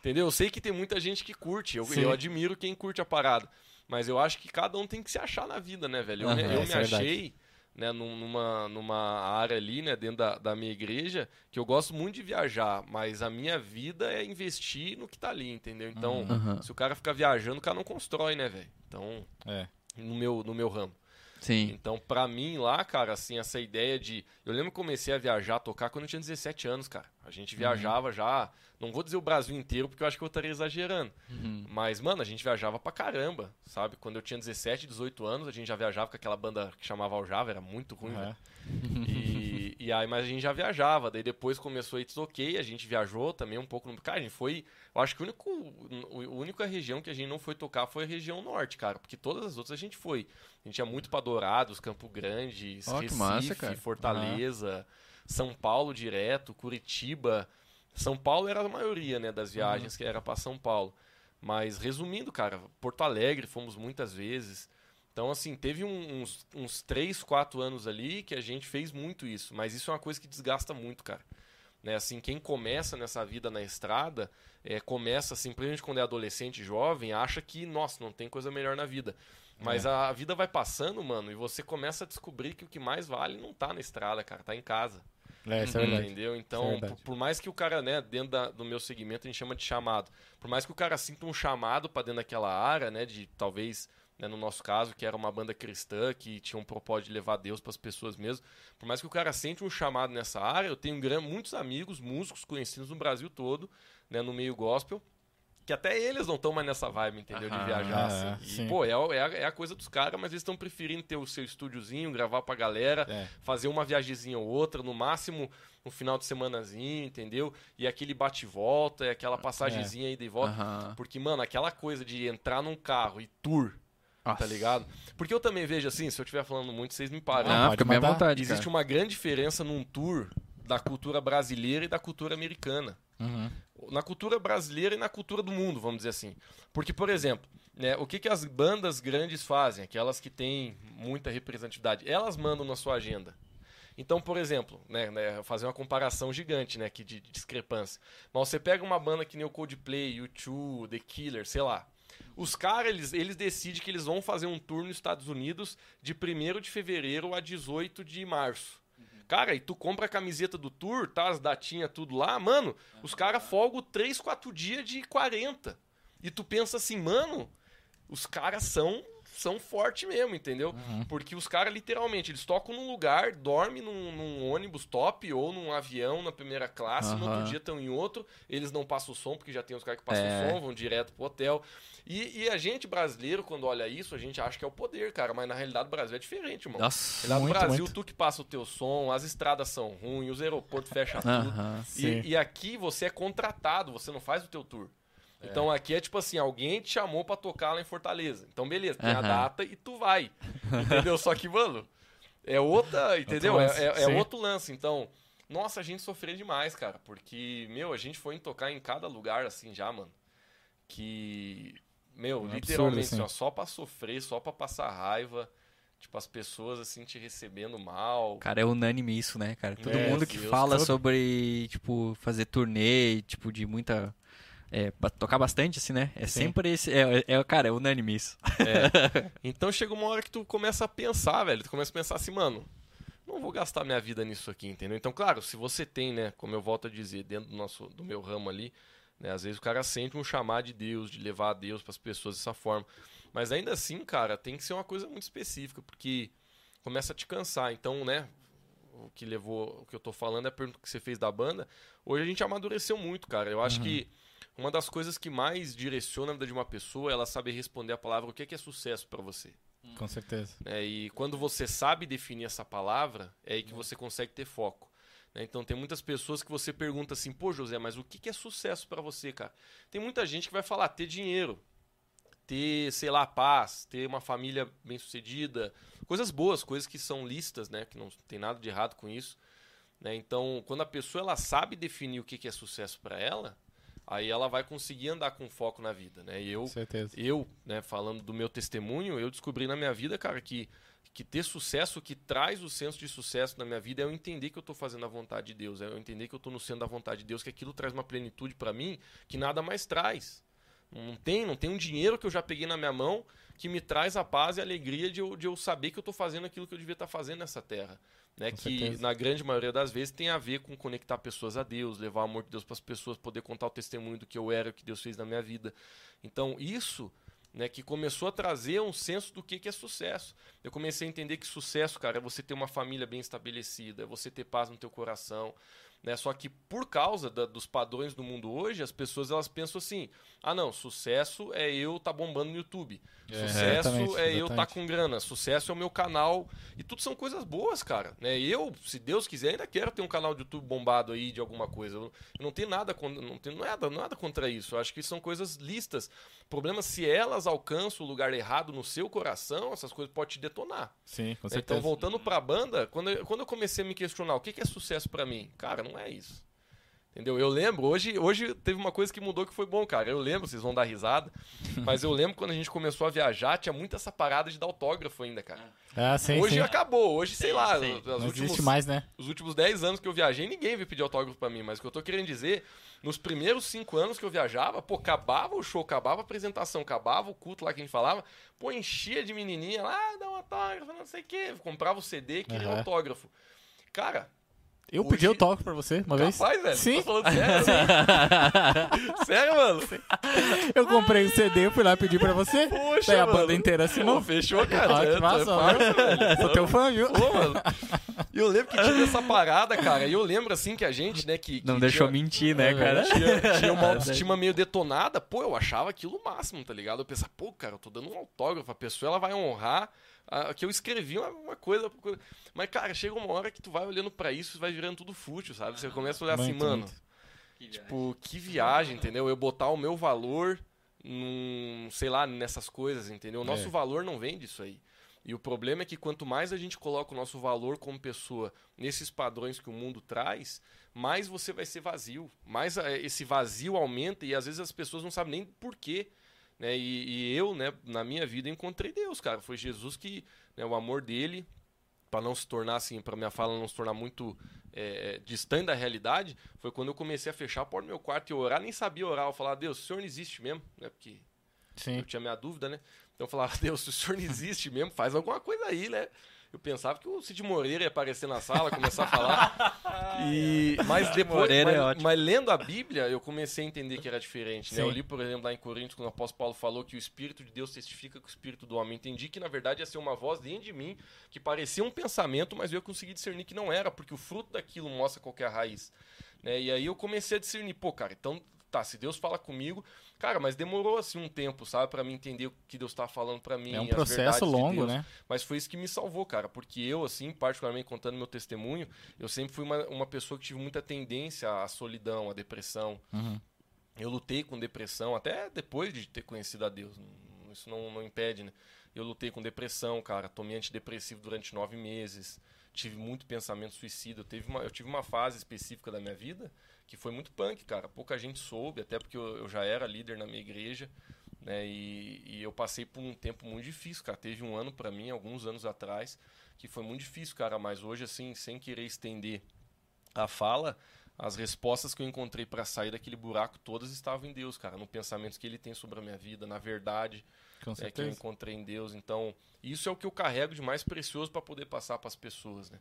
Speaker 3: Entendeu? Eu sei que tem muita gente que curte, eu, eu admiro quem curte a parada. Mas eu acho que cada um tem que se achar na vida, né, velho? Eu, me-
Speaker 2: Aham,
Speaker 3: eu me
Speaker 1: é verdade.
Speaker 3: achei né, num- numa, numa área ali, né, dentro da, da minha igreja, que eu gosto muito de viajar, mas a minha vida é investir no que tá ali, entendeu? Então,
Speaker 1: Uhum.
Speaker 3: Se o cara ficar viajando, o cara não constrói, né, velho? Então,
Speaker 1: É.
Speaker 3: no meu, no meu ramo.
Speaker 2: Sim.
Speaker 3: Então, pra mim lá, cara, assim, essa ideia de. Eu lembro que comecei a viajar, tocar quando eu tinha 17 anos, cara. A gente
Speaker 2: Uhum.
Speaker 3: viajava já. Não vou dizer o Brasil inteiro, porque eu acho que eu estaria exagerando.
Speaker 2: Uhum.
Speaker 3: Mas, mano, a gente viajava pra caramba, sabe? Quando eu tinha 17, 18 anos, a gente já viajava com aquela banda que chamava Aljava, era muito ruim,
Speaker 1: Aham.
Speaker 3: velho. *laughs* E, e aí, mas a gente já viajava. Daí depois começou a It's OK, a gente viajou também um pouco. No... Cara, a gente foi. Eu acho que o único, o- a única região que a gente não foi tocar foi a região norte, cara. Porque todas as outras a gente foi. A gente ia muito pra Dourados, Campo Grande,
Speaker 2: que
Speaker 3: Recife,
Speaker 2: massa.
Speaker 3: Fortaleza, São Paulo direto, Curitiba. São Paulo era a maioria, né, das viagens que era pra São Paulo. Mas resumindo, cara, Porto Alegre fomos muitas vezes. Então, assim, teve um- uns, uns 3, 4 anos ali que a gente fez muito isso. Mas isso é uma coisa que desgasta muito, cara. Né, assim, quem começa nessa vida na estrada, é, começa, assim, principalmente quando é adolescente, jovem, acha que, nossa, não tem coisa melhor na vida. Mas a vida vai passando, mano, e você começa a descobrir que o que mais vale não tá na estrada, cara, tá em casa.
Speaker 1: É, isso é
Speaker 2: Uhum.
Speaker 1: verdade.
Speaker 3: Entendeu?
Speaker 1: É
Speaker 3: Então,
Speaker 1: verdade.
Speaker 3: por, por mais que o cara, né, dentro da- do meu segmento a gente chama de chamado. Por mais que o cara sinta um chamado pra dentro daquela área, né, de talvez, né, no nosso caso, que era uma banda cristã, que tinha um propósito de levar Deus pras pessoas mesmo. Por mais que o cara sente um chamado nessa área, eu tenho muitos amigos, músicos conhecidos no Brasil todo, né, no meio gospel, que até eles não estão mais nessa vibe, entendeu? De
Speaker 2: Aham.
Speaker 3: viajar,
Speaker 1: Ah,
Speaker 3: assim. E,
Speaker 1: sim.
Speaker 3: pô, é, é a, é a coisa dos caras, mas eles estão preferindo ter o seu estúdiozinho, gravar pra galera,
Speaker 1: É.
Speaker 3: fazer uma viagemzinha ou outra, no máximo um final de semanazinho, entendeu? E aquele bate e aquela passagemzinha ida e volta.
Speaker 2: Aham.
Speaker 3: Porque, mano, aquela coisa de entrar num carro e tour, tá
Speaker 2: Nossa.
Speaker 3: ligado? Porque eu também vejo assim, se eu estiver falando muito, vocês me param.
Speaker 1: Não, pode
Speaker 2: fica bem à vontade,
Speaker 3: Existe
Speaker 2: cara.
Speaker 3: uma grande diferença num tour da cultura brasileira e da cultura americana
Speaker 1: Uhum.
Speaker 3: na cultura brasileira e na cultura do mundo, vamos dizer assim. Porque, por exemplo, né, o que, que as bandas grandes fazem, aquelas que têm muita representatividade, elas mandam na sua agenda. Então, por exemplo, né, né, fazer uma comparação gigante, né, aqui de, de discrepância. Mas você pega uma banda que nem o Coldplay, U2, The Killer, sei lá. Os caras, eles, eles decidem que eles vão fazer um tour nos Estados Unidos de 1 de fevereiro a 18 de março. Cara, e tu compra a camiseta do tour, tá? As datinhas tudo lá, mano, os caras folgam 3, 4 dias de 40. E tu pensa assim, mano, os caras são são fortes mesmo, entendeu?
Speaker 1: Uhum.
Speaker 3: Porque os caras, literalmente, eles tocam num lugar, dormem num, num ônibus top ou num avião na primeira classe, no outro dia estão em outro, eles não passam o som, porque já tem os caras que passam
Speaker 2: É.
Speaker 3: o som, vão direto pro hotel. E, e a gente brasileiro, quando olha isso, a gente acha que é o poder, cara, mas na realidade o Brasil é diferente, irmão.
Speaker 2: Nossa.
Speaker 3: Lá no
Speaker 1: Muito,
Speaker 3: Brasil,
Speaker 1: muito.
Speaker 3: tu que passa o teu som, as estradas são ruins, os aeroportos fecham tudo.
Speaker 1: Sim.
Speaker 3: E, e aqui você é contratado, você não faz o teu tour.
Speaker 1: É.
Speaker 3: Então aqui é tipo assim, alguém te chamou pra tocar lá em Fortaleza. Então beleza, tem a
Speaker 2: Aham.
Speaker 3: data e tu vai. Entendeu? Só que, mano, é outra, entendeu? É,
Speaker 1: lance,
Speaker 3: é- é outro lance. Então, nossa, a gente sofreu demais, cara. Porque, meu, a gente foi em tocar em cada lugar assim já, mano. Que, meu,
Speaker 1: absurdo,
Speaker 3: literalmente,
Speaker 1: assim.
Speaker 3: ó, só pra sofrer, só pra passar raiva. Tipo, as pessoas assim te recebendo mal.
Speaker 2: Cara, é unânime isso, né, cara? Todo
Speaker 3: É,
Speaker 2: mundo que
Speaker 3: Deus,
Speaker 2: fala
Speaker 1: todo-
Speaker 2: sobre, tipo, fazer turnê, tipo, de muita. É, tocar bastante, assim, né? É
Speaker 1: Sim.
Speaker 2: sempre esse. É, é, cara, é unânime isso.
Speaker 3: É. *laughs* Então chega uma hora que tu começa a pensar, velho. Tu começa a pensar assim, mano, não vou gastar minha vida nisso aqui, entendeu? Então, claro, se você tem, né, como eu volto a dizer, dentro do nosso do meu ramo ali, né, às vezes o cara sente um chamar de Deus, de levar a Deus para as pessoas dessa forma. Mas ainda assim, cara, tem que ser uma coisa muito específica, porque começa a te cansar. Então, né, o que levou, o que eu tô falando é a pergunta que você fez da banda. Hoje a gente amadureceu muito, cara. Eu acho que uma das coisas que mais direciona a vida de uma pessoa é ela saber responder a palavra o que é, que é sucesso para você.
Speaker 1: Com certeza.
Speaker 3: né? E quando você sabe definir essa palavra, é aí que você consegue ter foco. né? Então tem muitas pessoas que você pergunta assim, pô José, mas o que que é sucesso para você, cara? Tem muita gente que vai falar ter dinheiro, ter, sei lá, paz, ter uma família bem sucedida, coisas boas, coisas que são listas, né? Que não tem nada de errado com isso. né? Então, quando a pessoa ela sabe definir o que que é sucesso para ela, aí ela vai conseguir andar com foco na vida, né? E eu
Speaker 1: certeza.
Speaker 3: eu, né, falando do meu testemunho, eu descobri na minha vida, cara, que, que ter sucesso, o que traz o senso de sucesso na minha vida é eu entender que eu tô fazendo a vontade de Deus, é eu entender que eu tô no centro da vontade de Deus, que aquilo traz uma plenitude para mim que nada mais traz. Não tem, não tem um dinheiro que eu já peguei na minha mão que me traz a paz e a alegria de eu, de eu saber que eu tô fazendo aquilo que eu devia estar fazendo nessa terra. Né,
Speaker 1: Com
Speaker 3: que
Speaker 1: certeza.
Speaker 3: na grande maioria das vezes tem a ver com conectar pessoas a Deus, levar o amor de Deus para as pessoas, poder contar o testemunho do que eu era, o que Deus fez na minha vida. Então, isso né, que começou a trazer um senso do que, que é sucesso. Eu comecei a entender que sucesso, cara, é você ter uma família bem estabelecida, é você ter paz no teu coração. Né? Só que por causa da- dos padrões do mundo hoje, as pessoas elas pensam assim: ah, não, sucesso é eu tá bombando no YouTube.
Speaker 1: É,
Speaker 3: Sucesso
Speaker 1: exatamente,
Speaker 3: é eu tá
Speaker 1: exatamente.
Speaker 3: com grana. Sucesso é o meu canal. E tudo são coisas boas, cara. Né? Eu, se Deus quiser, ainda quero ter um canal de YouTube bombado aí de alguma coisa. Eu eu não tenho nada, con- não tenho nada, nada contra isso. Eu acho que são coisas listas. O problema é se elas alcançam o lugar errado no seu coração, essas coisas podem te detonar.
Speaker 1: Sim, com
Speaker 3: Né?
Speaker 1: certeza.
Speaker 3: Então, voltando pra banda, quando eu, quando eu comecei a me questionar o que, que é sucesso pra mim, cara, não é isso. Entendeu? Eu lembro, hoje, hoje teve uma coisa que mudou que foi bom, cara. Eu lembro, vocês vão dar risada, *laughs* mas eu lembro quando a gente começou a viajar, tinha muito essa parada de dar autógrafo ainda, cara.
Speaker 1: Ah, sim,
Speaker 3: hoje
Speaker 1: sim.
Speaker 3: acabou, hoje, sei lá,
Speaker 2: sim.
Speaker 1: Não
Speaker 3: últimos,
Speaker 1: existe mais, né?
Speaker 3: os últimos 10 anos que eu viajei, ninguém veio pedir autógrafo pra mim, mas o que eu tô querendo dizer, nos primeiros 5 anos que eu viajava, pô, acabava o show, acabava a apresentação, acabava o culto lá que a gente falava, pô, enchia de menininha lá, ah, dá um autógrafo, não sei o quê, comprava o CD, queria um
Speaker 1: Aham.
Speaker 3: autógrafo. Cara,
Speaker 1: Eu
Speaker 3: Hoje-
Speaker 1: pedi autógrafo pra você uma vez.
Speaker 3: capaz, velho,
Speaker 1: Sim.
Speaker 3: falando sério, sério, mano?
Speaker 1: Eu comprei o CD, eu fui lá pedir pra você.
Speaker 3: Poxa,
Speaker 1: Daí a
Speaker 3: mano.
Speaker 1: banda inteira assinou.
Speaker 3: Pô, fechou, cara.
Speaker 1: Ah, que
Speaker 3: É, é
Speaker 1: massa,
Speaker 3: velho.
Speaker 1: Sou teu fã, viu?
Speaker 3: Pô, mano. E eu lembro que tinha essa parada, cara. E eu lembro, assim, que a gente, né, que...
Speaker 2: Não
Speaker 3: que
Speaker 2: deixou
Speaker 3: tinha-
Speaker 2: mentir, né,
Speaker 1: É
Speaker 2: cara?
Speaker 3: tinha, tinha uma *laughs* autoestima meio detonada, pô, eu achava aquilo o máximo, tá ligado? Eu pensava, pô, cara, eu tô dando um autógrafo, a pessoa ela vai honrar que eu escrevi uma, uma coisa, coisa. Mas, cara, chega uma hora que tu vai olhando pra isso e vai virando tudo fútil, sabe? Você começa a olhar assim, mano,
Speaker 1: muito.
Speaker 3: tipo, que viagem, entendeu? Eu botar o meu valor num, sei lá, nessas coisas, entendeu? O nosso
Speaker 1: É.
Speaker 3: valor não vem disso aí. E o problema é que quanto mais a gente coloca o nosso valor como pessoa nesses padrões que o mundo traz, mais você vai ser vazio. Mais eh, esse vazio aumenta e às vezes as pessoas não sabem nem por quê. Né? E, e eu, né, na minha vida, encontrei Deus, cara. Foi Jesus que, né, o amor dele, para não se tornar assim, para minha fala não se tornar muito é, distante da realidade, foi quando eu comecei a fechar a porta do meu quarto e orar, nem sabia orar, eu falava, Deus, o Senhor não existe mesmo, né? Porque
Speaker 1: Sim.
Speaker 3: eu tinha minha dúvida, né? Então eu falava, *laughs* Deus, se o Senhor não existe mesmo, faz alguma coisa aí, né? Eu pensava que o Cid Moreira ia aparecer na sala, começar a falar. *laughs* e, mas depois, mas,
Speaker 2: é
Speaker 3: mas lendo a Bíblia, eu comecei a entender que era diferente. Né? Eu li, por exemplo, lá em Coríntios, quando o apóstolo Paulo falou que o Espírito de Deus testifica com o Espírito do homem. Entendi que, na verdade, ia ser uma voz dentro de mim que parecia um pensamento, mas eu consegui discernir que não era, porque o fruto daquilo mostra qual que é a raiz. Né? E aí eu comecei a discernir, pô, cara, então tá, se Deus fala comigo, cara, mas demorou assim um tempo, sabe, para mim entender o que Deus tá falando para mim,
Speaker 1: É um processo
Speaker 3: de
Speaker 1: longo,
Speaker 3: Deus.
Speaker 1: né?
Speaker 3: Mas foi isso que me salvou, cara, porque eu, assim, particularmente contando meu testemunho, eu sempre fui uma, uma pessoa que tive muita tendência à solidão, à depressão.
Speaker 1: Uhum.
Speaker 3: Eu lutei com depressão, até depois de ter conhecido a Deus. Isso não, não impede, né? Eu lutei com depressão, cara. Tomei antidepressivo durante nove meses. Tive muito pensamento suicida. Eu, teve uma, eu tive uma fase específica da minha vida que foi muito punk, cara. Pouca gente soube, até porque eu, eu já era líder na minha igreja. Né? E, e eu passei por um tempo muito difícil, cara. Teve um ano pra mim, alguns anos atrás, que foi muito difícil, cara. Mas hoje, assim, sem querer estender a fala, as respostas que eu encontrei para sair daquele buraco todas estavam em Deus, cara, no pensamento que ele tem sobre a minha vida, na verdade é, que eu encontrei em Deus. Então, isso é o que eu carrego de mais precioso para poder passar para as pessoas, né?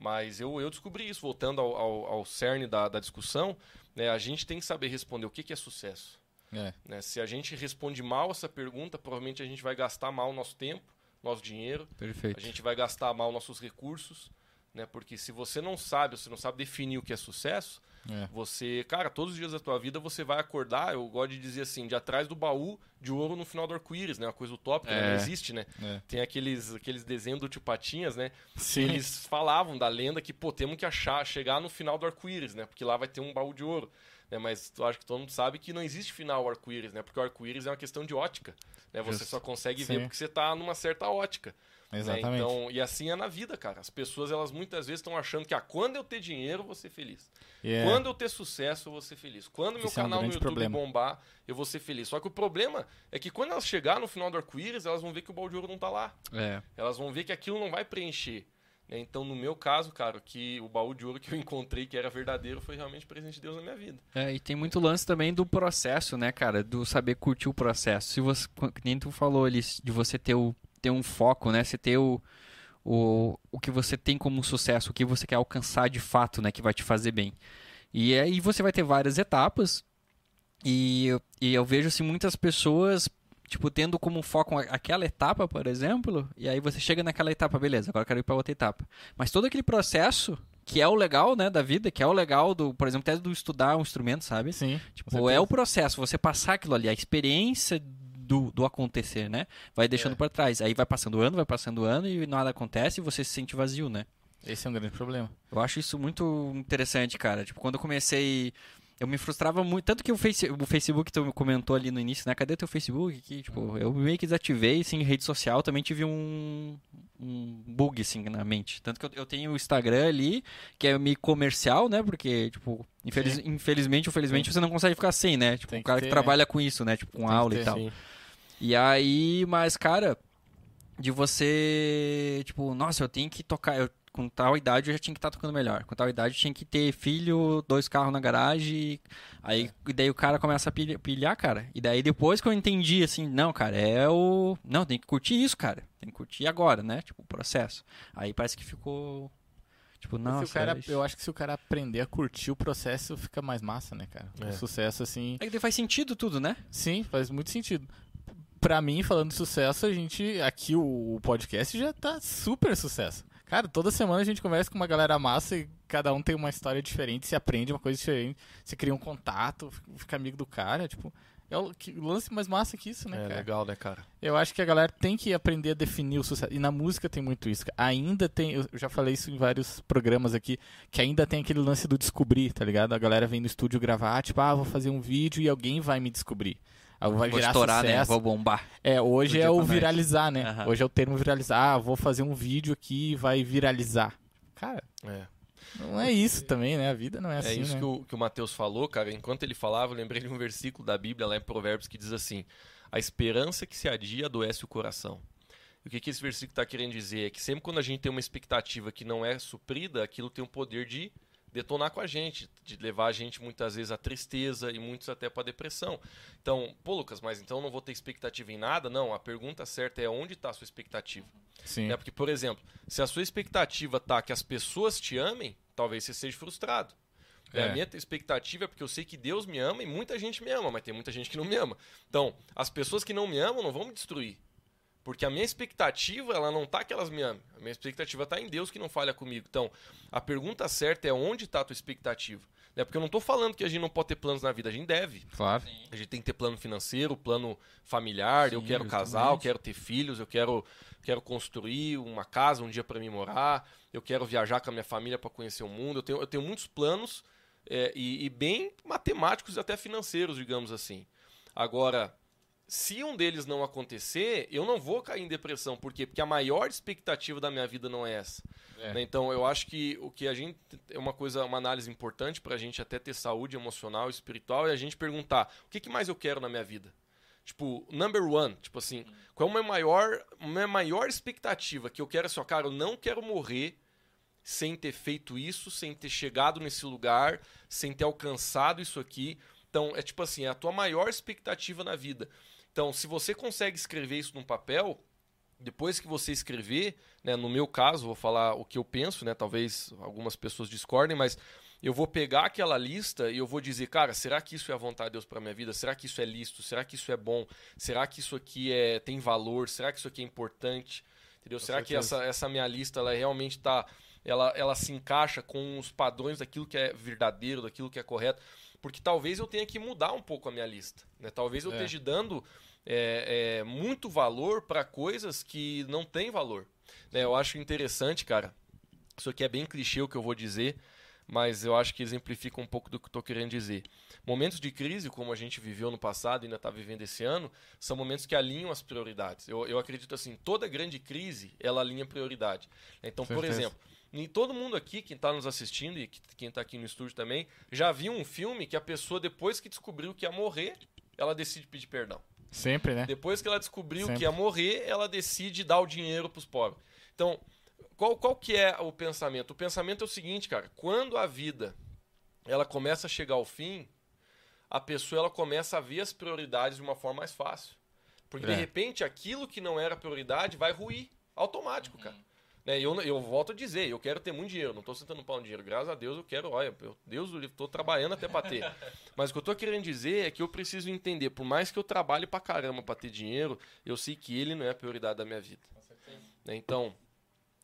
Speaker 3: Mas eu, eu descobri isso, voltando ao, ao, ao cerne da, da discussão, né? A gente tem que saber responder o que, que é sucesso.
Speaker 1: É.
Speaker 3: Né? Se a gente responde mal essa pergunta, provavelmente a gente vai gastar mal o nosso tempo, nosso dinheiro,
Speaker 2: Perfeito.
Speaker 3: a gente vai gastar mal nossos recursos, né? Porque se você não sabe, você não sabe definir o que é sucesso,
Speaker 1: É.
Speaker 3: você, cara, todos os dias da tua vida você vai acordar, eu gosto de dizer assim, de atrás do baú de ouro no final do arco-íris, né? Uma coisa utópica, né?
Speaker 2: É.
Speaker 3: não existe, né?
Speaker 1: É.
Speaker 3: Tem aqueles, aqueles desenhos do tio Patinhas, né?
Speaker 1: Sim.
Speaker 3: Eles falavam da lenda que, pô, temos que achar, chegar no final do arco-íris, né? Porque lá vai ter um baú de ouro. Né? Mas eu acho que todo mundo sabe que não existe final arco-íris, né? Porque o arco-íris é uma questão de ótica. Né? Você
Speaker 2: Justo.
Speaker 3: só consegue
Speaker 1: Sim.
Speaker 3: ver porque você tá numa certa ótica. Né?
Speaker 1: Exatamente.
Speaker 3: Então, e assim é na vida, cara. As pessoas, elas muitas vezes estão achando que, ah, quando eu ter dinheiro, eu vou ser feliz.
Speaker 1: E é-
Speaker 3: Quando eu ter sucesso, eu vou ser feliz. Quando meu
Speaker 1: Isso é um
Speaker 3: canal no YouTube
Speaker 1: problema.
Speaker 3: bombar, eu vou ser feliz. Só que o problema é que quando elas chegar no final do arco-íris, elas vão ver que o balde de ouro não tá lá.
Speaker 2: É.
Speaker 3: Elas vão ver que aquilo não vai preencher. né? Então, no meu caso, cara, que o baú de ouro que eu encontrei que era verdadeiro foi realmente presente de Deus na minha vida.
Speaker 2: É, e tem muito lance também do processo, né, cara? Do saber curtir o processo. Se você, nem tu falou ali, de você ter, o, ter um foco, né? Você ter o, o, o que você tem como sucesso, o que você quer alcançar de fato, né? Que vai te fazer bem. E aí você vai ter várias etapas. E, eu- e eu vejo, assim, muitas pessoas, tipo, tendo como foco aquela etapa, por exemplo. E aí você chega naquela etapa, beleza, agora eu quero ir pra outra etapa. Mas todo aquele processo, que é o legal, né, da vida, que é o legal do, por exemplo, até do estudar um instrumento, sabe?
Speaker 1: Sim.
Speaker 2: Tipo, é o processo, você passar aquilo ali, a experiência do, do acontecer, né? Vai deixando
Speaker 3: É.
Speaker 2: pra trás. Aí vai passando ano, vai passando ano e nada acontece e você se sente vazio, né?
Speaker 1: Esse é um grande problema.
Speaker 2: Eu acho isso muito interessante, cara. Tipo, quando eu comecei. Eu me frustrava muito. Tanto que o, face, o Facebook tu comentou ali no início, né? Cadê teu Facebook? Que, tipo, eu meio que desativei, assim, rede social. Também tive um, um bug, assim, na mente. Tanto que eu, eu tenho o Instagram ali, que é meio comercial, né? Porque, tipo, infeliz- infelizmente ou felizmente você não consegue ficar sem, né? Tipo, o
Speaker 1: que
Speaker 2: cara
Speaker 1: ter,
Speaker 2: que trabalha com isso, né? Tipo, com
Speaker 1: Tem que
Speaker 2: aula
Speaker 1: ter,
Speaker 2: e tal.
Speaker 3: Sim.
Speaker 2: E aí, mas, cara, de você, tipo, nossa, eu tenho que tocar. Eu, com tal idade eu já tinha que estar tocando melhor. Com tal idade eu tinha que ter filho, dois carros na garagem. Aí e daí o cara começa a pilha- pilhar, cara. E daí depois que eu entendi, assim, não, cara, é o. Não, tem que curtir isso, cara. Tem que curtir agora, né? Tipo, o processo. Aí parece que ficou. Tipo, não.
Speaker 1: cara, eu acho que se o cara aprender a curtir o processo, fica mais massa, né, cara?
Speaker 3: É.
Speaker 1: O sucesso, assim.
Speaker 2: É que faz sentido tudo, né?
Speaker 1: Sim, faz muito sentido. Pra mim, falando de sucesso, a gente. Aqui o, o podcast já tá super sucesso. Cara, toda semana a gente conversa com uma galera massa e cada um tem uma história diferente, se aprende uma coisa diferente, se cria um contato, fica amigo do cara, tipo. É o lance mais massa que isso, né,
Speaker 3: É
Speaker 1: cara?
Speaker 3: legal, né, cara?
Speaker 1: Eu acho que a galera tem que aprender a definir o sucesso. E na música tem muito isso. Ainda tem, eu já falei isso em vários programas aqui, que ainda tem aquele lance do descobrir, tá ligado? A galera vem no estúdio gravar, tipo, ah, vou fazer um vídeo e alguém vai me descobrir. Vai
Speaker 2: Vou
Speaker 1: virar
Speaker 2: estourar, né?
Speaker 1: sucesso.
Speaker 2: Vou bombar.
Speaker 1: É, hoje é o viralizar, né?
Speaker 2: Aham.
Speaker 1: Hoje é o termo viralizar. Ah, vou fazer um vídeo aqui e vai viralizar. Cara,
Speaker 3: É.
Speaker 1: não é isso também, né? A vida não é
Speaker 3: É
Speaker 1: assim,
Speaker 3: isso
Speaker 1: né?
Speaker 3: que o, que o Mateus falou, cara. Enquanto ele falava, eu lembrei de um versículo da Bíblia lá em Provérbios que diz assim: A esperança que se adia adoece o coração. O que, que esse versículo está querendo dizer? É que sempre quando a gente tem uma expectativa que não é suprida, aquilo tem o poder de detonar com a gente, de levar a gente muitas vezes à tristeza e muitos até para depressão. Então, pô, Lucas, mas então não vou ter expectativa em nada? Não, a pergunta certa é onde está a sua expectativa.
Speaker 1: Sim.
Speaker 3: É porque, por exemplo, se a sua expectativa tá que as pessoas te amem, talvez você seja frustrado. É. A minha expectativa é porque eu sei que Deus me ama e muita gente me ama, mas tem muita gente que não me ama. Então, as pessoas que não me amam não vão me destruir. Porque a minha expectativa, ela não tá que elas me amem. A minha expectativa tá em Deus que não falha comigo. Então, a pergunta certa é onde está a tua expectativa. Né? Porque eu não estou falando que a gente não pode ter planos na vida, a gente deve.
Speaker 1: Claro.
Speaker 3: A gente tem que ter plano financeiro, plano familiar,
Speaker 2: Sim,
Speaker 3: eu quero
Speaker 2: exatamente.
Speaker 3: casar, eu quero ter filhos, eu quero, quero construir uma casa um dia para mim morar, eu quero viajar com a minha família para conhecer o mundo. Eu tenho, eu tenho muitos planos é, e, e bem matemáticos e até financeiros, digamos assim. Agora, se um deles não acontecer, eu não vou cair em depressão. Por quê? Porque a maior expectativa da minha vida não é essa.
Speaker 1: É.
Speaker 3: Né? Então, eu acho que o que a gente é uma coisa, uma análise importante para a gente até ter saúde emocional e espiritual é a gente perguntar o que, que mais eu quero na minha vida. Tipo, number one, tipo assim, qual é a minha maior, minha maior expectativa que eu quero assim, ó, cara, eu não quero morrer sem ter feito isso, sem ter chegado nesse lugar, sem ter alcançado isso aqui. Então, é tipo assim, é a tua maior expectativa na vida. Então, se você consegue escrever isso num papel, depois que você escrever, né, no meu caso, vou falar o que eu penso, né, talvez algumas pessoas discordem, mas eu vou pegar aquela lista e eu vou dizer, cara, será que isso é a vontade de Deus para minha vida? Será que isso é lícito? Será que isso é bom? Será que isso aqui é, tem valor? Será que isso aqui é importante? Entendeu?
Speaker 1: Com
Speaker 3: será que essa, essa minha lista ela realmente está ela, ela se encaixa com os padrões daquilo que é verdadeiro, daquilo que é correto? Porque talvez eu tenha que mudar um pouco a minha lista. Né? Talvez eu
Speaker 1: É.
Speaker 3: esteja dando é, é, muito valor para coisas que não têm valor. Né? Eu acho interessante, cara. Isso aqui é bem clichê o que eu vou dizer, mas eu acho que exemplifica um pouco do que eu estou querendo dizer. Momentos de crise, como a gente viveu no passado e ainda está vivendo esse ano, são momentos que alinham as prioridades. Eu, eu acredito assim, toda grande crise, ela alinha prioridade. Então, por exemplo, e todo mundo aqui, quem está nos assistindo e que- quem está aqui no estúdio também, já viu um filme que a pessoa, depois que descobriu que ia morrer, ela decide pedir perdão.
Speaker 1: Sempre, né?
Speaker 3: Depois que ela descobriu
Speaker 1: Sempre.
Speaker 3: que ia morrer, ela decide dar o dinheiro para os pobres. Então, qual, qual que é o pensamento? O pensamento é o seguinte, cara. Quando a vida ela começa a chegar ao fim, a pessoa ela começa a ver as prioridades de uma forma mais fácil. Porque, de
Speaker 1: É.
Speaker 3: repente, aquilo que não era prioridade vai ruir. Automático, cara. Né, eu, eu volto a dizer, eu quero ter muito dinheiro, não estou sentando pau no dinheiro. Graças a Deus eu quero, olha, eu, Deus, eu estou trabalhando até para ter. *laughs* Mas o que eu estou querendo dizer é que eu preciso entender, por mais que eu trabalhe pra caramba para ter dinheiro, eu sei que ele não é a prioridade da minha vida. Né, Então,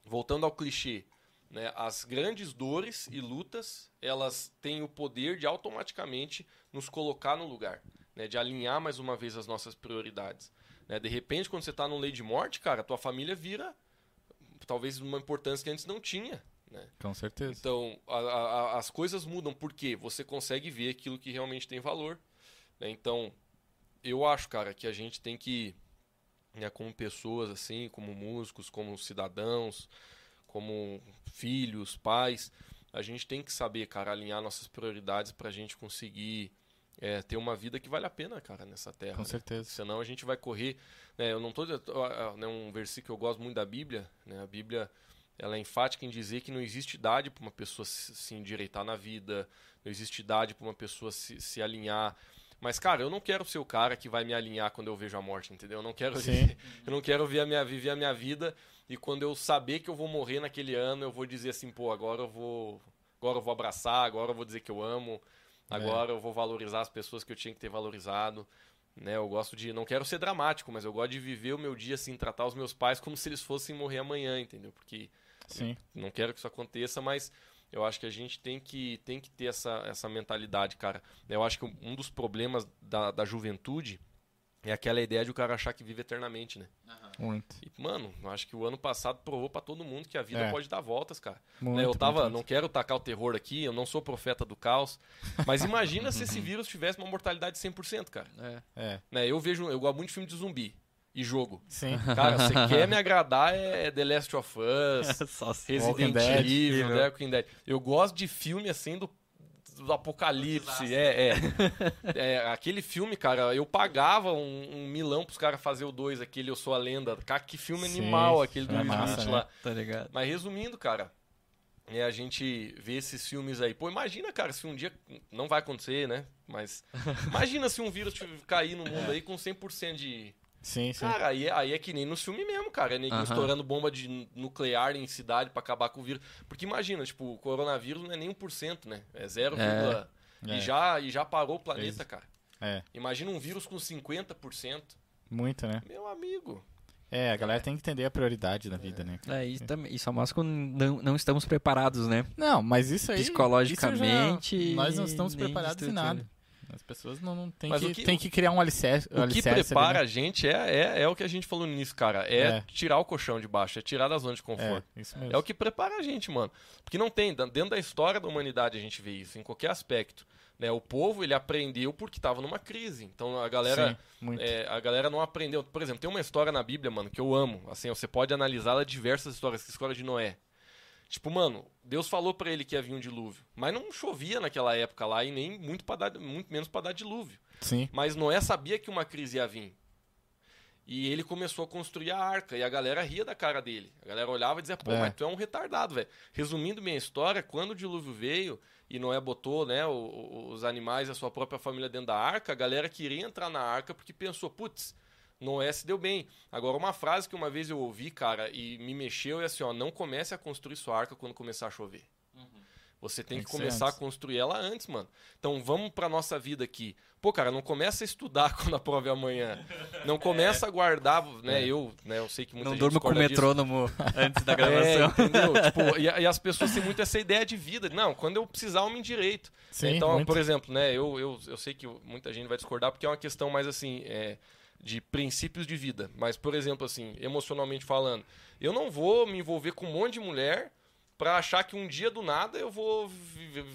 Speaker 3: voltando ao clichê, né, as grandes dores e lutas, elas têm o poder de automaticamente nos colocar no lugar, né, de alinhar mais uma vez as nossas prioridades. né. De repente, quando você está no lei de morte, cara, tua família vira talvez uma importância que antes não tinha. Né?
Speaker 1: Com certeza.
Speaker 3: Então, a- a- as coisas mudam porque você consegue ver aquilo que realmente tem valor. né? Então, eu acho, cara, que a gente tem que, né, como pessoas, assim, como músicos, como cidadãos, como filhos, pais, a gente tem que saber, cara, alinhar nossas prioridades para a gente conseguir é, ter uma vida que vale a pena, cara, nessa terra.
Speaker 1: Com
Speaker 3: né?
Speaker 1: certeza.
Speaker 3: Senão a gente vai correr. Né, eu não tô. Né, um versículo que eu gosto muito da Bíblia. Né, a Bíblia ela é enfática em dizer que não existe idade para uma pessoa se, se endireitar na vida, não existe idade para uma pessoa se, se alinhar. Mas, cara, eu não quero ser o cara que vai me alinhar quando eu vejo a morte, entendeu? Eu não quero, viver, *laughs* eu não quero ver a minha, viver a minha vida e quando eu saber que eu vou morrer naquele ano, eu vou dizer assim, pô, agora eu vou. Agora eu vou abraçar, agora eu vou dizer que eu amo, agora eu vou valorizar as pessoas que eu tinha que ter valorizado. Né, eu gosto de. Não quero ser dramático, mas eu gosto de viver o meu dia assim, tratar os meus pais como se eles fossem morrer amanhã, entendeu? Porque
Speaker 1: Sim.
Speaker 3: não quero que isso aconteça, mas eu acho que a gente tem que, tem que ter essa, essa mentalidade, cara. Eu acho que um dos problemas da, da juventude é aquela ideia de o cara achar que vive eternamente, né?
Speaker 1: Muito.
Speaker 3: E, mano, eu acho que o ano passado provou pra todo mundo que a vida
Speaker 1: É.
Speaker 3: pode dar voltas, cara.
Speaker 1: Muito,
Speaker 3: Né, eu tava,
Speaker 1: muito,
Speaker 3: não quero tacar o terror aqui, eu não sou profeta do caos, mas imagina se esse vírus tivesse uma mortalidade de 100%, cara.
Speaker 2: É.
Speaker 1: É.
Speaker 3: Né, eu vejo, eu gosto muito de filme de zumbi e jogo.
Speaker 1: Sim.
Speaker 3: Cara, você *laughs* quer me agradar é The Last of Us, *laughs*
Speaker 2: Só se-
Speaker 1: Walking
Speaker 3: Resident
Speaker 1: Dead,
Speaker 3: Evil,
Speaker 2: Evil.
Speaker 3: The Walking Dead. Eu gosto de filme assim do do apocalipse. É, é, é. Aquele filme, cara, eu pagava um, um milão pros caras fazer o dois, aquele Eu Sou a Lenda. Cara, que filme
Speaker 1: Sim,
Speaker 3: animal aquele do
Speaker 1: é massa,
Speaker 3: Smith
Speaker 1: né?
Speaker 3: lá.
Speaker 2: Tá ligado?
Speaker 3: Mas resumindo, cara, é a gente vê esses filmes aí. Pô, imagina, cara, se um dia. Não vai acontecer, né? Mas. Imagina se um vírus *laughs* cair no mundo aí com 100% de.
Speaker 1: Sim, sim.
Speaker 3: Cara, aí, é- aí é que nem no filme mesmo, cara. É neguinho
Speaker 2: Aham.
Speaker 3: estourando bomba de nu- nuclear em cidade pra acabar com o vírus. Porque imagina, tipo, o coronavírus não é nem 1%, né? É 0,
Speaker 1: É.
Speaker 3: e, já, e já parou o planeta, cara.
Speaker 1: É,
Speaker 3: Imagina um vírus com 50%.
Speaker 1: muito, né?
Speaker 3: Meu amigo.
Speaker 1: É, a galera tem que entender a prioridade da vida, né?
Speaker 2: É, isso, também, isso mostra que não, não estamos preparados, né?
Speaker 1: Não, mas isso aí.
Speaker 2: Psicologicamente,
Speaker 1: isso já- nós não estamos preparados em nada. As pessoas não, não
Speaker 3: Mas
Speaker 1: que,
Speaker 3: que-
Speaker 1: tem que criar um alicerce.
Speaker 3: O que
Speaker 1: alicerce ali,
Speaker 3: prepara
Speaker 1: né?
Speaker 3: a gente é, é, é o que a gente falou no início, cara. É,
Speaker 1: É.
Speaker 3: tirar o colchão de baixo, é tirar da zona de conforto.
Speaker 1: É, isso mesmo.
Speaker 3: É o que prepara a gente, mano. Porque não tem, dentro da história da humanidade a gente vê isso, em qualquer aspecto. Né? O povo, ele aprendeu porque estava numa crise. Então a galera,
Speaker 1: Sim,
Speaker 3: é, a galera não aprendeu. Por exemplo, tem uma história na Bíblia, mano, que eu amo. Assim, você pode analisá-la diversas histórias, que é a história de Noé. Tipo, mano, Deus falou pra ele que ia vir um dilúvio, mas não chovia naquela época lá e nem muito, pra dar, muito menos para dar dilúvio.
Speaker 1: Sim.
Speaker 3: Mas Noé sabia que uma crise ia vir. E ele começou a construir a arca. E a galera ria da cara dele. A galera olhava e dizia, pô,
Speaker 1: É.
Speaker 3: mas tu é um retardado, velho. Resumindo minha história, quando o dilúvio veio e Noé botou né, os animais e a sua própria família dentro da arca, a galera queria entrar na arca porque pensou, putz, Noé se deu bem. Agora, uma frase que uma vez eu ouvi, cara, e me mexeu é assim, ó, não comece a construir sua arca quando começar a chover. Você tem,
Speaker 1: Tem
Speaker 3: que,
Speaker 1: que
Speaker 3: começar a construir ela antes, mano. Então vamos pra nossa vida aqui. Pô, cara, não começa a estudar *laughs* quando a prova é amanhã. Não começa a guardar, né? Eu, né, eu sei que muita
Speaker 2: Não
Speaker 3: gente
Speaker 2: durma com o
Speaker 3: discorda disso.
Speaker 2: metrônomo *laughs* antes da
Speaker 3: É,
Speaker 2: gravação.
Speaker 3: entendeu? *laughs* Tipo, e, e as pessoas têm muito essa ideia de vida. Não, quando eu precisar, eu me endireito.
Speaker 1: Sim,
Speaker 3: então,
Speaker 1: muito.
Speaker 3: por exemplo, né, eu, eu, eu sei que muita gente vai discordar porque é uma questão mais assim, é, de princípios de vida. Mas, por exemplo, assim, emocionalmente falando, eu não vou me envolver com um monte de mulher pra achar que um dia do nada eu vou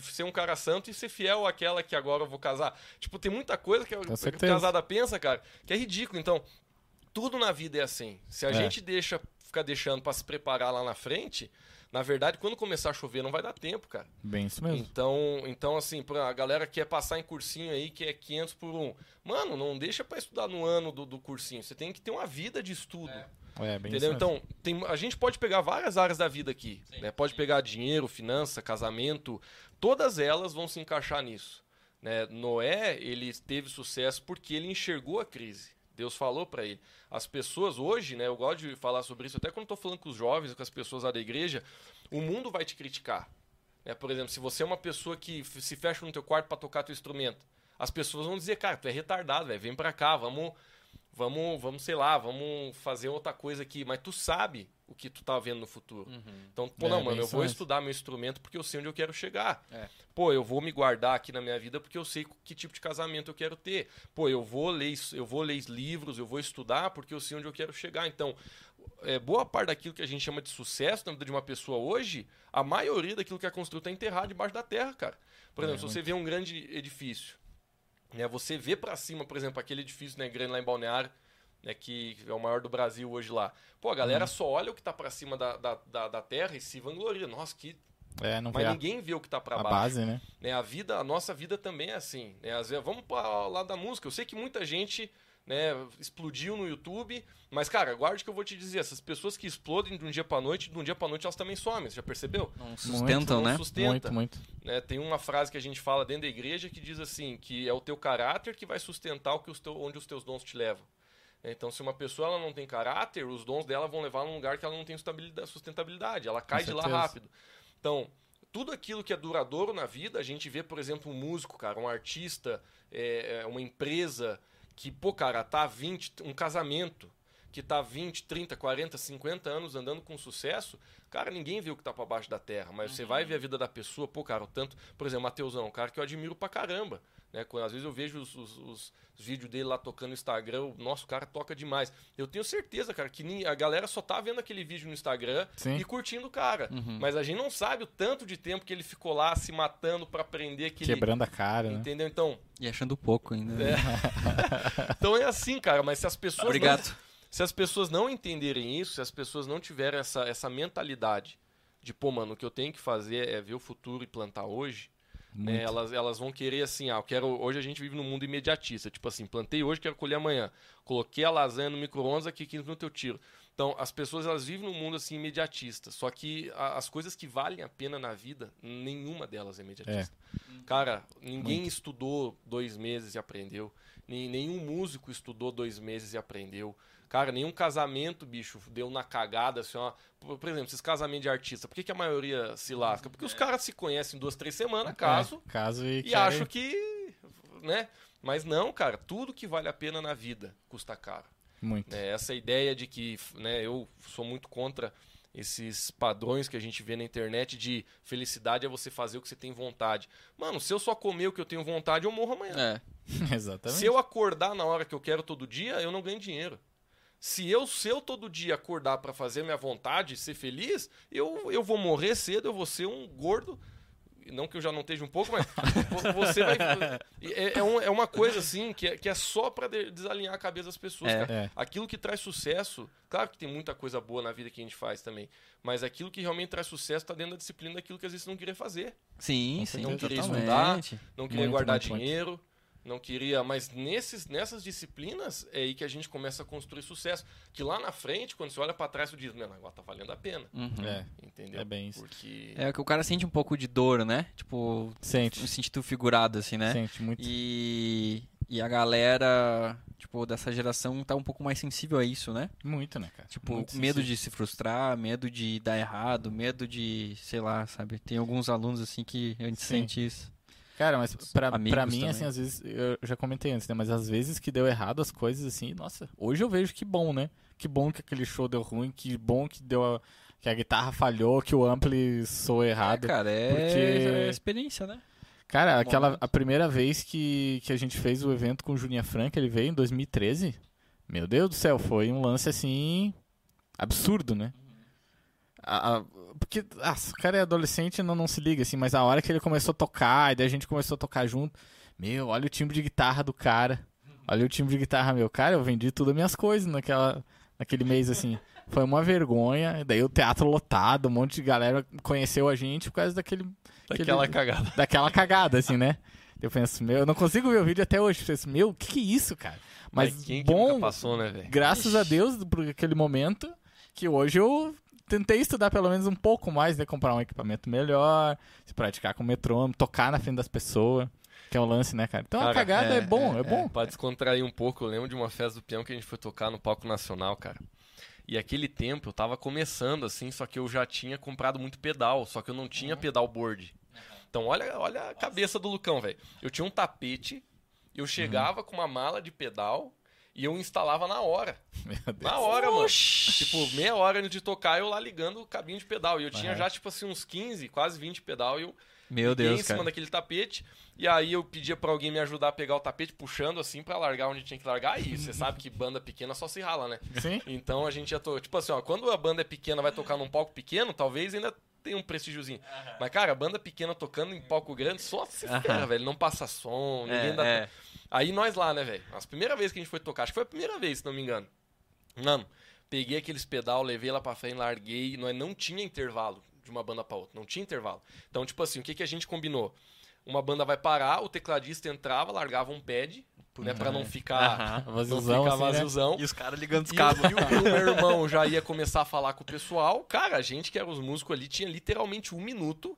Speaker 3: ser um cara santo e ser fiel àquela que agora eu vou casar. Tipo, tem muita coisa que a casada pensa, cara, que é ridículo. Então, tudo na vida é assim. Se a
Speaker 1: É.
Speaker 3: gente deixa ficar deixando pra se preparar lá na frente, na verdade, quando começar a chover, não vai dar tempo, cara.
Speaker 1: Bem isso mesmo.
Speaker 3: Então, então assim, pra a galera que quer passar em cursinho aí, que é 500 por um. Mano, não deixa pra estudar no ano do, do cursinho. Você tem que ter uma vida de estudo.
Speaker 1: É, bem
Speaker 3: Entendeu?
Speaker 1: isso mesmo.
Speaker 3: Então, tem, a gente pode pegar várias áreas da vida aqui. né? Pode pegar dinheiro, finança, casamento. Todas elas vão se encaixar nisso. né? Noé, ele teve sucesso porque ele enxergou a crise. Deus falou pra ele. As pessoas hoje, né, eu gosto de falar sobre isso, até quando estou falando com os jovens, com as pessoas lá da igreja, o mundo vai te criticar. né? Por exemplo, se você é uma pessoa que se fecha no teu quarto para tocar teu instrumento, as pessoas vão dizer, cara, tu é retardado, velho, vem pra cá, vamos, vamos, vamos, sei lá, vamos fazer outra coisa aqui. Mas tu sabe o que tu tá vendo no futuro. Então, pô,
Speaker 1: É,
Speaker 3: não, mano, eu vou estudar meu instrumento porque eu sei onde eu quero chegar.
Speaker 2: É.
Speaker 3: Pô, eu vou me guardar aqui na minha vida porque eu sei que tipo de casamento eu quero ter. Pô, eu vou ler, eu vou ler livros, eu vou estudar porque eu sei onde eu quero chegar. Então, é, boa parte daquilo que a gente chama de sucesso na vida de uma pessoa hoje, a maioria daquilo que é construído está enterrado debaixo da terra, cara. Por exemplo,
Speaker 1: É,
Speaker 3: se você vê um grande edifício, né, você vê pra cima, por exemplo, aquele edifício né, grande lá em Balneário, né, que é o maior do Brasil hoje lá. Pô, a
Speaker 1: Uhum.
Speaker 3: galera só olha o que tá pra cima da, da, da, da terra e se vangloria. Nossa, que.
Speaker 1: É, não
Speaker 3: Mas
Speaker 1: vê a,
Speaker 3: ninguém vê o que tá pra
Speaker 1: a
Speaker 3: baixo.
Speaker 1: base, né?
Speaker 3: Né, a vida, a nossa vida também é assim. Né? Às vezes, vamos para lá da música. Eu sei que muita gente né, explodiu no YouTube, mas, cara, guarde que eu vou te dizer, essas pessoas que explodem de um dia pra noite, de um dia pra noite elas também somem, você já percebeu?
Speaker 2: Não sustentam,
Speaker 3: Não
Speaker 2: né?
Speaker 3: sustenta.
Speaker 1: Muito, muito.
Speaker 3: né? Tem uma frase que a gente fala dentro da igreja que diz assim, que é o teu caráter que vai sustentar o que os teu, onde os teus dons te levam. né? Então, se uma pessoa ela não tem caráter, os dons dela vão levar num lugar que ela não tem sustentabilidade, sustentabilidade ela cai de lá rápido. Então, tudo aquilo que é duradouro na vida, a gente vê, por exemplo, um músico, cara, um artista, é, é, uma empresa que, pô, cara, tá há 20, um casamento que tá 20, 30, 40, 50 anos andando com sucesso, cara, ninguém vê o que tá pra baixo da terra, mas você vai ver a vida da pessoa, pô, cara, o tanto, por exemplo, Mateusão, um cara que eu admiro pra caramba, né? Quando, às vezes eu vejo os, os- os vídeos dele lá tocando no Instagram, o nosso cara toca demais. Eu tenho certeza, cara, que a galera só tá vendo aquele vídeo no Instagram
Speaker 1: Sim.
Speaker 3: e curtindo o cara. Mas a gente não sabe o tanto de tempo que ele ficou lá se matando pra aprender aquele.
Speaker 1: Quebrando a cara, né?
Speaker 3: Entendeu? Então,
Speaker 2: E achando pouco ainda.
Speaker 3: É. *laughs* então é assim, cara, mas se as pessoas.
Speaker 2: Obrigado.
Speaker 3: Não, se as pessoas não entenderem isso, se as pessoas não tiverem essa, essa mentalidade de, pô, mano, o que eu tenho que fazer é ver o futuro e plantar hoje,
Speaker 1: Muito.
Speaker 3: Elas, elas vão querer assim, ah, eu quero. Hoje a gente vive num mundo imediatista. Tipo assim, plantei hoje, quero colher amanhã. Coloquei a lasanha no micro-ondas aqui, 15 minutos eu tiro. Então, as pessoas elas vivem num mundo assim imediatista. Só que a- as coisas que valem a pena na vida, nenhuma delas é imediatista. Cara, ninguém
Speaker 1: Muito.
Speaker 3: estudou dois meses e aprendeu. Nem- Nenhum músico estudou dois meses e aprendeu. Cara, nenhum casamento, bicho, deu na cagada, assim, ó. Por exemplo, esses casamentos de artista, por que, que a maioria se lasca? Porque os caras se conhecem duas, três semanas, caso,
Speaker 1: É, caso e,
Speaker 3: e
Speaker 1: querem-
Speaker 3: acho que. né? Mas não, cara, tudo que vale a pena na vida custa caro.
Speaker 1: Muito.
Speaker 3: né? Essa ideia de que, né, eu sou muito contra esses padrões que a gente vê na internet de felicidade é você fazer o que você tem vontade. Mano, se eu só comer o que eu tenho vontade, eu morro amanhã.
Speaker 2: É. *laughs*
Speaker 1: Exatamente.
Speaker 3: Se eu acordar na hora que eu quero todo dia, eu não ganho dinheiro. Se eu, se eu todo dia acordar pra fazer minha vontade, ser feliz, eu, eu vou morrer cedo, eu vou ser um gordo. Não que eu já não esteja um pouco, mas vo- você vai. *laughs* É, é, um- é uma coisa assim que é, que é só pra de- desalinhar a cabeça das pessoas.
Speaker 2: É.
Speaker 1: É.
Speaker 3: Aquilo que traz sucesso, claro que tem muita coisa boa na vida que a gente faz também, mas aquilo que realmente traz sucesso tá dentro da disciplina daquilo que às vezes não queria fazer.
Speaker 2: Sim,
Speaker 1: Você
Speaker 2: sim.
Speaker 3: não queria
Speaker 2: totalmente.
Speaker 3: Não queria
Speaker 1: Muito,
Speaker 3: guardar
Speaker 1: muito, muito.
Speaker 3: Não queria. Mas nesses, nessas disciplinas é aí que a gente começa a construir sucesso. Que lá na frente, quando você olha pra trás, você diz, mano, agora tá valendo a pena.
Speaker 2: Uhum.
Speaker 1: É,
Speaker 3: Entendeu?
Speaker 1: é bem isso.
Speaker 3: Porque.
Speaker 2: É que o cara sente um pouco de dor, né? Tipo,
Speaker 1: Sente.
Speaker 2: um sentido figurado, assim, né?
Speaker 1: Sente muito.
Speaker 2: E, e a galera, tipo, dessa geração tá um pouco mais sensível a isso, né?
Speaker 1: Muito, né, cara?
Speaker 2: Tipo,
Speaker 1: Muito
Speaker 2: medo
Speaker 1: sensível.
Speaker 2: de se frustrar, medo de dar errado, medo de, sei lá, sabe? Tem alguns alunos, assim, que a gente
Speaker 1: Sim.
Speaker 2: sente isso.
Speaker 1: Cara, mas pra, pra mim,
Speaker 2: também.
Speaker 1: assim, às vezes, eu já comentei antes, né? Mas às vezes que deu errado as coisas, assim, nossa, hoje eu vejo que bom, né? Que bom que aquele show deu ruim, que bom que deu a, que a guitarra falhou, que o ampli soou errado.
Speaker 2: É, cara, é,
Speaker 1: porque-
Speaker 2: é experiência, né?
Speaker 1: Cara, aquela
Speaker 2: Momento.
Speaker 1: a primeira vez que, que a gente fez o evento com o Juninha Franca, ele veio em 2013. Meu Deus do céu, foi um lance assim absurdo, né? A- a- porque ah, o cara é adolescente e não, não se liga assim, mas a hora que ele começou a tocar, e daí a gente começou a tocar junto, meu, olha o timbre de guitarra do cara. Olha o timbre de guitarra meu, cara, eu vendi tudo as minhas coisas naquela naquele mês assim. Foi uma vergonha, daí o teatro lotado, um monte de galera conheceu a gente por causa daquele
Speaker 3: Daquela
Speaker 1: aquele-
Speaker 3: cagada.
Speaker 1: daquela cagada, assim, né? Eu penso, meu, eu não consigo ver o vídeo até hoje. Eu penso, meu, o que, que é isso, cara? Mas
Speaker 3: Mas
Speaker 1: bom,
Speaker 3: passou, né,
Speaker 1: graças a Deus por aquele momento, que hoje eu tentei estudar pelo menos um pouco mais, né? Comprar um equipamento melhor, se praticar com metrônomo, tocar na frente das pessoas, que é o lance, né, cara? Então a
Speaker 3: Cara,
Speaker 1: cagada é,
Speaker 2: é,
Speaker 1: bom, é,
Speaker 2: é,
Speaker 1: bom.
Speaker 3: Pra descontrair um pouco, eu lembro de uma festa do peão que a gente foi tocar no palco nacional, cara. E aquele tempo eu tava começando, assim, só que eu já tinha comprado muito pedal, só que eu não tinha pedal board. Então olha, olha a cabeça do Lucão, velho. Eu tinha um tapete, eu chegava com uma mala de pedal e eu instalava na hora. *laughs*
Speaker 1: Meu Deus.
Speaker 3: Na hora, mano.
Speaker 2: Oxi.
Speaker 3: Tipo, meia hora antes de tocar, eu lá ligando o cabinho de pedal. E eu tinha já, tipo assim, uns 15, quase 20 pedal. E eu
Speaker 2: Meu Deus,
Speaker 3: em cima
Speaker 2: cara.
Speaker 3: daquele tapete. E aí eu pedia pra alguém me ajudar a pegar o tapete, puxando assim pra largar onde tinha que largar. E você sabe que banda pequena só se rala, né?
Speaker 1: Sim?
Speaker 3: Então a gente já tô. Tipo assim, ó, quando a banda é pequena, vai tocar num palco pequeno, talvez ainda tenha um prestígiozinho. Mas, cara, a banda pequena tocando em palco grande só se ferra, velho. Não passa som, ninguém dá.
Speaker 2: É, é.
Speaker 3: Aí nós lá, né, velho? As primeira vez que a gente foi tocar, acho que foi a primeira vez, se não me engano. Mano, peguei aqueles pedal, levei lá pra frente, larguei. Nós não tinha intervalo de uma banda pra outra. Não tinha intervalo. Então, tipo assim, o que, que a gente combinou? Uma banda vai parar, o tecladista entrava, largava um pad, né, pra não ficar, não
Speaker 1: Vaziozão,
Speaker 3: ficar
Speaker 1: assim, né?
Speaker 2: E os caras ligando os
Speaker 3: E,
Speaker 2: cabos.
Speaker 3: e e o meu irmão já ia começar a falar com o pessoal. Cara, a gente que era os músicos ali tinha literalmente um minuto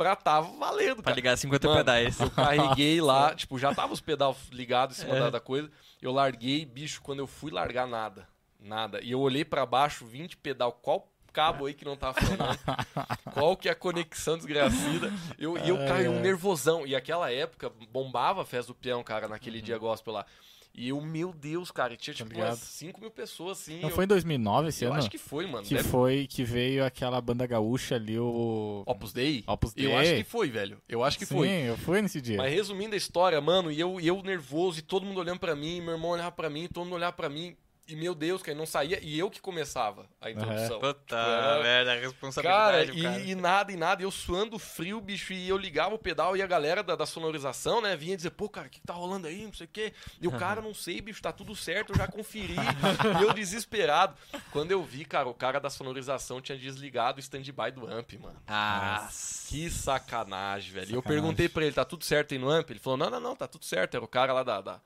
Speaker 3: pra tava valendo,
Speaker 2: Pra
Speaker 3: cara.
Speaker 2: ligar 50
Speaker 3: Mano,
Speaker 2: pedais.
Speaker 3: Eu carreguei lá, *laughs* tipo, já tava os pedal ligados em cima
Speaker 2: É.
Speaker 3: da, coisa. Eu larguei, bicho, quando eu fui largar nada. Nada. E eu olhei pra baixo, 20 pedal, qual cabo aí que não tava funcionando? *laughs* qual que é a conexão desgracida? Eu, e eu caí um nervosão. E aquela época, bombava a festa do peão, cara, naquele dia gospel lá. E eu, meu Deus, cara, tinha tipo
Speaker 1: Uhum. ligado.
Speaker 3: umas 5 mil pessoas, assim.
Speaker 1: Não
Speaker 3: eu,
Speaker 1: foi em 2009 esse
Speaker 3: eu
Speaker 1: ano?
Speaker 3: acho que foi, mano.
Speaker 1: que
Speaker 3: Deve-
Speaker 1: foi que veio aquela banda gaúcha ali, o
Speaker 3: Opus Dei?
Speaker 1: Opus Dei.
Speaker 3: Eu acho que foi, velho. Eu acho que
Speaker 1: Sim,
Speaker 3: foi.
Speaker 1: eu fui nesse dia.
Speaker 3: Mas resumindo a história, mano, e eu, eu nervoso, e todo mundo olhando pra mim, meu irmão olhava pra mim, todo mundo olhava pra mim. E meu Deus, cara, não saía. E eu que começava a introdução.
Speaker 2: Puta
Speaker 3: Era-
Speaker 2: merda, a
Speaker 3: Cara,
Speaker 2: responsabilidade,
Speaker 3: e,
Speaker 2: cara.
Speaker 3: e nada, e nada, eu suando frio, bicho, e eu ligava o pedal e a galera da, da sonorização, né, vinha dizer, pô, cara, o que, que tá rolando aí, não sei o quê. E o cara, não sei, bicho, tá tudo certo, eu já conferi. *laughs* e eu desesperado. Quando eu vi, cara, o cara da sonorização tinha desligado o stand-by do amp, mano.
Speaker 2: Ah,
Speaker 3: Que sacanagem, velho. E eu perguntei pra ele, tá tudo certo aí no amp? Ele falou, não, não, não, tá tudo certo. Era o cara lá da... da-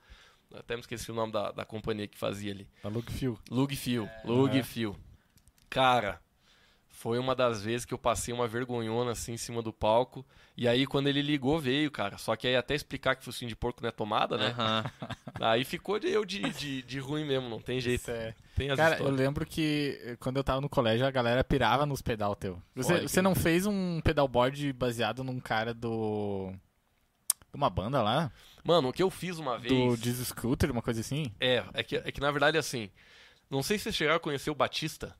Speaker 3: até me esqueci o nome da, da companhia que fazia ali.
Speaker 1: Da Look Feel.
Speaker 3: Lugfio, Lugfio. Cara, foi uma das vezes que eu passei uma vergonhona assim em cima do palco. E aí, quando ele ligou, veio, cara. Só que aí, até explicar que focinho de porco não é tomada, né?
Speaker 2: aham. *laughs*
Speaker 3: Aí ficou de eu de, de, de ruim mesmo, não tem jeito.
Speaker 1: É.
Speaker 3: Tem as
Speaker 1: Cara, eu
Speaker 3: histórias.
Speaker 1: lembro que eh, quando eu tava no colégio, a galera pirava nos pedal teu. Você,
Speaker 3: Olha que
Speaker 1: você não fez um pedalboard baseado num cara do. Uma banda lá?
Speaker 3: Mano, o que eu fiz uma vez.
Speaker 1: Do Diz Scooter, uma coisa assim?
Speaker 3: É, é que, é que na verdade assim. Não sei se vocês chegaram a conhecer o Batista.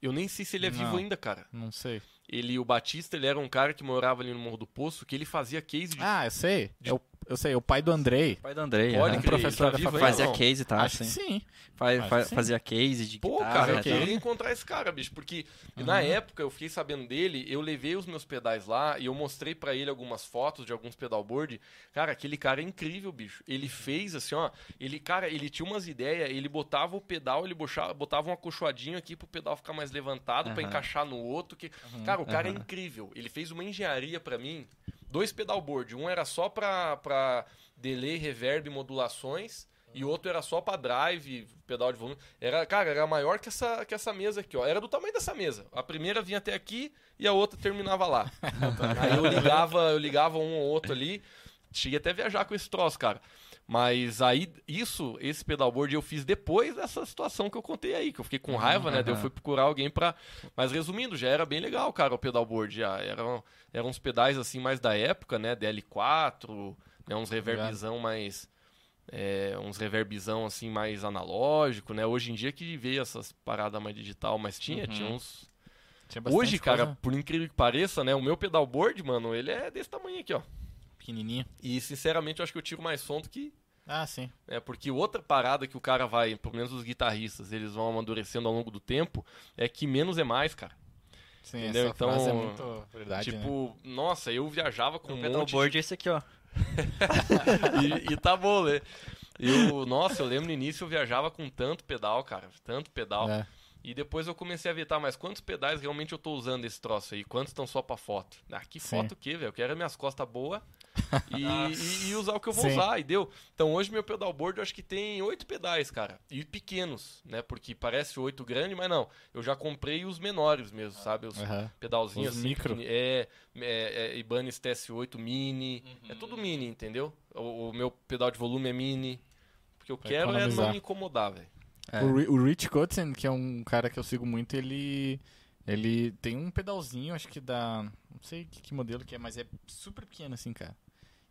Speaker 3: Eu nem sei se ele é vivo
Speaker 1: Não.
Speaker 3: ainda, cara.
Speaker 1: Não sei.
Speaker 3: Ele, o Batista, ele era um cara que morava ali no Morro do Poço, que ele fazia case de.
Speaker 1: Ah, eu sei.
Speaker 3: De-
Speaker 1: Eu, eu sei, o pai do Andrei.
Speaker 2: Pai do Andrei,
Speaker 3: Pode
Speaker 2: aham.
Speaker 3: crer,
Speaker 1: professor da
Speaker 3: tá
Speaker 1: faculdade.
Speaker 3: ainda,
Speaker 2: Fazia case, tá?
Speaker 1: Acho que
Speaker 2: sim.
Speaker 1: sim.
Speaker 2: Fa-
Speaker 1: Acho
Speaker 2: fa-
Speaker 1: que sim.
Speaker 2: fazia case de
Speaker 3: Pô,
Speaker 2: guitarra,
Speaker 3: cara, eu
Speaker 2: né,
Speaker 3: queria encontrar esse cara, bicho, porque
Speaker 1: Uhum.
Speaker 3: na época eu fiquei sabendo dele, eu levei os meus pedais lá e eu mostrei pra ele algumas fotos de alguns pedalboard. Cara, aquele cara é incrível, bicho. Ele fez assim, ó, ele, cara, ele tinha umas ideias, ele botava o pedal, ele botava um acolchoadinho aqui pro pedal ficar mais levantado pra
Speaker 2: Aham.
Speaker 3: encaixar no outro, que Cara, o cara é incrível. Ele fez uma engenharia pra mim, dois pedalboard, um era só pra, pra delay, reverb, modulações. E outro era só pra drive, pedal de volume. Era, cara, era maior que essa, que essa mesa aqui, ó. Era do tamanho dessa mesa. A primeira vinha até aqui e a outra terminava lá. *laughs* Aí eu ligava, eu ligava um ou outro ali. Cheguei até a viajar com esse troço, cara. Mas aí, isso, esse pedalboard eu fiz depois dessa situação que eu contei aí, que eu fiquei com raiva, né? Daí eu fui procurar alguém pra. Mas resumindo, já era bem legal, cara, o pedalboard. Já eram, eram uns pedais assim mais da época, né? DL4, né? uns reverbzão mais. é, uns reverbzão assim mais analógico, né? Hoje em dia que veio essas paradas mais digital, mas tinha,
Speaker 2: Uhum.
Speaker 3: tinha uns.
Speaker 1: Tinha
Speaker 3: Hoje, cara,
Speaker 1: coisa
Speaker 3: por incrível que pareça, né? O meu pedalboard, mano, ele é desse tamanho aqui, ó.
Speaker 1: Pequenininha.
Speaker 3: E sinceramente eu acho que eu tiro mais som do que.
Speaker 1: Ah, sim.
Speaker 3: É, porque outra parada que o cara vai, pelo menos os guitarristas, eles vão amadurecendo ao longo do tempo, é que menos é mais, cara.
Speaker 1: Sim,
Speaker 3: Entendeu?
Speaker 1: essa
Speaker 3: Então,
Speaker 1: frase é muito verdade, né?
Speaker 3: tipo, nossa, eu viajava com
Speaker 2: O
Speaker 3: um monte de...
Speaker 2: pedalboard é esse aqui, ó. *laughs*
Speaker 3: e, e tá bom, né? Eu, nossa, eu lembro no início eu viajava com tanto pedal, cara, tanto pedal.
Speaker 1: É.
Speaker 3: E depois eu comecei a tá, mas quantos pedais realmente eu tô usando esse troço aí? Quantos estão só pra foto? Ah, que
Speaker 1: Sim.
Speaker 3: foto o quê, velho? Eu quero minhas costas boas e, e- e usar o que eu vou
Speaker 1: Sim.
Speaker 3: usar, e deu. Então hoje meu pedalboard eu acho que tem oito pedais, cara. E pequenos, né? Porque parece oito grande, mas não. Eu já comprei os menores mesmo, sabe? Os
Speaker 1: Aham.
Speaker 3: pedalzinhos
Speaker 1: Os
Speaker 3: assim.
Speaker 1: micro.
Speaker 3: É, é, é Ibanez TS8 mini. É
Speaker 1: Uhum.
Speaker 3: tudo mini, entendeu? O, o meu pedal de volume é mini. Porque eu
Speaker 1: Pra
Speaker 3: quero é não
Speaker 1: economizar.
Speaker 3: me incomodar, velho.
Speaker 2: É.
Speaker 1: O, o Rich Kotzen, que é um cara que eu sigo muito, ele ele tem um pedalzinho, acho que da, não sei que, que modelo que é, mas é super pequeno assim, cara.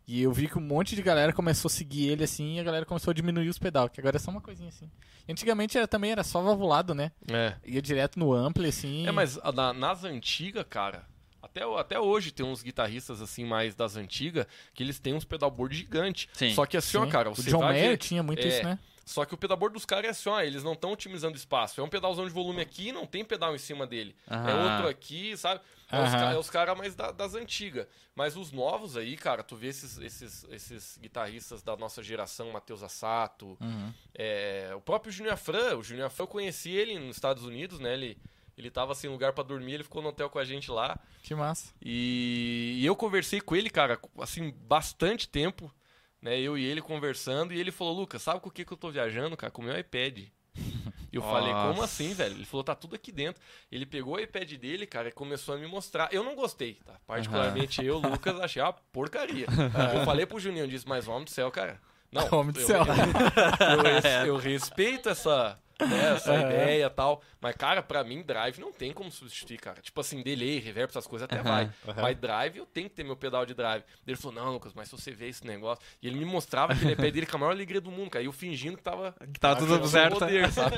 Speaker 1: E eu vi que um monte de galera começou a seguir ele assim, e a galera começou a diminuir os pedal, que agora é só uma coisinha assim. E antigamente era, também era só valvulado, né?
Speaker 3: É.
Speaker 1: Ia direto no ampli assim.
Speaker 3: É, mas a- na- nas antigas, cara, até, o- até hoje tem uns guitarristas assim mais das antigas que eles têm uns pedalboard gigante.
Speaker 2: Sim.
Speaker 3: Só que assim, ó,
Speaker 1: Sim.
Speaker 3: cara,
Speaker 1: o
Speaker 3: você
Speaker 1: John
Speaker 3: vai
Speaker 1: Mayer
Speaker 3: ver-
Speaker 1: tinha muito
Speaker 3: É.
Speaker 1: isso, né?
Speaker 3: Só que o pedalboard dos caras é assim, ó, eles não estão otimizando espaço. É um pedalzão de volume aqui, não tem pedal em cima dele. É
Speaker 2: Aham.
Speaker 3: outro aqui, sabe? É os, ca- é os caras mais da- das antigas. Mas os novos aí, cara, tu vê esses, esses, esses guitarristas da nossa geração, Matheus Assato,
Speaker 1: Uhum.
Speaker 3: é, o próprio Junior Fran. O Junior Fran, eu conheci ele nos Estados Unidos, né? Ele, ele tava sem lugar pra dormir, ele ficou no hotel com a gente lá.
Speaker 1: Que massa.
Speaker 3: E, e eu conversei com ele, cara, assim, bastante tempo, né? Eu e ele conversando, e ele falou, Lucas, sabe com o que, que eu tô viajando, cara? Com o meu iPad. *laughs* E eu falei, como assim, velho? Ele falou, tá tudo aqui dentro. Ele pegou o iPad dele, cara, e começou a me mostrar. Eu não gostei, tá? Particularmente eu, Lucas, achei uma porcaria. *laughs* Eu falei pro Juninho, eu disse, mas homem do céu, cara. Não,
Speaker 1: Homem do
Speaker 3: eu-
Speaker 1: céu.
Speaker 3: eu, res- *laughs* eu respeito essa, né, essa
Speaker 1: Aham.
Speaker 3: ideia e tal. Mas, cara, pra mim, drive não tem como substituir, cara. Tipo assim, delay, reverb, essas coisas até
Speaker 2: Aham.
Speaker 3: vai.
Speaker 1: Aham.
Speaker 3: Mas drive, eu tenho que ter meu pedal de drive. Ele falou, não, Lucas, mas se você vê esse negócio... E ele me mostrava aquele iPad dele com a maior alegria do mundo, cara. E eu fingindo que tava...
Speaker 2: Que
Speaker 3: achando
Speaker 2: tudo certo.
Speaker 3: poder, sabe?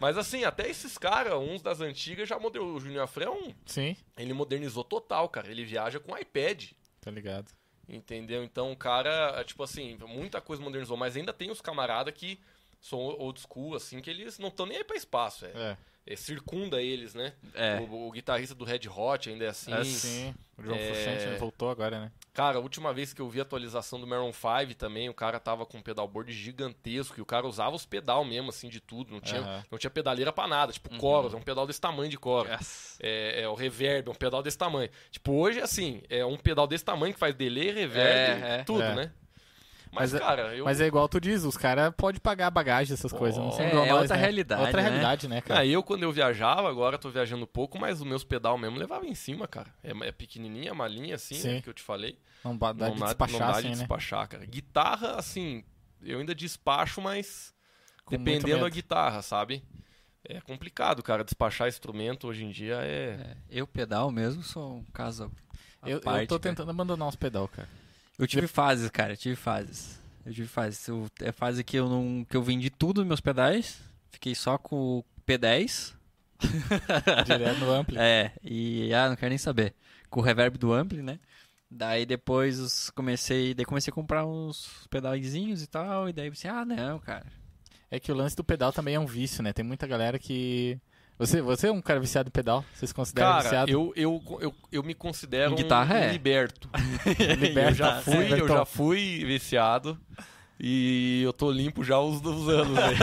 Speaker 3: Mas assim, até esses caras, uns das antigas, já moderou. O Junior Fré é um...
Speaker 1: Sim,
Speaker 3: Ele modernizou total, cara. Ele viaja com iPad.
Speaker 1: tá ligado.
Speaker 3: Entendeu? Então o cara, é, tipo assim, muita coisa modernizou, mas ainda tem os camarada que som old school, assim, que eles não estão nem aí pra espaço, é.
Speaker 1: É.
Speaker 3: é, circunda eles, né?
Speaker 2: É.
Speaker 3: O, o guitarrista do Red Hot ainda é assim.
Speaker 2: É,
Speaker 1: Sim. O João
Speaker 3: É.
Speaker 1: Frusciante voltou agora, né?
Speaker 3: Cara, a última vez que eu vi a atualização do Maroon 5 também, o cara tava com um pedalboard gigantesco e o cara usava os pedal mesmo, assim, de tudo. Não tinha,
Speaker 1: Aham.
Speaker 3: não tinha pedaleira pra nada. Tipo,
Speaker 2: Uhum.
Speaker 3: Chorus, é um pedal desse tamanho de Chorus.
Speaker 2: Yes.
Speaker 3: É, é o reverb, é um pedal desse tamanho. Tipo, hoje, assim, é um pedal desse tamanho que faz delay, reverb,
Speaker 2: É, é.
Speaker 3: tudo,
Speaker 1: É.
Speaker 3: né? Mas,
Speaker 1: Mas é-
Speaker 3: cara, eu...
Speaker 1: Mas é igual tu diz, os caras podem pagar bagagem, essas coisas. Não são
Speaker 2: É,
Speaker 1: igual
Speaker 2: é
Speaker 1: nós,
Speaker 2: outra
Speaker 1: né?
Speaker 2: realidade,
Speaker 1: Outra
Speaker 2: né?
Speaker 1: realidade, né, cara?
Speaker 3: Ah, eu quando eu viajava, agora eu tô viajando pouco, mas os meus pedal mesmo levava em cima, cara. É, é pequenininha, malinha assim,
Speaker 1: Sim.
Speaker 3: né, que eu te falei.
Speaker 1: Não dá
Speaker 3: não
Speaker 1: de
Speaker 3: dá,
Speaker 1: despachar,
Speaker 3: não dá
Speaker 1: assim,
Speaker 3: de
Speaker 1: né?
Speaker 3: despachar, cara. Guitarra, assim, eu ainda despacho, mas
Speaker 1: Com
Speaker 3: dependendo da guitarra, sabe? É complicado, cara, despachar instrumento hoje em dia é...
Speaker 2: É, eu pedal mesmo sou um caso
Speaker 1: Eu, eu
Speaker 2: parte,
Speaker 1: tô
Speaker 2: cara.
Speaker 1: tentando abandonar os pedal, cara.
Speaker 2: Eu tive fases, cara, eu tive fases. Eu tive fases. Eu, é fase que eu não que eu vendi tudo meus pedais, fiquei só com o P10. *laughs*
Speaker 1: Direto no ampli.
Speaker 2: É, e ah, não quero nem saber. Com o reverb do ampli, né? Daí depois os- comecei, daí comecei a comprar uns pedalzinhos e tal, e daí pensei, ah, não, cara.
Speaker 1: É que o lance do pedal também é um vício, né? Tem muita galera que. Você, você é um cara viciado em pedal? Você se considera
Speaker 3: Cara,
Speaker 1: viciado?
Speaker 3: eu, eu, eu, eu me considero
Speaker 2: Em
Speaker 3: um-
Speaker 2: guitarra,
Speaker 3: um
Speaker 2: é.
Speaker 3: liberto. *laughs*
Speaker 1: Liberta,
Speaker 3: eu já fui, eu já fui viciado e eu tô limpo já *laughs* há uns, uns anos, velho.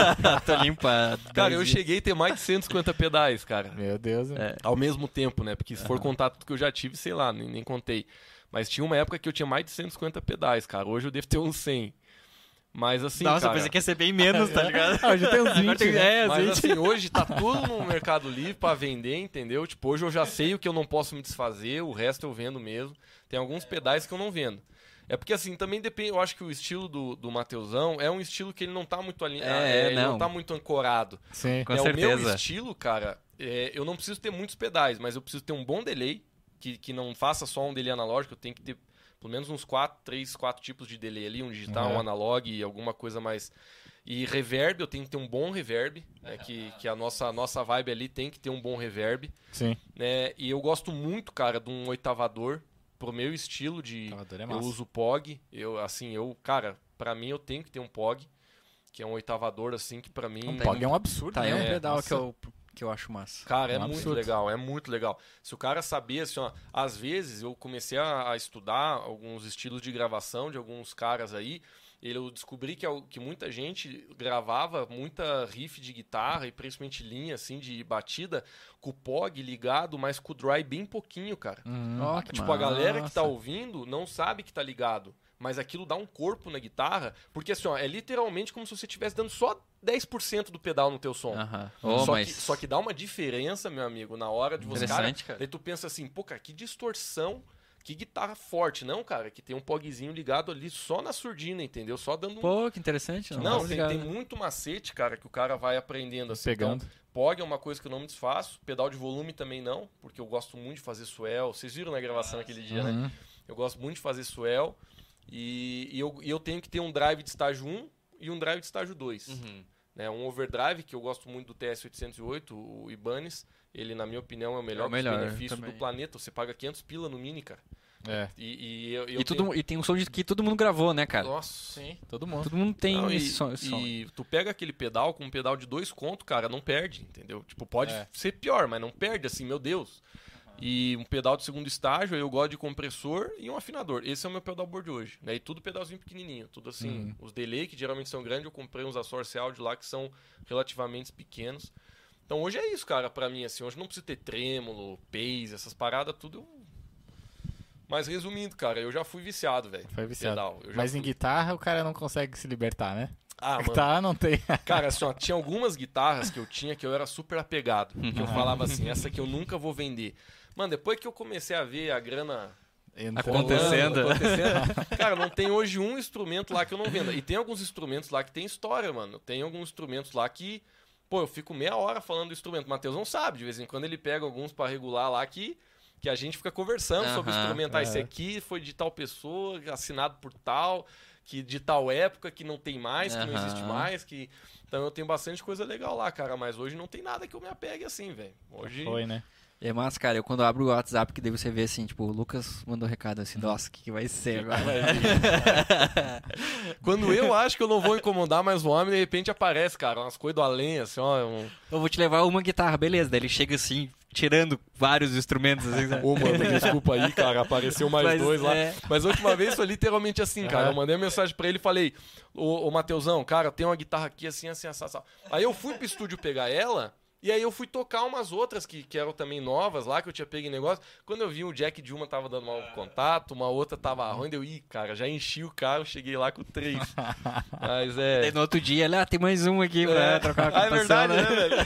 Speaker 2: Tô limpa.
Speaker 3: Cara, eu cheguei a ter mais de 150 pedais, cara.
Speaker 1: Meu Deus, né?
Speaker 2: É.
Speaker 3: Ao mesmo tempo, né? Porque se for contar tudo que eu já tive, sei lá, nem, nem contei. Mas tinha uma época que eu tinha mais de 150 pedais, cara. Hoje eu devo ter uns 100. Mas assim,
Speaker 2: Nossa, eu
Speaker 3: cara...
Speaker 2: pensei que ia ser bem menos, tá *laughs* ligado?
Speaker 1: Ah, hoje tem uns 20,
Speaker 2: Agora tem-
Speaker 1: né?
Speaker 2: é,
Speaker 3: Mas
Speaker 2: 20.
Speaker 3: assim, hoje tá *laughs* tudo no Mercado Livre pra vender, entendeu? Tipo, hoje eu já sei o que eu não posso me desfazer, o resto eu vendo mesmo. Tem alguns pedais que eu não vendo. É porque assim, também depende, eu acho que o estilo do, do Mateusão é um estilo que ele não tá muito alinhado,
Speaker 2: É,
Speaker 3: ele não.
Speaker 2: não.
Speaker 3: tá muito ancorado.
Speaker 1: Sim.
Speaker 2: Com
Speaker 3: é, O meu
Speaker 2: certeza.
Speaker 3: estilo, cara, é, eu não preciso ter muitos pedais, mas eu preciso ter um bom delay, que, que não faça só um delay analógico, eu tenho que ter pelo menos uns quatro, três, quatro tipos de delay ali, um digital,
Speaker 1: Uhum.
Speaker 3: um analog e alguma coisa mais. E reverb, eu tenho que ter um bom reverb, né, que, *laughs* que a nossa, nossa vibe ali tem que ter um bom reverb.
Speaker 1: Sim.
Speaker 3: Né, e eu gosto muito, cara, de um oitavador pro meu estilo de.
Speaker 1: É
Speaker 3: eu uso POG, eu, assim, eu, cara, pra mim eu tenho que ter um POG, que é um oitavador, assim, que pra mim.
Speaker 1: Um POG é um absurdo,
Speaker 2: Tá, é um
Speaker 1: né?
Speaker 2: pedal
Speaker 1: Nossa.
Speaker 2: que eu, que eu acho massa.
Speaker 3: Cara, é
Speaker 1: Um
Speaker 3: muito
Speaker 1: absurdo.
Speaker 3: legal, é muito legal. Se o cara saber, assim, ó, às vezes eu comecei a, a estudar alguns estilos de gravação de alguns caras aí, ele, eu descobri que, que muita gente gravava muita riff de guitarra e principalmente linha, assim, de batida, com o POG ligado, mas com o dry bem pouquinho, cara.
Speaker 2: Ó, que
Speaker 3: Tipo, a galera que tá
Speaker 2: massa.
Speaker 3: ouvindo não sabe que tá ligado. Mas aquilo dá um corpo na guitarra, porque assim, ó, é literalmente como se você estivesse dando só 10% do pedal no teu som.
Speaker 2: Aham. Ô,
Speaker 3: só,
Speaker 2: mas...
Speaker 3: que, só que dá uma diferença, meu amigo, na hora de você. Cara,
Speaker 2: Interessante, cara.
Speaker 3: daí tu pensa assim, pô, cara, que distorção, que guitarra forte. Não, cara, que tem um pogzinho ligado ali só na surdina, entendeu? Só dando um.
Speaker 2: Pô, que interessante.
Speaker 3: Não,
Speaker 2: tava
Speaker 3: tem,
Speaker 2: ligado.
Speaker 3: tem muito macete, cara, que o cara vai aprendendo assim.
Speaker 1: Pegando.
Speaker 3: Então, Pog é uma coisa que eu não me desfaço. Pedal de volume também não, porque eu gosto muito de fazer swell. Vocês viram na gravação aquele dia, né?
Speaker 1: Uhum.
Speaker 3: Eu gosto muito de fazer swell. E, e eu, e eu tenho que ter um drive de estágio 1 e um drive de estágio 2.
Speaker 2: Uhum.
Speaker 3: Né, um overdrive, que eu gosto muito do TS-808, o Ibanez. Ele, na minha opinião, é o melhor,
Speaker 2: É o melhor,
Speaker 3: benefício do planeta. Você paga 500 pila no Mini, cara.
Speaker 1: É.
Speaker 3: E, e, eu, eu
Speaker 2: E, tudo, e tem um som de que todo mundo gravou, né, cara?
Speaker 3: Nossa.
Speaker 1: Sim, todo mundo.
Speaker 2: Todo mundo tem
Speaker 3: Não, e,
Speaker 2: esse som. esse som.
Speaker 3: e tu pega aquele pedal com um pedal de dois contos, cara, não perde, entendeu? Tipo, pode
Speaker 1: É.
Speaker 3: ser pior, mas não perde, assim, meu Deus. E um pedal de segundo estágio, eu gosto de compressor e um afinador. Esse é o meu pedalboard hoje. Né? E tudo pedalzinho pequenininho. Tudo assim,
Speaker 1: Uhum.
Speaker 3: os delay, que geralmente são grandes, eu comprei uns Source Audio lá que são relativamente pequenos. Então hoje é isso, cara, pra mim, assim. Hoje não precisa ter trêmolo, pace, essas paradas, tudo... eu- Mas resumindo, cara, eu já fui viciado, velho.
Speaker 1: Foi viciado. Mas
Speaker 3: fui.
Speaker 1: em guitarra o cara não consegue se libertar, né?
Speaker 3: Ah, mano.
Speaker 1: guitarra não tem. *laughs*
Speaker 3: Cara, assim, ó, tinha algumas guitarras que eu tinha que eu era super apegado. Que eu falava assim, essa aqui eu nunca vou vender. Mano, depois que eu comecei a ver a grana
Speaker 1: Entrando-
Speaker 2: Acontecendo.
Speaker 3: acontecendo, *laughs* cara, não tem hoje um instrumento lá que eu não venda. E tem alguns instrumentos lá que tem história, mano. Tem alguns instrumentos lá que, pô, eu fico meia hora falando do instrumento. O Matheus não sabe, de vez em quando ele pega alguns pra regular lá que que a gente fica conversando sobre o
Speaker 2: Aham,
Speaker 3: instrumento. Ah, esse
Speaker 1: é.
Speaker 3: aqui foi de tal pessoa, assinado por tal, que de tal época que não tem mais, que não existe mais, que então eu tenho bastante coisa legal lá, cara, mas hoje não tem nada que eu me apegue assim, velho. Hoje
Speaker 1: Foi, né?
Speaker 2: É massa, cara, eu quando abro o WhatsApp, que daí você vê assim, tipo, o Lucas mandou um recado assim, nossa, o que, que vai ser agora? *laughs*
Speaker 3: Quando eu acho que eu não vou incomodar mais o homem, de repente aparece, cara, umas coisas do além, assim, ó. Um...
Speaker 2: Eu vou te levar uma guitarra, beleza. Daí ele chega assim, tirando vários instrumentos. Assim?
Speaker 3: Ô, mano, *laughs* desculpa aí, cara, apareceu mais
Speaker 2: Mas,
Speaker 3: dois lá.
Speaker 2: é.
Speaker 3: Mas a última vez foi literalmente assim, cara.
Speaker 1: Aham.
Speaker 3: Eu mandei uma mensagem pra ele e falei, ô, ô Mateusão, cara, tem uma guitarra aqui assim, assim, assim, assim. Aí eu fui pro estúdio pegar ela. E aí eu fui tocar umas outras que, que eram também novas lá, que eu tinha pego em negócio. Quando eu vi o jack de uma tava dando mau contato, uma outra tava ruim, eu, ih, cara, já enchi o carro, cheguei lá com três. *laughs* Mas é...
Speaker 2: Daí no outro dia, ele, ah, tem mais um aqui pra
Speaker 3: É.
Speaker 2: trocar a
Speaker 3: Ah, é verdade,
Speaker 2: né?
Speaker 3: né, velho?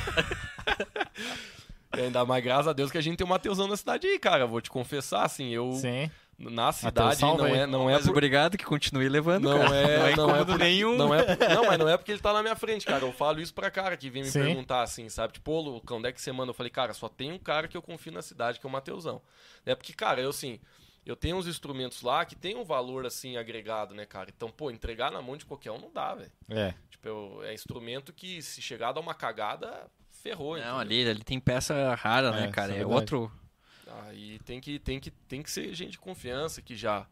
Speaker 3: E *laughs* ainda mais graças a Deus que a gente tem o Mateusão na cidade aí, cara. Vou te confessar, assim, eu
Speaker 1: Sim.
Speaker 3: Na cidade
Speaker 1: salve
Speaker 3: não é, não é
Speaker 2: Mas
Speaker 3: por-
Speaker 2: obrigado que continue levando,
Speaker 3: não
Speaker 2: cara.
Speaker 3: é,
Speaker 2: não é
Speaker 3: não
Speaker 2: incômodo
Speaker 3: por-
Speaker 2: nenhum.
Speaker 3: Não, é, não, mas não é porque ele tá na minha frente, cara. Eu falo isso pra cara que vem me
Speaker 1: Sim.
Speaker 3: perguntar assim, sabe? Tipo, ô, Lucão, onde é que você manda? Eu falei, cara, só tem um cara que eu confio na cidade, que é o Mateusão. É porque, cara, eu assim, eu tenho uns instrumentos lá que tem um valor assim agregado, né, cara? Então, pô, entregar na mão de qualquer um não dá, velho.
Speaker 1: É.
Speaker 3: Tipo, eu- é instrumento que se chegar a dar uma cagada, ferrou.
Speaker 2: Não,
Speaker 3: entendeu?
Speaker 2: ali, ali tem peça rara, né,
Speaker 1: É,
Speaker 2: cara?
Speaker 1: isso é
Speaker 2: É outro.
Speaker 3: Aí tem que, tem, que, tem que ser gente de confiança que já.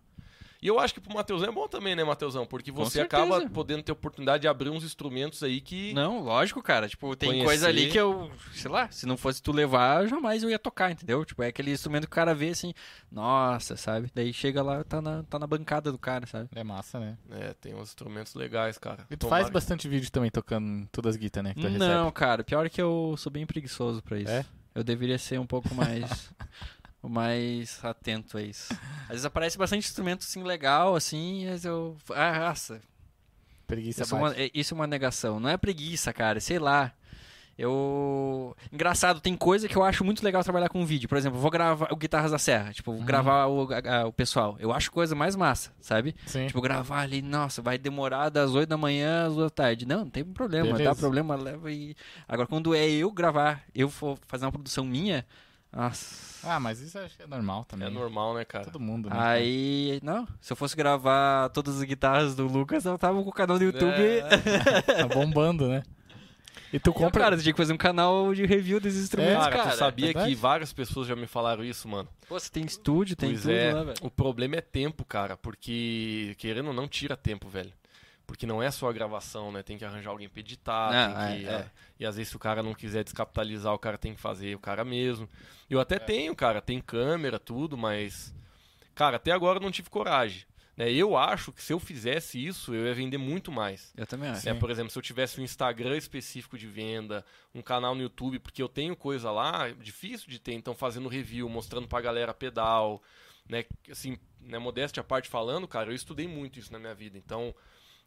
Speaker 3: E eu acho que pro Mateusão é bom também, né, Mateusão? Porque você acaba podendo ter oportunidade de abrir uns instrumentos aí que.
Speaker 2: Não, lógico, cara. Tipo, tem
Speaker 3: Conhecer.
Speaker 2: coisa ali que eu, sei lá, se não fosse tu levar, jamais eu ia tocar, entendeu? Tipo, é aquele instrumento que o cara vê assim, nossa, sabe? Daí chega lá, tá na, tá na bancada do cara, sabe?
Speaker 1: É massa, né?
Speaker 3: É, tem uns instrumentos legais, cara.
Speaker 1: E tu
Speaker 3: Tomara-
Speaker 1: faz bastante vídeo também tocando em todas as guitarras, né? Que tu
Speaker 2: Não,
Speaker 1: recebe.
Speaker 2: cara, pior que eu sou bem preguiçoso pra isso.
Speaker 1: É?
Speaker 2: Eu deveria ser um pouco mais *laughs* mais atento a isso. Às vezes aparece bastante instrumento assim legal assim, mas eu ah, nossa,
Speaker 1: Preguiça
Speaker 2: eu sou uma- é- isso é uma negação. Não é preguiça, cara, sei lá. Eu. Engraçado, tem coisa que eu acho muito legal trabalhar com vídeo. Por exemplo, eu vou gravar o Guitarras da Serra. Tipo, vou
Speaker 1: Uhum.
Speaker 2: gravar o, a- o pessoal. Eu acho coisa mais massa, sabe?
Speaker 1: Sim.
Speaker 2: Tipo, gravar ali, nossa, vai demorar das 8 da manhã às 2 da tarde. Não, não tem problema,
Speaker 1: Beleza.
Speaker 2: tá? Problema leva e. Agora, quando é eu gravar, eu for fazer uma produção minha, nossa.
Speaker 1: Ah, mas isso eu acho que é normal também.
Speaker 3: É normal, né, cara?
Speaker 1: Todo mundo, né?
Speaker 2: Aí, não, se eu fosse gravar todas as guitarras do Lucas, eu tava com o canal do YouTube.
Speaker 3: É,
Speaker 1: Tá bombando, né? E tu compra.
Speaker 2: Cara, você tinha que fazer um canal de review desses instrumentos,
Speaker 3: cara,
Speaker 2: cara.
Speaker 3: tu sabia
Speaker 1: verdade?
Speaker 3: que várias pessoas já me falaram isso, mano?
Speaker 2: Pô, você tem estúdio, tem
Speaker 3: pois
Speaker 2: tudo
Speaker 3: é.
Speaker 2: lá, velho.
Speaker 3: O problema é tempo, cara, porque querendo ou não tira tempo, velho. Porque não é só a gravação, né? Tem que arranjar alguém pra editar,
Speaker 2: Não,
Speaker 3: tem que,
Speaker 2: é, é.
Speaker 3: E às vezes se o cara não quiser descapitalizar, o cara tem que fazer o cara mesmo. Eu até tenho, cara, tem câmera, tudo, mas. Cara, até agora eu não tive coragem. Né? Eu acho que se eu fizesse isso, eu ia vender muito mais.
Speaker 2: Eu também acho.
Speaker 1: Sim.
Speaker 3: É, por exemplo, se eu tivesse um Instagram específico de venda, um canal no YouTube, porque eu tenho coisa lá, difícil de ter, então fazendo review, mostrando pra galera pedal, né? Assim, né, modéstia à parte falando, cara, eu estudei muito isso na minha vida. Então,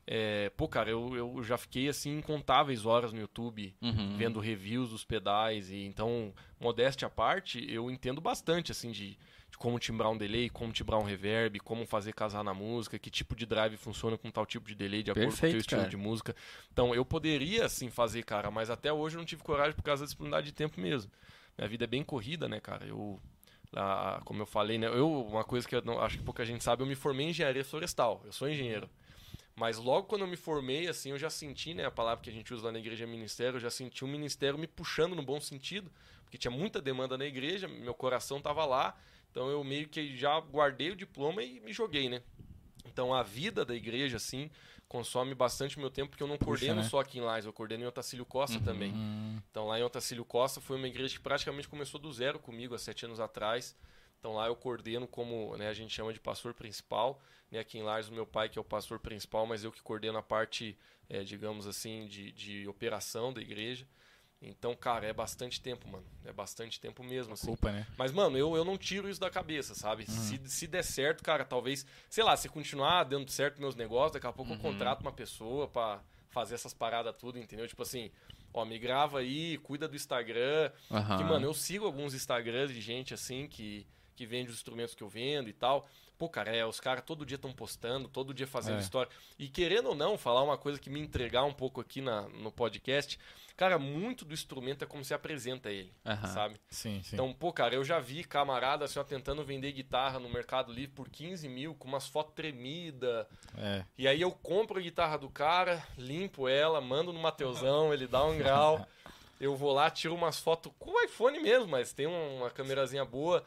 Speaker 3: é, pô, cara, eu, eu já fiquei assim incontáveis horas no YouTube
Speaker 2: Uhum.
Speaker 3: vendo reviews dos pedais e então, modéstia à parte, eu entendo bastante assim de, de como timbrar um delay, como timbrar um reverb, como fazer casar na música, que tipo de drive funciona com tal tipo de delay de acordo com o
Speaker 2: Perfeito,
Speaker 3: teu estilo
Speaker 2: cara.
Speaker 3: de música. Então, eu poderia sim fazer, cara, mas até hoje eu não tive coragem por causa da disponibilidade de tempo mesmo. Minha vida é bem corrida, né, cara? Eu lá, como eu falei, né, eu uma coisa que eu não, acho que pouca gente sabe, eu me formei em engenharia florestal. Eu sou engenheiro. Mas logo quando eu me formei, assim, eu já senti, né, a palavra que a gente usa lá na igreja é ministério, eu já senti o ministério me puxando no bom sentido, porque tinha muita demanda na igreja, meu coração tava lá, então eu meio que já guardei o diploma e me joguei, né? Então a vida da igreja, assim, consome bastante meu tempo, porque eu não coordeno
Speaker 1: né?
Speaker 3: só aqui em Lais, eu coordeno em Otacílio Costa também.
Speaker 1: Hum,
Speaker 3: Então lá em Otacílio Costa foi uma igreja que praticamente começou do zero comigo há sete anos atrás. Então lá eu coordeno como né, a gente chama de pastor principal. Né, aqui em Lares o meu pai que é o pastor principal, mas eu que coordeno a parte, eh, digamos assim, de, de operação da igreja. Então, cara, é bastante tempo, mano. É bastante tempo mesmo, assim.
Speaker 1: culpa, né?
Speaker 3: Mas, mano, eu, eu não tiro isso da cabeça, sabe? Se, se der certo, cara, talvez, sei lá, se continuar dando certo meus negócios, daqui a pouco eu contrato uma pessoa pra fazer essas paradas tudo, entendeu? Tipo assim, ó, me grava aí, cuida do Instagram.
Speaker 2: Aham.
Speaker 3: Que, mano, eu sigo alguns Instagrams de gente assim que, que vende os instrumentos que eu vendo e tal. Pô, cara, é, os caras todo dia estão postando, todo dia fazendo
Speaker 1: É.
Speaker 3: história. E querendo ou não, falar uma coisa que me entregar um pouco aqui na, no podcast, cara, muito do instrumento é como se apresenta ele, sabe?
Speaker 1: Sim, sim.
Speaker 3: Então, pô, cara, eu já vi camarada assim, ó, tentando vender guitarra no Mercado Livre por 15 mil, com umas fotos tremidas.
Speaker 1: É.
Speaker 3: E aí eu compro a guitarra do cara, limpo ela, mando no Mateusão, ele dá um grau. *laughs* eu vou lá, tiro umas fotos com o iPhone mesmo, mas tem uma câmerazinha boa.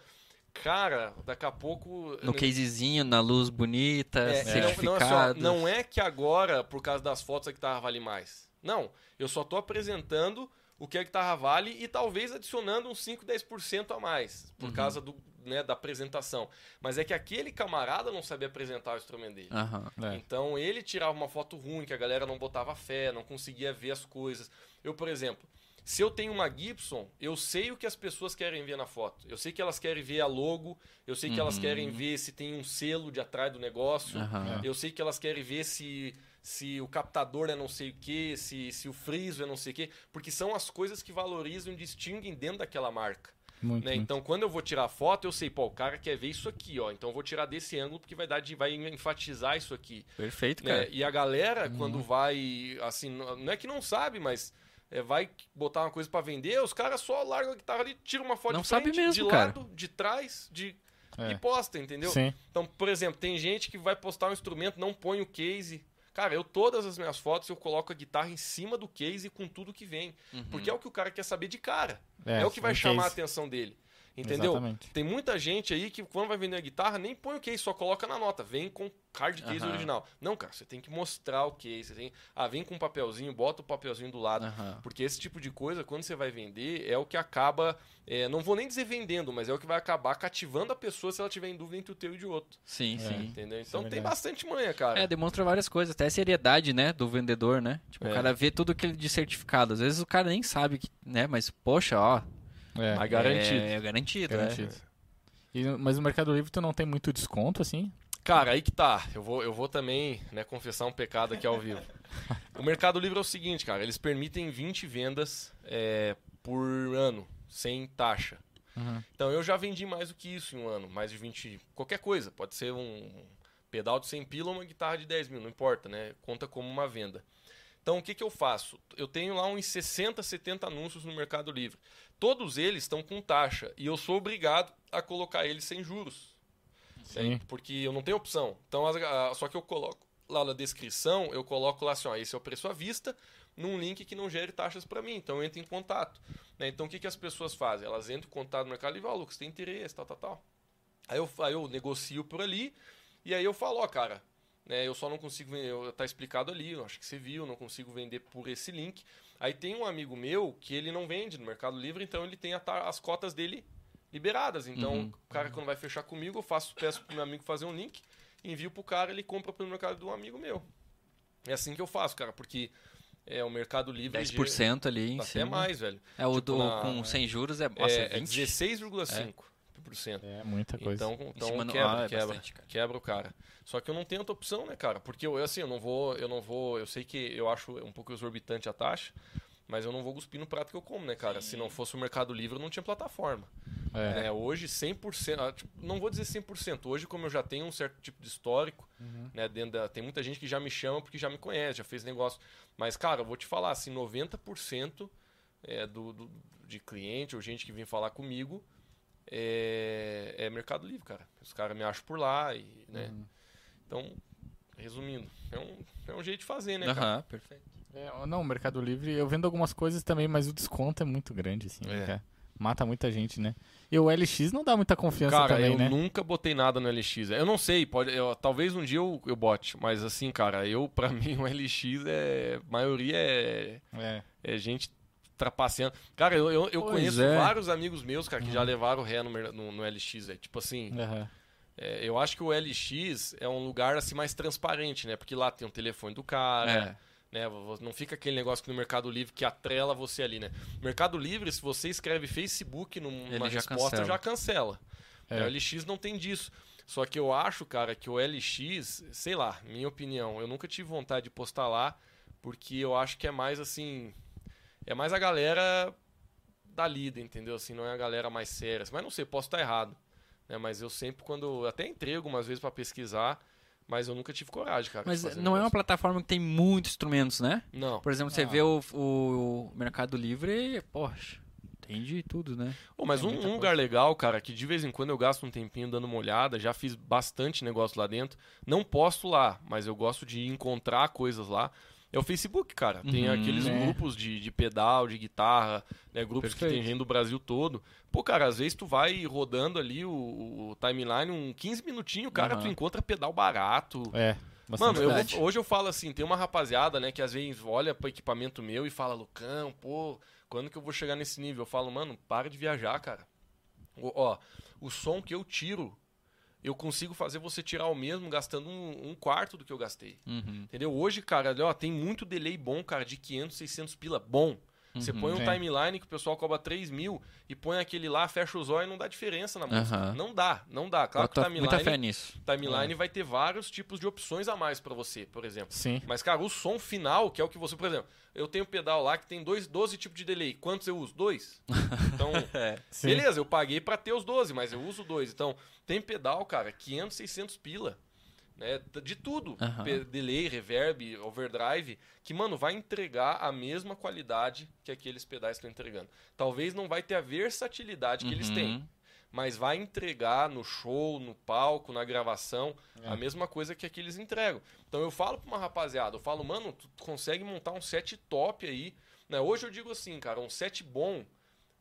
Speaker 3: Cara, daqui a pouco.
Speaker 2: No casezinho, na luz bonita,
Speaker 3: É,
Speaker 2: certificado.
Speaker 3: Não, não, é só- não é que agora, por causa das fotos, a guitarra vale mais. Não, eu só tô apresentando o que a guitarra vale e talvez adicionando uns 5, 10% a mais, por causa do, né, da apresentação. Mas é que aquele camarada não sabia apresentar o instrumento dele.
Speaker 2: Aham.
Speaker 1: É.
Speaker 3: Então ele tirava uma foto ruim, que a galera não botava fé, não conseguia ver as coisas. Eu, por exemplo, se eu tenho uma Gibson, eu sei o que as pessoas querem ver na foto. Eu sei que elas querem ver a logo, eu sei que elas querem ver se tem um selo de atrás do negócio,
Speaker 2: Aham.
Speaker 3: eu sei que elas querem ver se, se o captador é não sei o que, se, se o friso é não sei o que, porque são as coisas que valorizam e distinguem dentro daquela marca.
Speaker 1: Muito,
Speaker 3: né?
Speaker 1: muito.
Speaker 3: Então, quando eu vou tirar foto, eu sei, pô, o cara quer ver isso aqui, ó. Então, eu vou tirar desse ângulo porque vai dar de, vai enfatizar isso aqui.
Speaker 2: Perfeito,
Speaker 3: né?
Speaker 2: cara.
Speaker 3: E a galera, quando vai, assim, não é que não sabe, mas é, vai botar uma coisa pra vender, os caras só largam a guitarra ali, tiram uma foto
Speaker 2: Não
Speaker 3: de frente,
Speaker 2: sabe mesmo,
Speaker 3: de
Speaker 2: cara.
Speaker 3: lado, de trás, de
Speaker 1: É.
Speaker 3: e posta, entendeu?
Speaker 1: Sim.
Speaker 3: Então, por exemplo, tem gente que vai postar um instrumento, não põe o case. Cara, eu todas as minhas fotos eu coloco a guitarra em cima do case com tudo que vem,
Speaker 2: Uhum.
Speaker 3: porque é o que o cara quer saber de cara.
Speaker 1: É,
Speaker 3: É, o que vai chamar a
Speaker 1: case.
Speaker 3: atenção dele. Entendeu?
Speaker 1: Exatamente.
Speaker 3: Tem muita gente aí que quando vai vender a guitarra nem põe o case, só coloca na nota, vem com hard case
Speaker 2: Aham.
Speaker 3: original. Não, cara, você tem que mostrar o case, você tem, ah, vem com um papelzinho, bota o papelzinho do lado.
Speaker 2: Aham.
Speaker 3: Porque esse tipo de coisa, quando você vai vender, é o que acaba, é, não vou nem dizer vendendo, mas é o que vai acabar cativando a pessoa se ela tiver em dúvida entre o teu e de outro.
Speaker 2: Sim,
Speaker 1: É.
Speaker 2: sim.
Speaker 3: Entendeu?
Speaker 1: Isso
Speaker 3: Então
Speaker 1: é
Speaker 3: tem bastante manha, cara.
Speaker 2: É, demonstra várias coisas, até a seriedade, né, do vendedor, né? Tipo,
Speaker 3: É.
Speaker 2: o cara vê tudo aquele de certificado. Às vezes o cara nem sabe, que, né? Mas, poxa, ó.
Speaker 1: É,
Speaker 3: Mas garantido.
Speaker 2: É, é garantido,
Speaker 1: garantido.
Speaker 2: né?
Speaker 1: E, mas no Mercado Livre tu não tem muito desconto, assim?
Speaker 3: Cara, aí que tá. Eu vou, eu vou também né, confessar um pecado aqui ao vivo. *laughs* o Mercado Livre é o seguinte, cara. Eles permitem 20 vendas é, por ano, sem taxa.
Speaker 1: Uhum.
Speaker 3: Então eu já vendi mais do que isso em um ano. Mais de 20. Qualquer coisa. Pode ser um pedal de 100 pila ou uma guitarra de 10 mil. Não importa, né? Conta como uma venda. Então o que, que eu faço? Eu tenho lá uns 60, 70 anúncios no Mercado Livre. Todos eles estão com taxa. E eu sou obrigado a colocar eles sem juros.
Speaker 1: Sim.
Speaker 3: né? Porque eu não tenho opção. Então, as- a- só que eu coloco lá na descrição, eu coloco lá assim, ó, esse é o preço à vista, num link que não gere taxas para mim. Então, eu entro em contato. né? Então, o que, que as pessoas fazem? Elas entram em contato no Mercado Livre, ó, Lucas, tem interesse, tal, tal, tal. Aí eu, aí eu negocio por ali, e aí eu falo, ó, cara, né, eu só não consigo vender, tá explicado ali, eu acho que você viu, não consigo vender por esse link. Aí tem um amigo meu que ele não vende no Mercado Livre, então ele tem as cotas dele liberadas. Então,
Speaker 2: Uhum.
Speaker 3: o cara quando vai fechar comigo, eu faço, peço pro meu amigo fazer um link, envio pro cara, ele compra pelo mercado de um amigo meu. É assim que eu faço, cara, porque é o Mercado Livre
Speaker 2: 10% ali em
Speaker 3: até
Speaker 2: cima.
Speaker 3: mais, velho.
Speaker 2: É, o
Speaker 3: Tipo,
Speaker 2: do,
Speaker 3: na-
Speaker 2: com 100 juros é, nossa,
Speaker 3: é, é
Speaker 2: 20.
Speaker 3: 16,5%.
Speaker 1: É muita coisa.
Speaker 3: Então, então quebra,
Speaker 2: é
Speaker 3: quebra,
Speaker 2: bastante, cara.
Speaker 3: quebra o cara. Só que eu não tenho outra opção, né, cara? Porque eu, assim, eu não vou, eu não vou, eu sei que eu acho um pouco exorbitante a taxa, mas eu não vou cuspir no prato que eu como, né, cara? Se não fosse o Mercado Livre, eu não tinha plataforma.
Speaker 1: É.
Speaker 3: né? Hoje, 100%, ah, tipo, não vou dizer 100%, hoje como eu já tenho um certo tipo de histórico,
Speaker 1: Uhum.
Speaker 3: né, dentro da, tem muita gente que já me chama porque já me conhece, já fez negócio. Mas, cara, eu vou te falar, assim, 90% é, do, do- de cliente ou gente que vem falar comigo é, é Mercado Livre, cara. Os caras me acham por lá e, né?
Speaker 1: Uhum.
Speaker 3: Então, resumindo, é um, é um jeito de fazer, né?
Speaker 2: Aham, perfeito.
Speaker 1: É, não, o Mercado Livre, eu vendo algumas coisas também, mas o desconto é muito grande, assim, né,
Speaker 3: É.
Speaker 1: cara? Mata muita gente, né? E o LX não dá muita confiança
Speaker 3: Cara,
Speaker 1: também,
Speaker 3: eu
Speaker 1: né?
Speaker 3: nunca botei nada no LX. Eu não sei, pode, eu- talvez um dia eu, eu bote, mas assim, cara, eu, pra *laughs* mim, o LX é. A maioria é,
Speaker 1: É.
Speaker 3: é gente trapaceando. Cara, eu, eu, eu conheço
Speaker 1: é.
Speaker 3: vários amigos meus, cara, que já
Speaker 1: Uhum.
Speaker 3: levaram ré no, no, no LX, é tipo assim.
Speaker 1: Aham.
Speaker 3: é, eu acho que o LX é um lugar assim mais transparente, né? Porque lá tem o telefone do cara.
Speaker 2: É.
Speaker 3: Né? Não fica aquele negócio que no Mercado Livre que atrela você ali, né? Mercado Livre, se você escreve Facebook numa
Speaker 2: Ele já
Speaker 3: resposta,
Speaker 2: cancela.
Speaker 3: já cancela.
Speaker 1: É.
Speaker 3: O LX não tem disso. Só que eu acho, cara, que o LX, sei lá, minha opinião, eu nunca tive vontade de postar lá, porque eu acho que é mais assim. É mais a galera da lida, entendeu? Assim, não é a galera mais séria. Mas não sei, posso estar errado. Né? Mas eu sempre, quando. Até entrei algumas vezes pra pesquisar, mas eu nunca tive coragem, cara.
Speaker 2: Mas não é uma
Speaker 3: negócio.
Speaker 2: plataforma que tem muitos instrumentos, né?
Speaker 3: Não.
Speaker 2: Por exemplo, você
Speaker 1: Ah.
Speaker 2: vê o, o Mercado Livre, poxa, tem de tudo, né?
Speaker 3: Pô, mas
Speaker 1: É
Speaker 3: um, um lugar legal, cara, que de vez em quando eu gasto um tempinho dando uma olhada, já fiz bastante negócio lá dentro. Não posto lá, mas eu gosto de encontrar coisas lá. É o Facebook, cara. Tem
Speaker 2: Uhum,
Speaker 3: aqueles
Speaker 1: é.
Speaker 3: grupos de, de pedal, de guitarra, né? Grupos que
Speaker 2: Perfeito.
Speaker 3: tem gente do Brasil todo. Pô, cara, às vezes tu vai rodando ali o, o timeline, um 15 minutinhos, cara,
Speaker 2: Aham.
Speaker 3: tu encontra pedal barato.
Speaker 1: É.
Speaker 3: Mano, eu hoje eu falo assim, tem uma rapaziada, né, que às vezes olha pro equipamento meu e fala, Lucão, pô, quando que eu vou chegar nesse nível? Eu falo, mano, para de viajar, cara. O- ó, o som que eu tiro, eu consigo fazer você tirar o mesmo gastando um, um quarto do que eu gastei.
Speaker 2: Uhum.
Speaker 3: Entendeu? Hoje, cara, ó, tem muito delay bom, cara, de 500, 600 pila, bom. Você
Speaker 2: Uhum,
Speaker 3: põe um
Speaker 1: é.
Speaker 3: timeline que o pessoal cobra 3 mil e põe aquele lá, fecha os olhos e não dá diferença na música.
Speaker 2: Aham.
Speaker 3: Não dá, não dá. Claro que o
Speaker 2: muita fé
Speaker 3: timeline,
Speaker 2: nisso.
Speaker 3: timeline vai ter vários tipos de opções a mais pra você, por exemplo.
Speaker 1: Sim.
Speaker 3: Mas, cara, o som final, que é o que você, por exemplo, eu tenho um pedal lá que tem dois, 12 tipos de delay. Quantos eu uso? Dois. *laughs* Então,
Speaker 1: Sim.
Speaker 3: beleza, eu paguei pra ter os 12, mas eu uso dois. Então, tem pedal, cara, 500, 600 pila. Né, de tudo. Pe- Delay, reverb, overdrive, que, mano, vai entregar a mesma qualidade que aqueles pedais estão entregando. Talvez não vai ter a versatilidade que eles têm
Speaker 2: Uhum.
Speaker 3: mas vai entregar no show, no palco, na gravação,
Speaker 1: É.
Speaker 3: a mesma coisa que aqueles entregam. Então eu falo pra uma rapaziada, eu falo, mano, tu consegue montar um set top aí. Né? Hoje eu digo assim, cara, um set bom,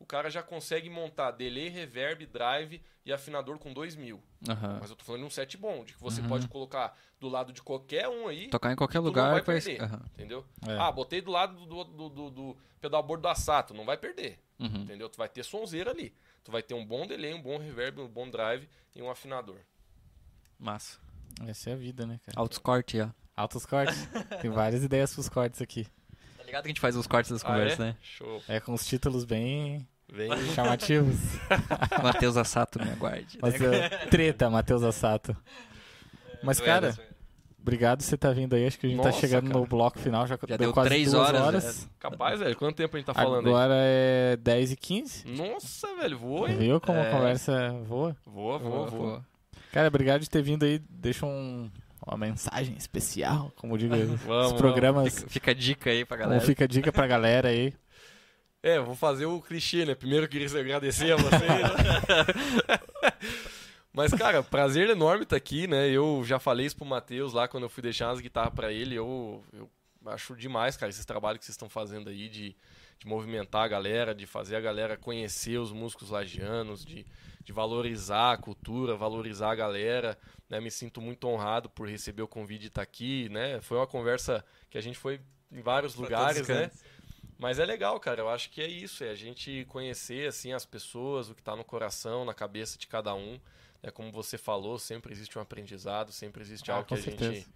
Speaker 3: o cara já consegue montar delay, reverb, drive e afinador com 2 mil.
Speaker 2: Aham.
Speaker 3: Mas eu tô falando de um set bom, de que você
Speaker 2: Uhum.
Speaker 3: pode colocar do lado de qualquer um aí,
Speaker 2: Tocar em qualquer lugar
Speaker 3: vai perder.
Speaker 2: Aham.
Speaker 3: entendeu?
Speaker 1: É.
Speaker 3: Ah, botei do lado do, do, do, do pedalboard do Assato, não vai perder.
Speaker 2: Uhum.
Speaker 3: Entendeu? Tu vai ter sonzeira ali. Tu vai ter um bom delay, um bom reverb, um bom drive e um afinador.
Speaker 2: Massa.
Speaker 1: Essa é a vida, né, cara?
Speaker 2: Altos cortes, ó.
Speaker 1: Altos cortes. *laughs* Tem várias ideias pros cortes aqui.
Speaker 2: Tá ligado que a gente faz os cortes das conversas,
Speaker 3: ah, é?
Speaker 2: né?
Speaker 3: Show.
Speaker 1: É com os títulos bem
Speaker 3: Vem. *laughs*
Speaker 1: chamativos. *laughs*
Speaker 2: Matheus Assato, me aguarde.
Speaker 1: Mas é, treta, Matheus Assato. Mas, cara, obrigado por você tá vindo aí. Acho que a gente tá
Speaker 3: Nossa,
Speaker 1: chegando
Speaker 3: cara.
Speaker 1: no bloco final. Já,
Speaker 2: Já
Speaker 1: deu quase
Speaker 2: três
Speaker 1: duas
Speaker 2: horas,
Speaker 1: horas.
Speaker 3: Capaz, velho? Quanto tempo a gente tá falando aí?
Speaker 1: Agora é 10 e 15.
Speaker 3: Nossa, velho, voa, hein?
Speaker 1: Viu como a
Speaker 2: É.
Speaker 1: conversa voa?
Speaker 3: Voa, voa, voa.
Speaker 1: Cara, obrigado de ter vindo aí. Deixa um, uma mensagem especial, como digo, *laughs* os
Speaker 3: Vamos,
Speaker 1: programas.
Speaker 2: Fica, fica a dica aí pra
Speaker 1: Como
Speaker 2: galera.
Speaker 1: fica a dica pra galera aí.
Speaker 3: É, vou fazer o clichê, né? Primeiro eu queria *laughs* agradecer a vocês. Mas, cara, prazer enorme estar aqui, né? Eu já falei isso pro Matheus lá quando eu fui deixar as guitarras pra ele. Eu, eu acho demais, cara, esse trabalho que vocês estão fazendo aí de, de movimentar a galera, de fazer a galera conhecer os músicos lagianos, de, de valorizar a cultura, valorizar a galera. Né? Me sinto muito honrado por receber o convite de estar aqui, né? Foi uma conversa que a gente foi em vários lugares, né? Mas é legal, cara. Eu acho que é isso, é a gente conhecer assim as pessoas, o que está no coração, na cabeça de cada um. É como você falou, sempre existe um aprendizado, sempre existe
Speaker 1: Ah,
Speaker 3: algo que a gente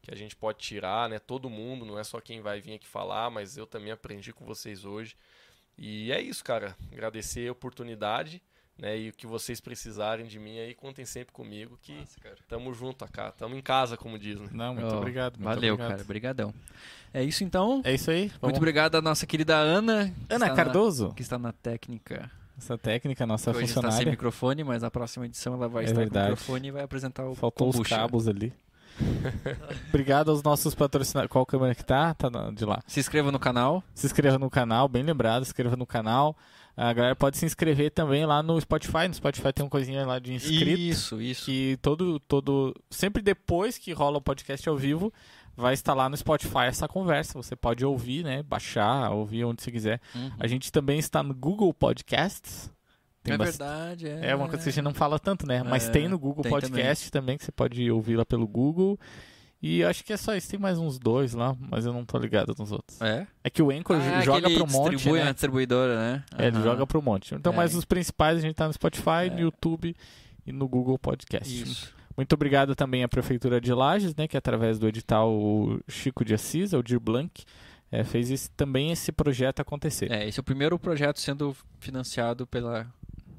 Speaker 3: que a gente pode tirar, né? Todo mundo, não é só quem vai vir aqui falar, mas eu também aprendi com vocês hoje. E é isso, cara. Agradecer a oportunidade, né? E o que vocês precisarem de mim aí, contem sempre comigo que tamo junto, cara. Tamo em casa, como diz, né?
Speaker 1: Não, muito
Speaker 2: Ó,
Speaker 1: obrigado. muito
Speaker 2: Valeu,
Speaker 1: obrigado.
Speaker 2: cara. Obrigadão. É isso então.
Speaker 1: É isso aí.
Speaker 2: Muito
Speaker 1: Vamos-
Speaker 2: obrigado à nossa querida Ana. que
Speaker 1: Ana Cardoso,
Speaker 2: Na, que está na técnica.
Speaker 1: essa técnica, nossa
Speaker 2: Hoje está sem
Speaker 1: funcionária.
Speaker 2: microfone, mas na próxima edição ela vai
Speaker 1: É
Speaker 2: estar
Speaker 1: verdade.
Speaker 2: com o microfone e vai apresentar o
Speaker 1: Faltou os
Speaker 2: kombucha.
Speaker 1: cabos ali. *laughs* Obrigado aos nossos patrocinadores. Qual câmera que tá? Tá de lá.
Speaker 2: Se inscreva no canal.
Speaker 1: Se inscreva no canal, bem lembrado, se inscreva no canal. A galera pode se inscrever também lá no Spotify. No Spotify tem uma coisinha lá de inscrito.
Speaker 2: Isso, isso.
Speaker 1: Que todo, todo. Sempre depois que rola o podcast ao vivo, vai estar lá no Spotify essa conversa. Você pode ouvir, né? Baixar, ouvir onde você quiser.
Speaker 2: Uhum.
Speaker 1: A gente também está no Google Podcasts. Tem
Speaker 2: É
Speaker 1: bast-
Speaker 2: verdade, é.
Speaker 1: É uma coisa que a gente não fala tanto, né? Mas
Speaker 2: É,
Speaker 1: tem no Google
Speaker 2: tem
Speaker 1: Podcast também. que você pode ouvir lá pelo Google. E acho que é só isso. Tem mais uns dois lá, mas eu não tô ligado nos outros.
Speaker 2: É?
Speaker 1: É que o Anchor
Speaker 2: Ah,
Speaker 1: joga pro monte,
Speaker 2: distribui
Speaker 1: né?
Speaker 2: na distribuidora, né?
Speaker 1: É, ele joga pro monte. Então,
Speaker 2: É.
Speaker 1: mas os principais a gente tá no Spotify, no
Speaker 2: É.
Speaker 1: YouTube e no Google Podcast.
Speaker 2: Isso.
Speaker 1: Muito obrigado também à Prefeitura de Lages, né? Que através do edital o Chico de Assis, o Dir Blanc, é, fez esse- também esse projeto acontecer.
Speaker 2: É, esse é o primeiro projeto sendo financiado pela,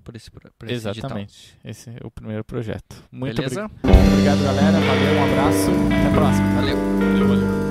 Speaker 2: por esse, por esse.
Speaker 1: Exatamente. Esse é o primeiro projeto. Muito
Speaker 2: Beleza?
Speaker 1: obri- obrigado, galera. Valeu, um abraço. Até a próxima.
Speaker 2: Valeu.